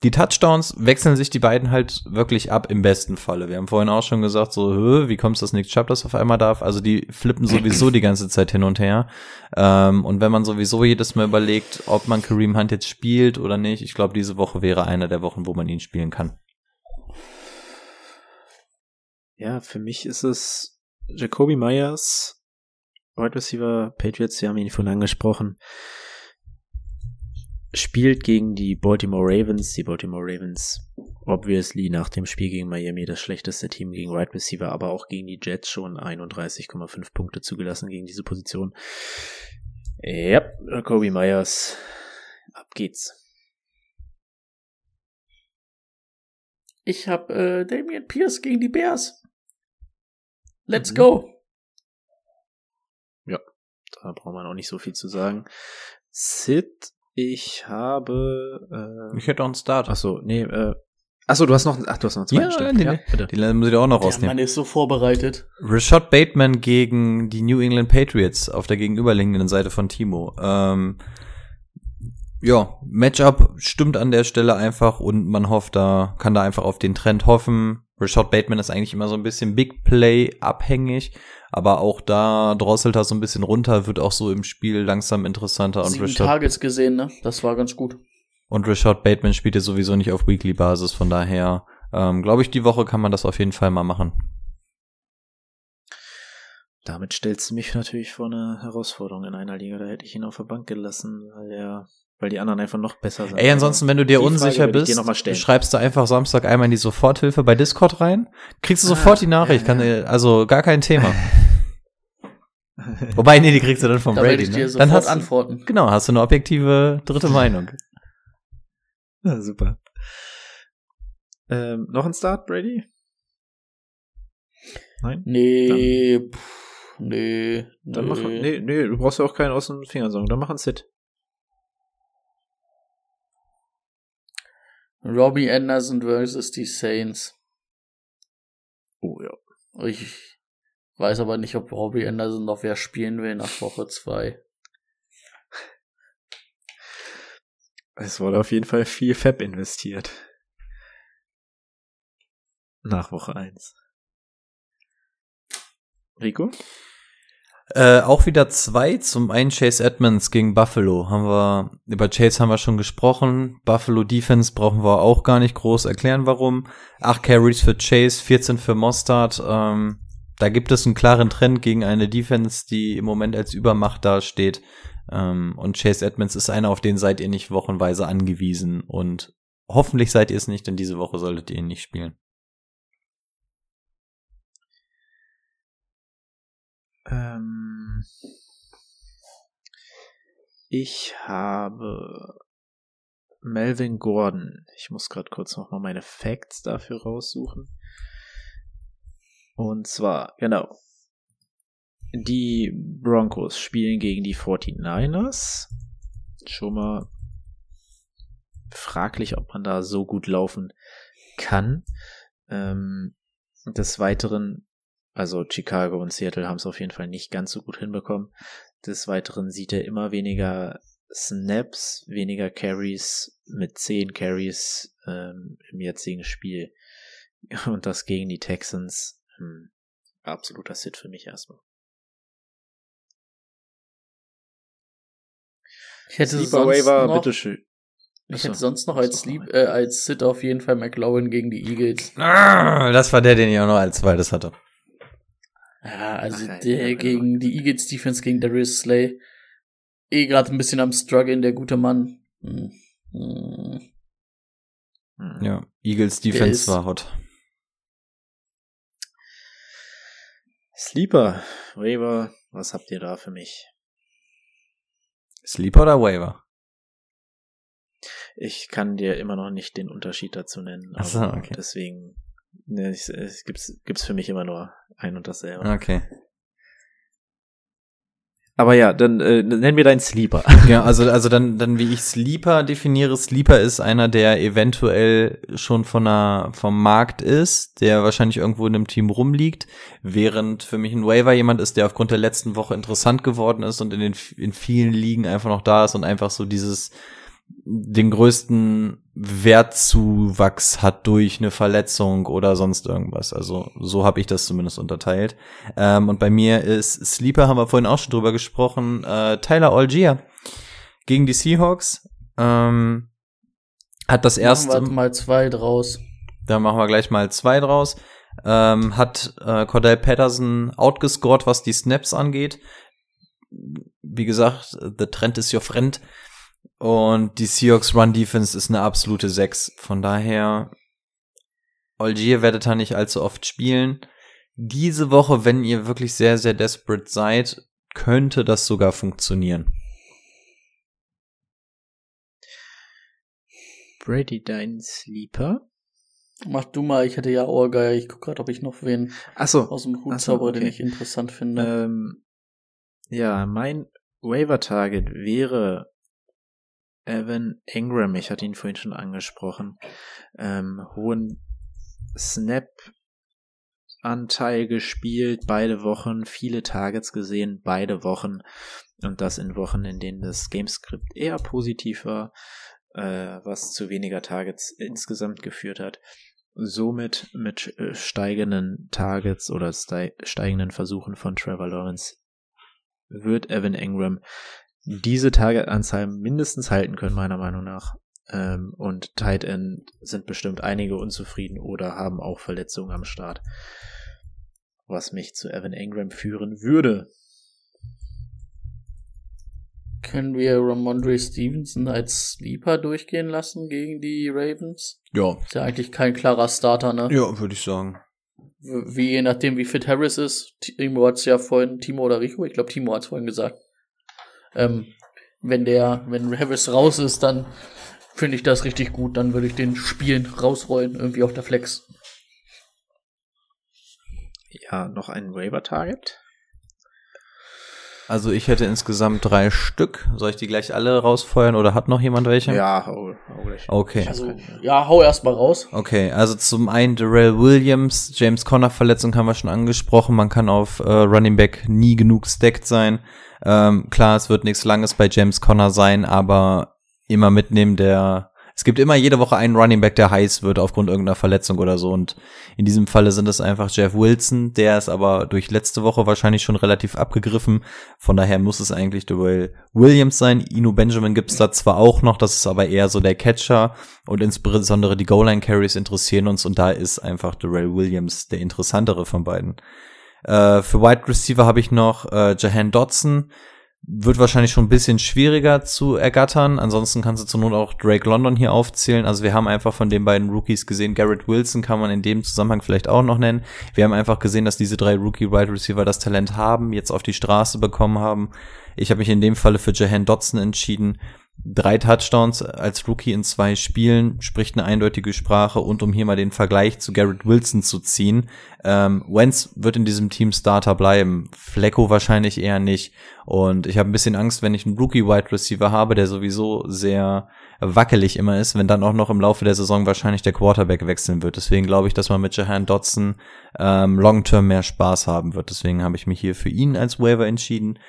Die Touchdowns wechseln sich die beiden halt wirklich ab im besten Falle. Wir haben vorhin auch schon gesagt, so, wie kommt es, dass Nick Chubb das auf einmal darf? Also die flippen sowieso die ganze Zeit hin und her. Ähm, und wenn man sowieso jedes Mal überlegt, ob man Kareem Hunt jetzt spielt oder nicht, ich glaube, diese Woche wäre eine der Wochen, wo man ihn spielen kann.
Ja, für mich ist es Jacoby Myers, Wide Receiver Patriots, wir haben ihn vorhin angesprochen, spielt gegen die Baltimore Ravens. Die Baltimore Ravens, obviously nach dem Spiel gegen Miami das schlechteste Team gegen Wide Receiver, aber auch gegen die Jets schon 31,5 Punkte zugelassen gegen diese Position. Ja, Jacoby Myers, ab geht's.
Ich habe äh, Damian Pierce gegen die Bears. Let's
Mhm.
go.
Da braucht man auch nicht so viel zu sagen. Sid, ich habe. Äh,
Ich hätte auch einen Start.
Achso, nee, äh. Achso, du hast noch, ach, du hast noch einen zweiten
Ja,
stimmt.
nee,
ja,
nee.
bitte.
Die muss ich auch noch
Der
rausnehmen.
Mann ist so vorbereitet.
Rashad Bateman gegen die New England Patriots auf der gegenüberliegenden Seite von Timo. Ähm, ja, Matchup stimmt an der Stelle einfach und man hofft da, kann da einfach auf den Trend hoffen. Rashad Bateman ist eigentlich immer so ein bisschen Big Play abhängig, aber auch da drosselt er so ein bisschen runter, wird auch so im Spiel langsam interessanter und
Sieben
Rashad,
Targets gesehen, ne? Das war ganz gut.
und Rashad Bateman spielt ja sowieso nicht auf Weekly Basis, von daher ähm, glaube ich, die Woche kann man das auf jeden Fall mal machen.
Damit stellst du mich natürlich vor eine Herausforderung in einer Liga. Da hätte ich ihn auf der Bank gelassen, weil er, weil die anderen einfach noch besser sind.
Ey, ansonsten, wenn du dir
Die Frage
unsicher
dir
bist,
noch mal stellen.
schreibst du einfach Samstag einmal in die Soforthilfe bei Discord rein, kriegst du
Ah,
sofort die Nachricht,
ja,
kann,
ja.
also gar kein Thema. [laughs] Wobei, nee, die kriegst du dann vom
Da
Brady,
ich
ne?
dir
Dann hast du,
antworten.
genau, hast du eine objektive dritte Meinung. [laughs]
Ja, super. Ähm, noch ein Start, Brady? Nein?
Nee, pff, nee.
Dann
nee.
mach, nee, nee, du brauchst ja auch keinen aus den Fingern sagen. Dann mach einen Sit.
Robbie Anderson versus die Saints.
Oh ja.
Ich weiß aber nicht, ob Robbie Anderson noch wer spielen will nach Woche 2.
Es wurde auf jeden Fall viel Fab investiert. Nach Woche 1. Rico?
Äh, auch wieder zwei. Zum einen Chase Edmonds gegen Buffalo. Haben wir, über Chase haben wir schon gesprochen. Buffalo Defense brauchen wir auch gar nicht groß erklären, warum. Acht Carries für Chase, 14 für Mostard. Ähm, da gibt es einen klaren Trend gegen eine Defense, die im Moment als Übermacht dasteht. Ähm, und Chase Edmonds ist einer, auf den seid ihr nicht wochenweise angewiesen. Und hoffentlich seid ihr es nicht, denn diese Woche solltet ihr ihn nicht spielen.
Ähm, ich habe Melvin Gordon. Ich muss gerade kurz noch mal meine Facts dafür raussuchen. Und zwar, genau. Die Broncos spielen gegen die 49ers. Schon mal fraglich, ob man da so gut laufen kann. Ähm, des Weiteren, also Chicago und Seattle haben es auf jeden Fall nicht ganz so gut hinbekommen. Des Weiteren sieht er immer weniger Snaps, weniger Carries mit 10 Carries ähm, im jetzigen Spiel. [laughs] Und das gegen die Texans. Hm, absoluter Sit für mich erstmal.
Ich hätte
Sleeper
sonst
Waiver,
noch,
bitteschön.
ich
Achso,
hätte sonst noch als Sleep, äh, als Sit auf jeden Fall McLaurin gegen die Eagles.
Ah, das war der, den ich auch noch als zweites hatte.
Ja, also
Ach
der
ja, genau.
gegen die Eagles Defense gegen Darius Slay. Eh gerade ein bisschen am struggeln, der gute Mann. Hm. Hm.
Hm.
Ja, Eagles Defense war hot.
Sleeper, Waiver, was habt ihr da für mich?
Sleeper oder Waiver?
Ich kann dir immer noch nicht den Unterschied dazu nennen.
Ach so,
aber
okay.
Deswegen ne, es, es gibt's, gibt's für mich immer nur ein und dasselbe.
Okay.
Aber ja, dann äh, nenn mir deinen Sleeper. [laughs]
Ja, also, also dann, dann wie ich Sleeper definiere, Sleeper ist einer, der eventuell schon von einer, vom Markt ist, der wahrscheinlich irgendwo in einem Team rumliegt, während für mich ein Waiver jemand ist, der aufgrund der letzten Woche interessant geworden ist und in den, in vielen Ligen einfach noch da ist und einfach so dieses, den größten Wertzuwachs hat durch eine Verletzung oder sonst irgendwas. Also so habe ich das zumindest unterteilt. Ähm, und bei mir ist Sleeper, haben wir vorhin auch schon drüber gesprochen, äh, Tyler Algier gegen die Seahawks. Ähm, hat das erste,
Machen wir mal zwei draus.
da machen wir gleich mal zwei draus. Ähm, hat äh, Cordell Patterson outgescored, was die Snaps angeht. Wie gesagt, the trend is your friend. Und die Seahawks Run Defense ist eine absolute 6. Von daher, Algier werdet ihr nicht allzu oft spielen. Diese Woche, wenn ihr wirklich sehr, sehr desperate seid, könnte das sogar funktionieren.
Brady, dein Sleeper?
Mach du mal, ich hätte ja Ohrgeier. Ich guck gerade, ob ich noch wen
Achso.
aus dem Hut
so,
zaubere, den
okay.
ich interessant finde.
Ähm, ja, mein Waiver-Target wäre Evan Ingram. Ich hatte ihn vorhin schon angesprochen. Ähm, hohen Snap-Anteil gespielt, beide Wochen, viele Targets gesehen, beide Wochen. Und das in Wochen, in denen das Gamescript eher positiv war, äh, was zu weniger Targets insgesamt geführt hat. Somit mit äh, steigenden Targets oder stei steigenden Versuchen von Trevor Lawrence wird Evan Ingram diese Targetanzahl mindestens halten können, meiner Meinung nach. Ähm, und Tight End sind bestimmt einige unzufrieden oder haben auch Verletzungen am Start. Was mich zu Evan Ingram führen würde.
Können wir Ramondre Stevenson als Sleeper durchgehen lassen gegen die Ravens?
Ja.
Ist ja eigentlich kein klarer Starter, ne?
Ja, würde ich sagen.
Wie je nachdem, wie fit Harris ist. Timo hat's ja vorhin, Timo oder Rico, ich glaube Timo hat's vorhin gesagt. Ähm, wenn der, wenn Harris raus ist, dann finde ich das richtig gut. Dann würde ich den spielen, rausrollen, irgendwie auf der Flex.
Ja, noch ein Waiver-Target.
Also ich hätte insgesamt drei Stück. Soll ich die gleich alle rausfeuern oder hat noch jemand welche?
Ja, hau, hau gleich.
Okay.
Also, ja, hau erst mal raus.
Okay, also zum einen Darrell Williams, James Conner Verletzung haben wir schon angesprochen. Man kann auf äh, Running Back nie genug stacked sein. Ähm, klar, es wird nichts Langes bei James Conner sein, aber immer mitnehmen, der es gibt immer jede Woche einen Running Back, der heiß wird aufgrund irgendeiner Verletzung oder so. Und in diesem Falle sind es einfach Jeff Wilson. Der ist aber durch letzte Woche wahrscheinlich schon relativ abgegriffen. Von daher muss es eigentlich Darrell Williams sein. Inu Benjamin gibt's da zwar auch noch, das ist aber eher so der Catcher. Und insbesondere die Goal-Line-Carries interessieren uns. Und da ist einfach Darrell Williams der interessantere von beiden. Äh, für Wide Receiver habe ich noch äh, Jahan Dodson wird wahrscheinlich schon ein bisschen schwieriger zu ergattern. Ansonsten kannst du zur Not auch Drake London hier aufzählen. Also wir haben einfach von den beiden Rookies gesehen, Garrett Wilson kann man in dem Zusammenhang vielleicht auch noch nennen. Wir haben einfach gesehen, dass diese drei Rookie-Wide Receiver das Talent haben, jetzt auf die Straße bekommen haben. Ich habe mich in dem Falle für Jahan Dotson entschieden drei Touchdowns als Rookie in zwei Spielen, spricht eine eindeutige Sprache und um hier mal den Vergleich zu Garrett Wilson zu ziehen, ähm, Wentz wird in diesem Team Starter bleiben, Flecko wahrscheinlich eher nicht und ich habe ein bisschen Angst, wenn ich einen Rookie Wide Receiver habe, der sowieso sehr wackelig immer ist, wenn dann auch noch im Laufe der Saison wahrscheinlich der Quarterback wechseln wird. Deswegen glaube ich, dass man mit Jahan Dotson ähm, long-term mehr Spaß haben wird. Deswegen habe ich mich hier für ihn als Waiver entschieden.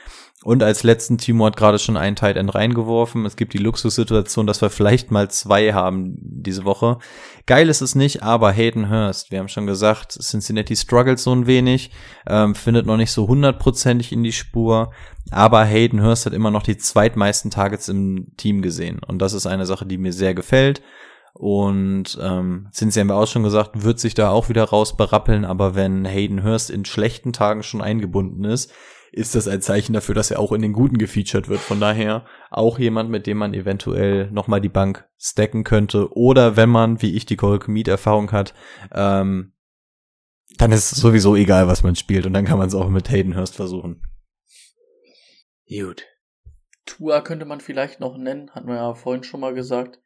Und als letzten Timo hat gerade schon einen Tight End reingeworfen. Es gibt die Luxussituation, dass wir vielleicht mal zwei haben diese Woche. Geil ist es nicht, aber Hayden Hurst, wir haben schon gesagt, Cincinnati struggles so ein wenig, ähm, findet noch nicht so hundertprozentig in die Spur. Aber Hayden Hurst hat immer noch die zweitmeisten Targets im Team gesehen. Und das ist eine Sache, die mir sehr gefällt. Und ähm, Cincy haben wir auch schon gesagt, wird sich da auch wieder raus berappeln. Aber wenn Hayden Hurst in schlechten Tagen schon eingebunden ist, ist das ein Zeichen dafür, dass er auch in den guten gefeatured wird. Von daher auch jemand, mit dem man eventuell nochmal die Bank stacken könnte. Oder wenn man, wie ich, die Cole Commit Erfahrung hat, ähm, dann ist es sowieso egal, was man spielt. Und dann kann man es auch mit Hayden Hurst versuchen.
Gut.
Tua könnte man vielleicht noch nennen, hatten wir ja vorhin schon mal gesagt.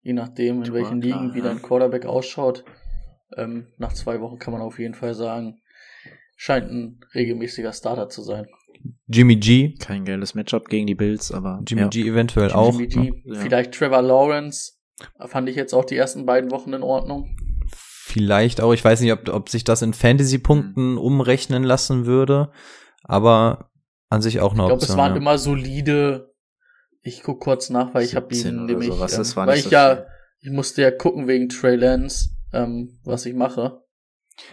Je nachdem, in
Tua,
welchen
klar,
Ligen wie dein Quarterback ausschaut. Ähm, nach zwei Wochen kann man auf jeden Fall sagen, scheint ein regelmäßiger Starter zu sein.
Jimmy G,
Kein geiles Matchup gegen die Bills, aber
Jimmy
ja.
G eventuell auch.
Jimmy G,
Ja.
vielleicht Trevor Lawrence, fand ich jetzt auch die ersten beiden Wochen in Ordnung.
Vielleicht auch, ich weiß nicht, ob, ob sich das in Fantasy-Punkten umrechnen lassen würde, aber an sich auch eine
Ich glaube, es
Option.
waren
ja.
immer solide. Ich guck kurz nach, weil ich habe
17
ihn nämlich,
sowas,
ähm,
das war
weil
nicht
ich
so
ja,
viel.
ich musste ja gucken wegen Trey Lance, ähm, was ich mache.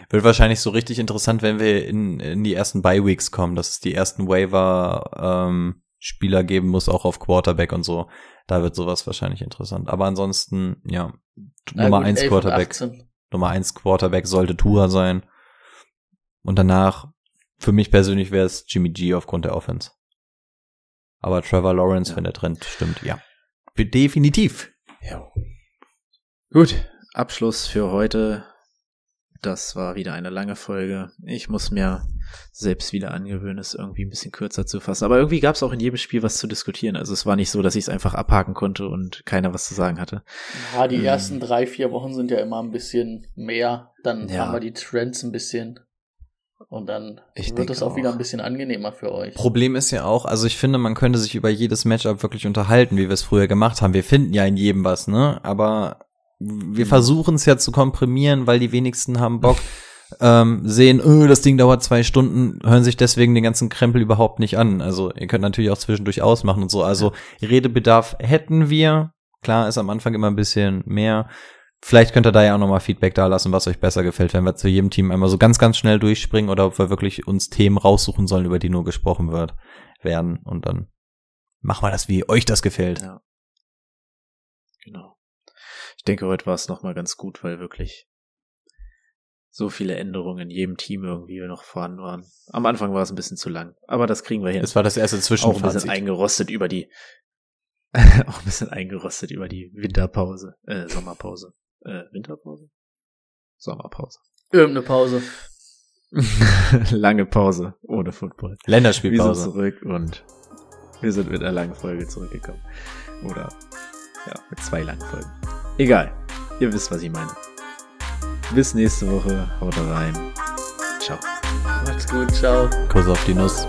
Wird wahrscheinlich so richtig interessant, wenn wir in, in die ersten Bye-Weeks kommen, dass es die ersten Waiver-Spieler geben muss, auch auf Quarterback und so. Da wird sowas wahrscheinlich interessant. Aber ansonsten, ja,
Na
Nummer
gut,
1
11 und
Quarterback.
18.
Nummer 1 Quarterback sollte Tua sein. Und danach, für mich persönlich wäre es Jimmy G aufgrund der Offense. Aber Trevor Lawrence,
Ja.
wenn der Trend stimmt, ja. Definitiv.
Ja. Gut, Abschluss für heute. Das war wieder eine lange Folge. Ich muss mir selbst wieder angewöhnen, es irgendwie ein bisschen kürzer zu fassen. Aber irgendwie gab es auch in jedem Spiel was zu diskutieren. Also es war nicht so, dass ich es einfach abhaken konnte und keiner was zu sagen hatte.
Ja, die
Hm.
ersten drei, vier Wochen sind ja immer ein bisschen mehr. Dann
Ja.
haben wir die Trends ein bisschen. Und dann
Ich
wird es auch, wieder
auch.
ein bisschen angenehmer für euch.
Problem ist ja auch, also ich finde, man könnte sich über jedes Matchup wirklich unterhalten, wie wir es früher gemacht haben. Wir finden ja in jedem was, ne? Aber wir versuchen es ja zu komprimieren, weil die wenigsten haben Bock, ähm, sehen, öh, das Ding dauert zwei Stunden, hören sich deswegen den ganzen Krempel überhaupt nicht an. Also ihr könnt natürlich auch zwischendurch ausmachen und so. Also Redebedarf hätten wir. Klar ist am Anfang immer ein bisschen mehr. Vielleicht könnt ihr da ja auch nochmal Feedback da lassen, was euch besser gefällt, wenn wir zu jedem Team einmal so ganz, ganz schnell durchspringen oder ob wir wirklich uns Themen raussuchen sollen, über die nur gesprochen wird, werden. Und dann machen wir das, wie euch das gefällt.
Ja. Genau. Ich denke, heute war es nochmal ganz gut, weil wirklich so viele Änderungen in jedem Team irgendwie noch vorhanden waren. Am Anfang war es ein bisschen zu lang, aber das kriegen wir hin.
Es war das erste
auch ein bisschen
Zwischenfazit.
eingerostet über die [laughs] auch ein bisschen eingerostet über die Winterpause, äh, Sommerpause. Äh, Winterpause? Sommerpause.
Irgendeine Pause. [laughs]
Lange Pause ohne Football. Wir sind
Länderspielpause.
zurück und wir sind mit einer langen Folge zurückgekommen. Oder Ja, mit zwei langen Folgen. Egal. Ihr wisst, was ich meine. Bis nächste Woche. Haut rein. Ciao.
Macht's gut, ciao.
Kuss auf die Nuss.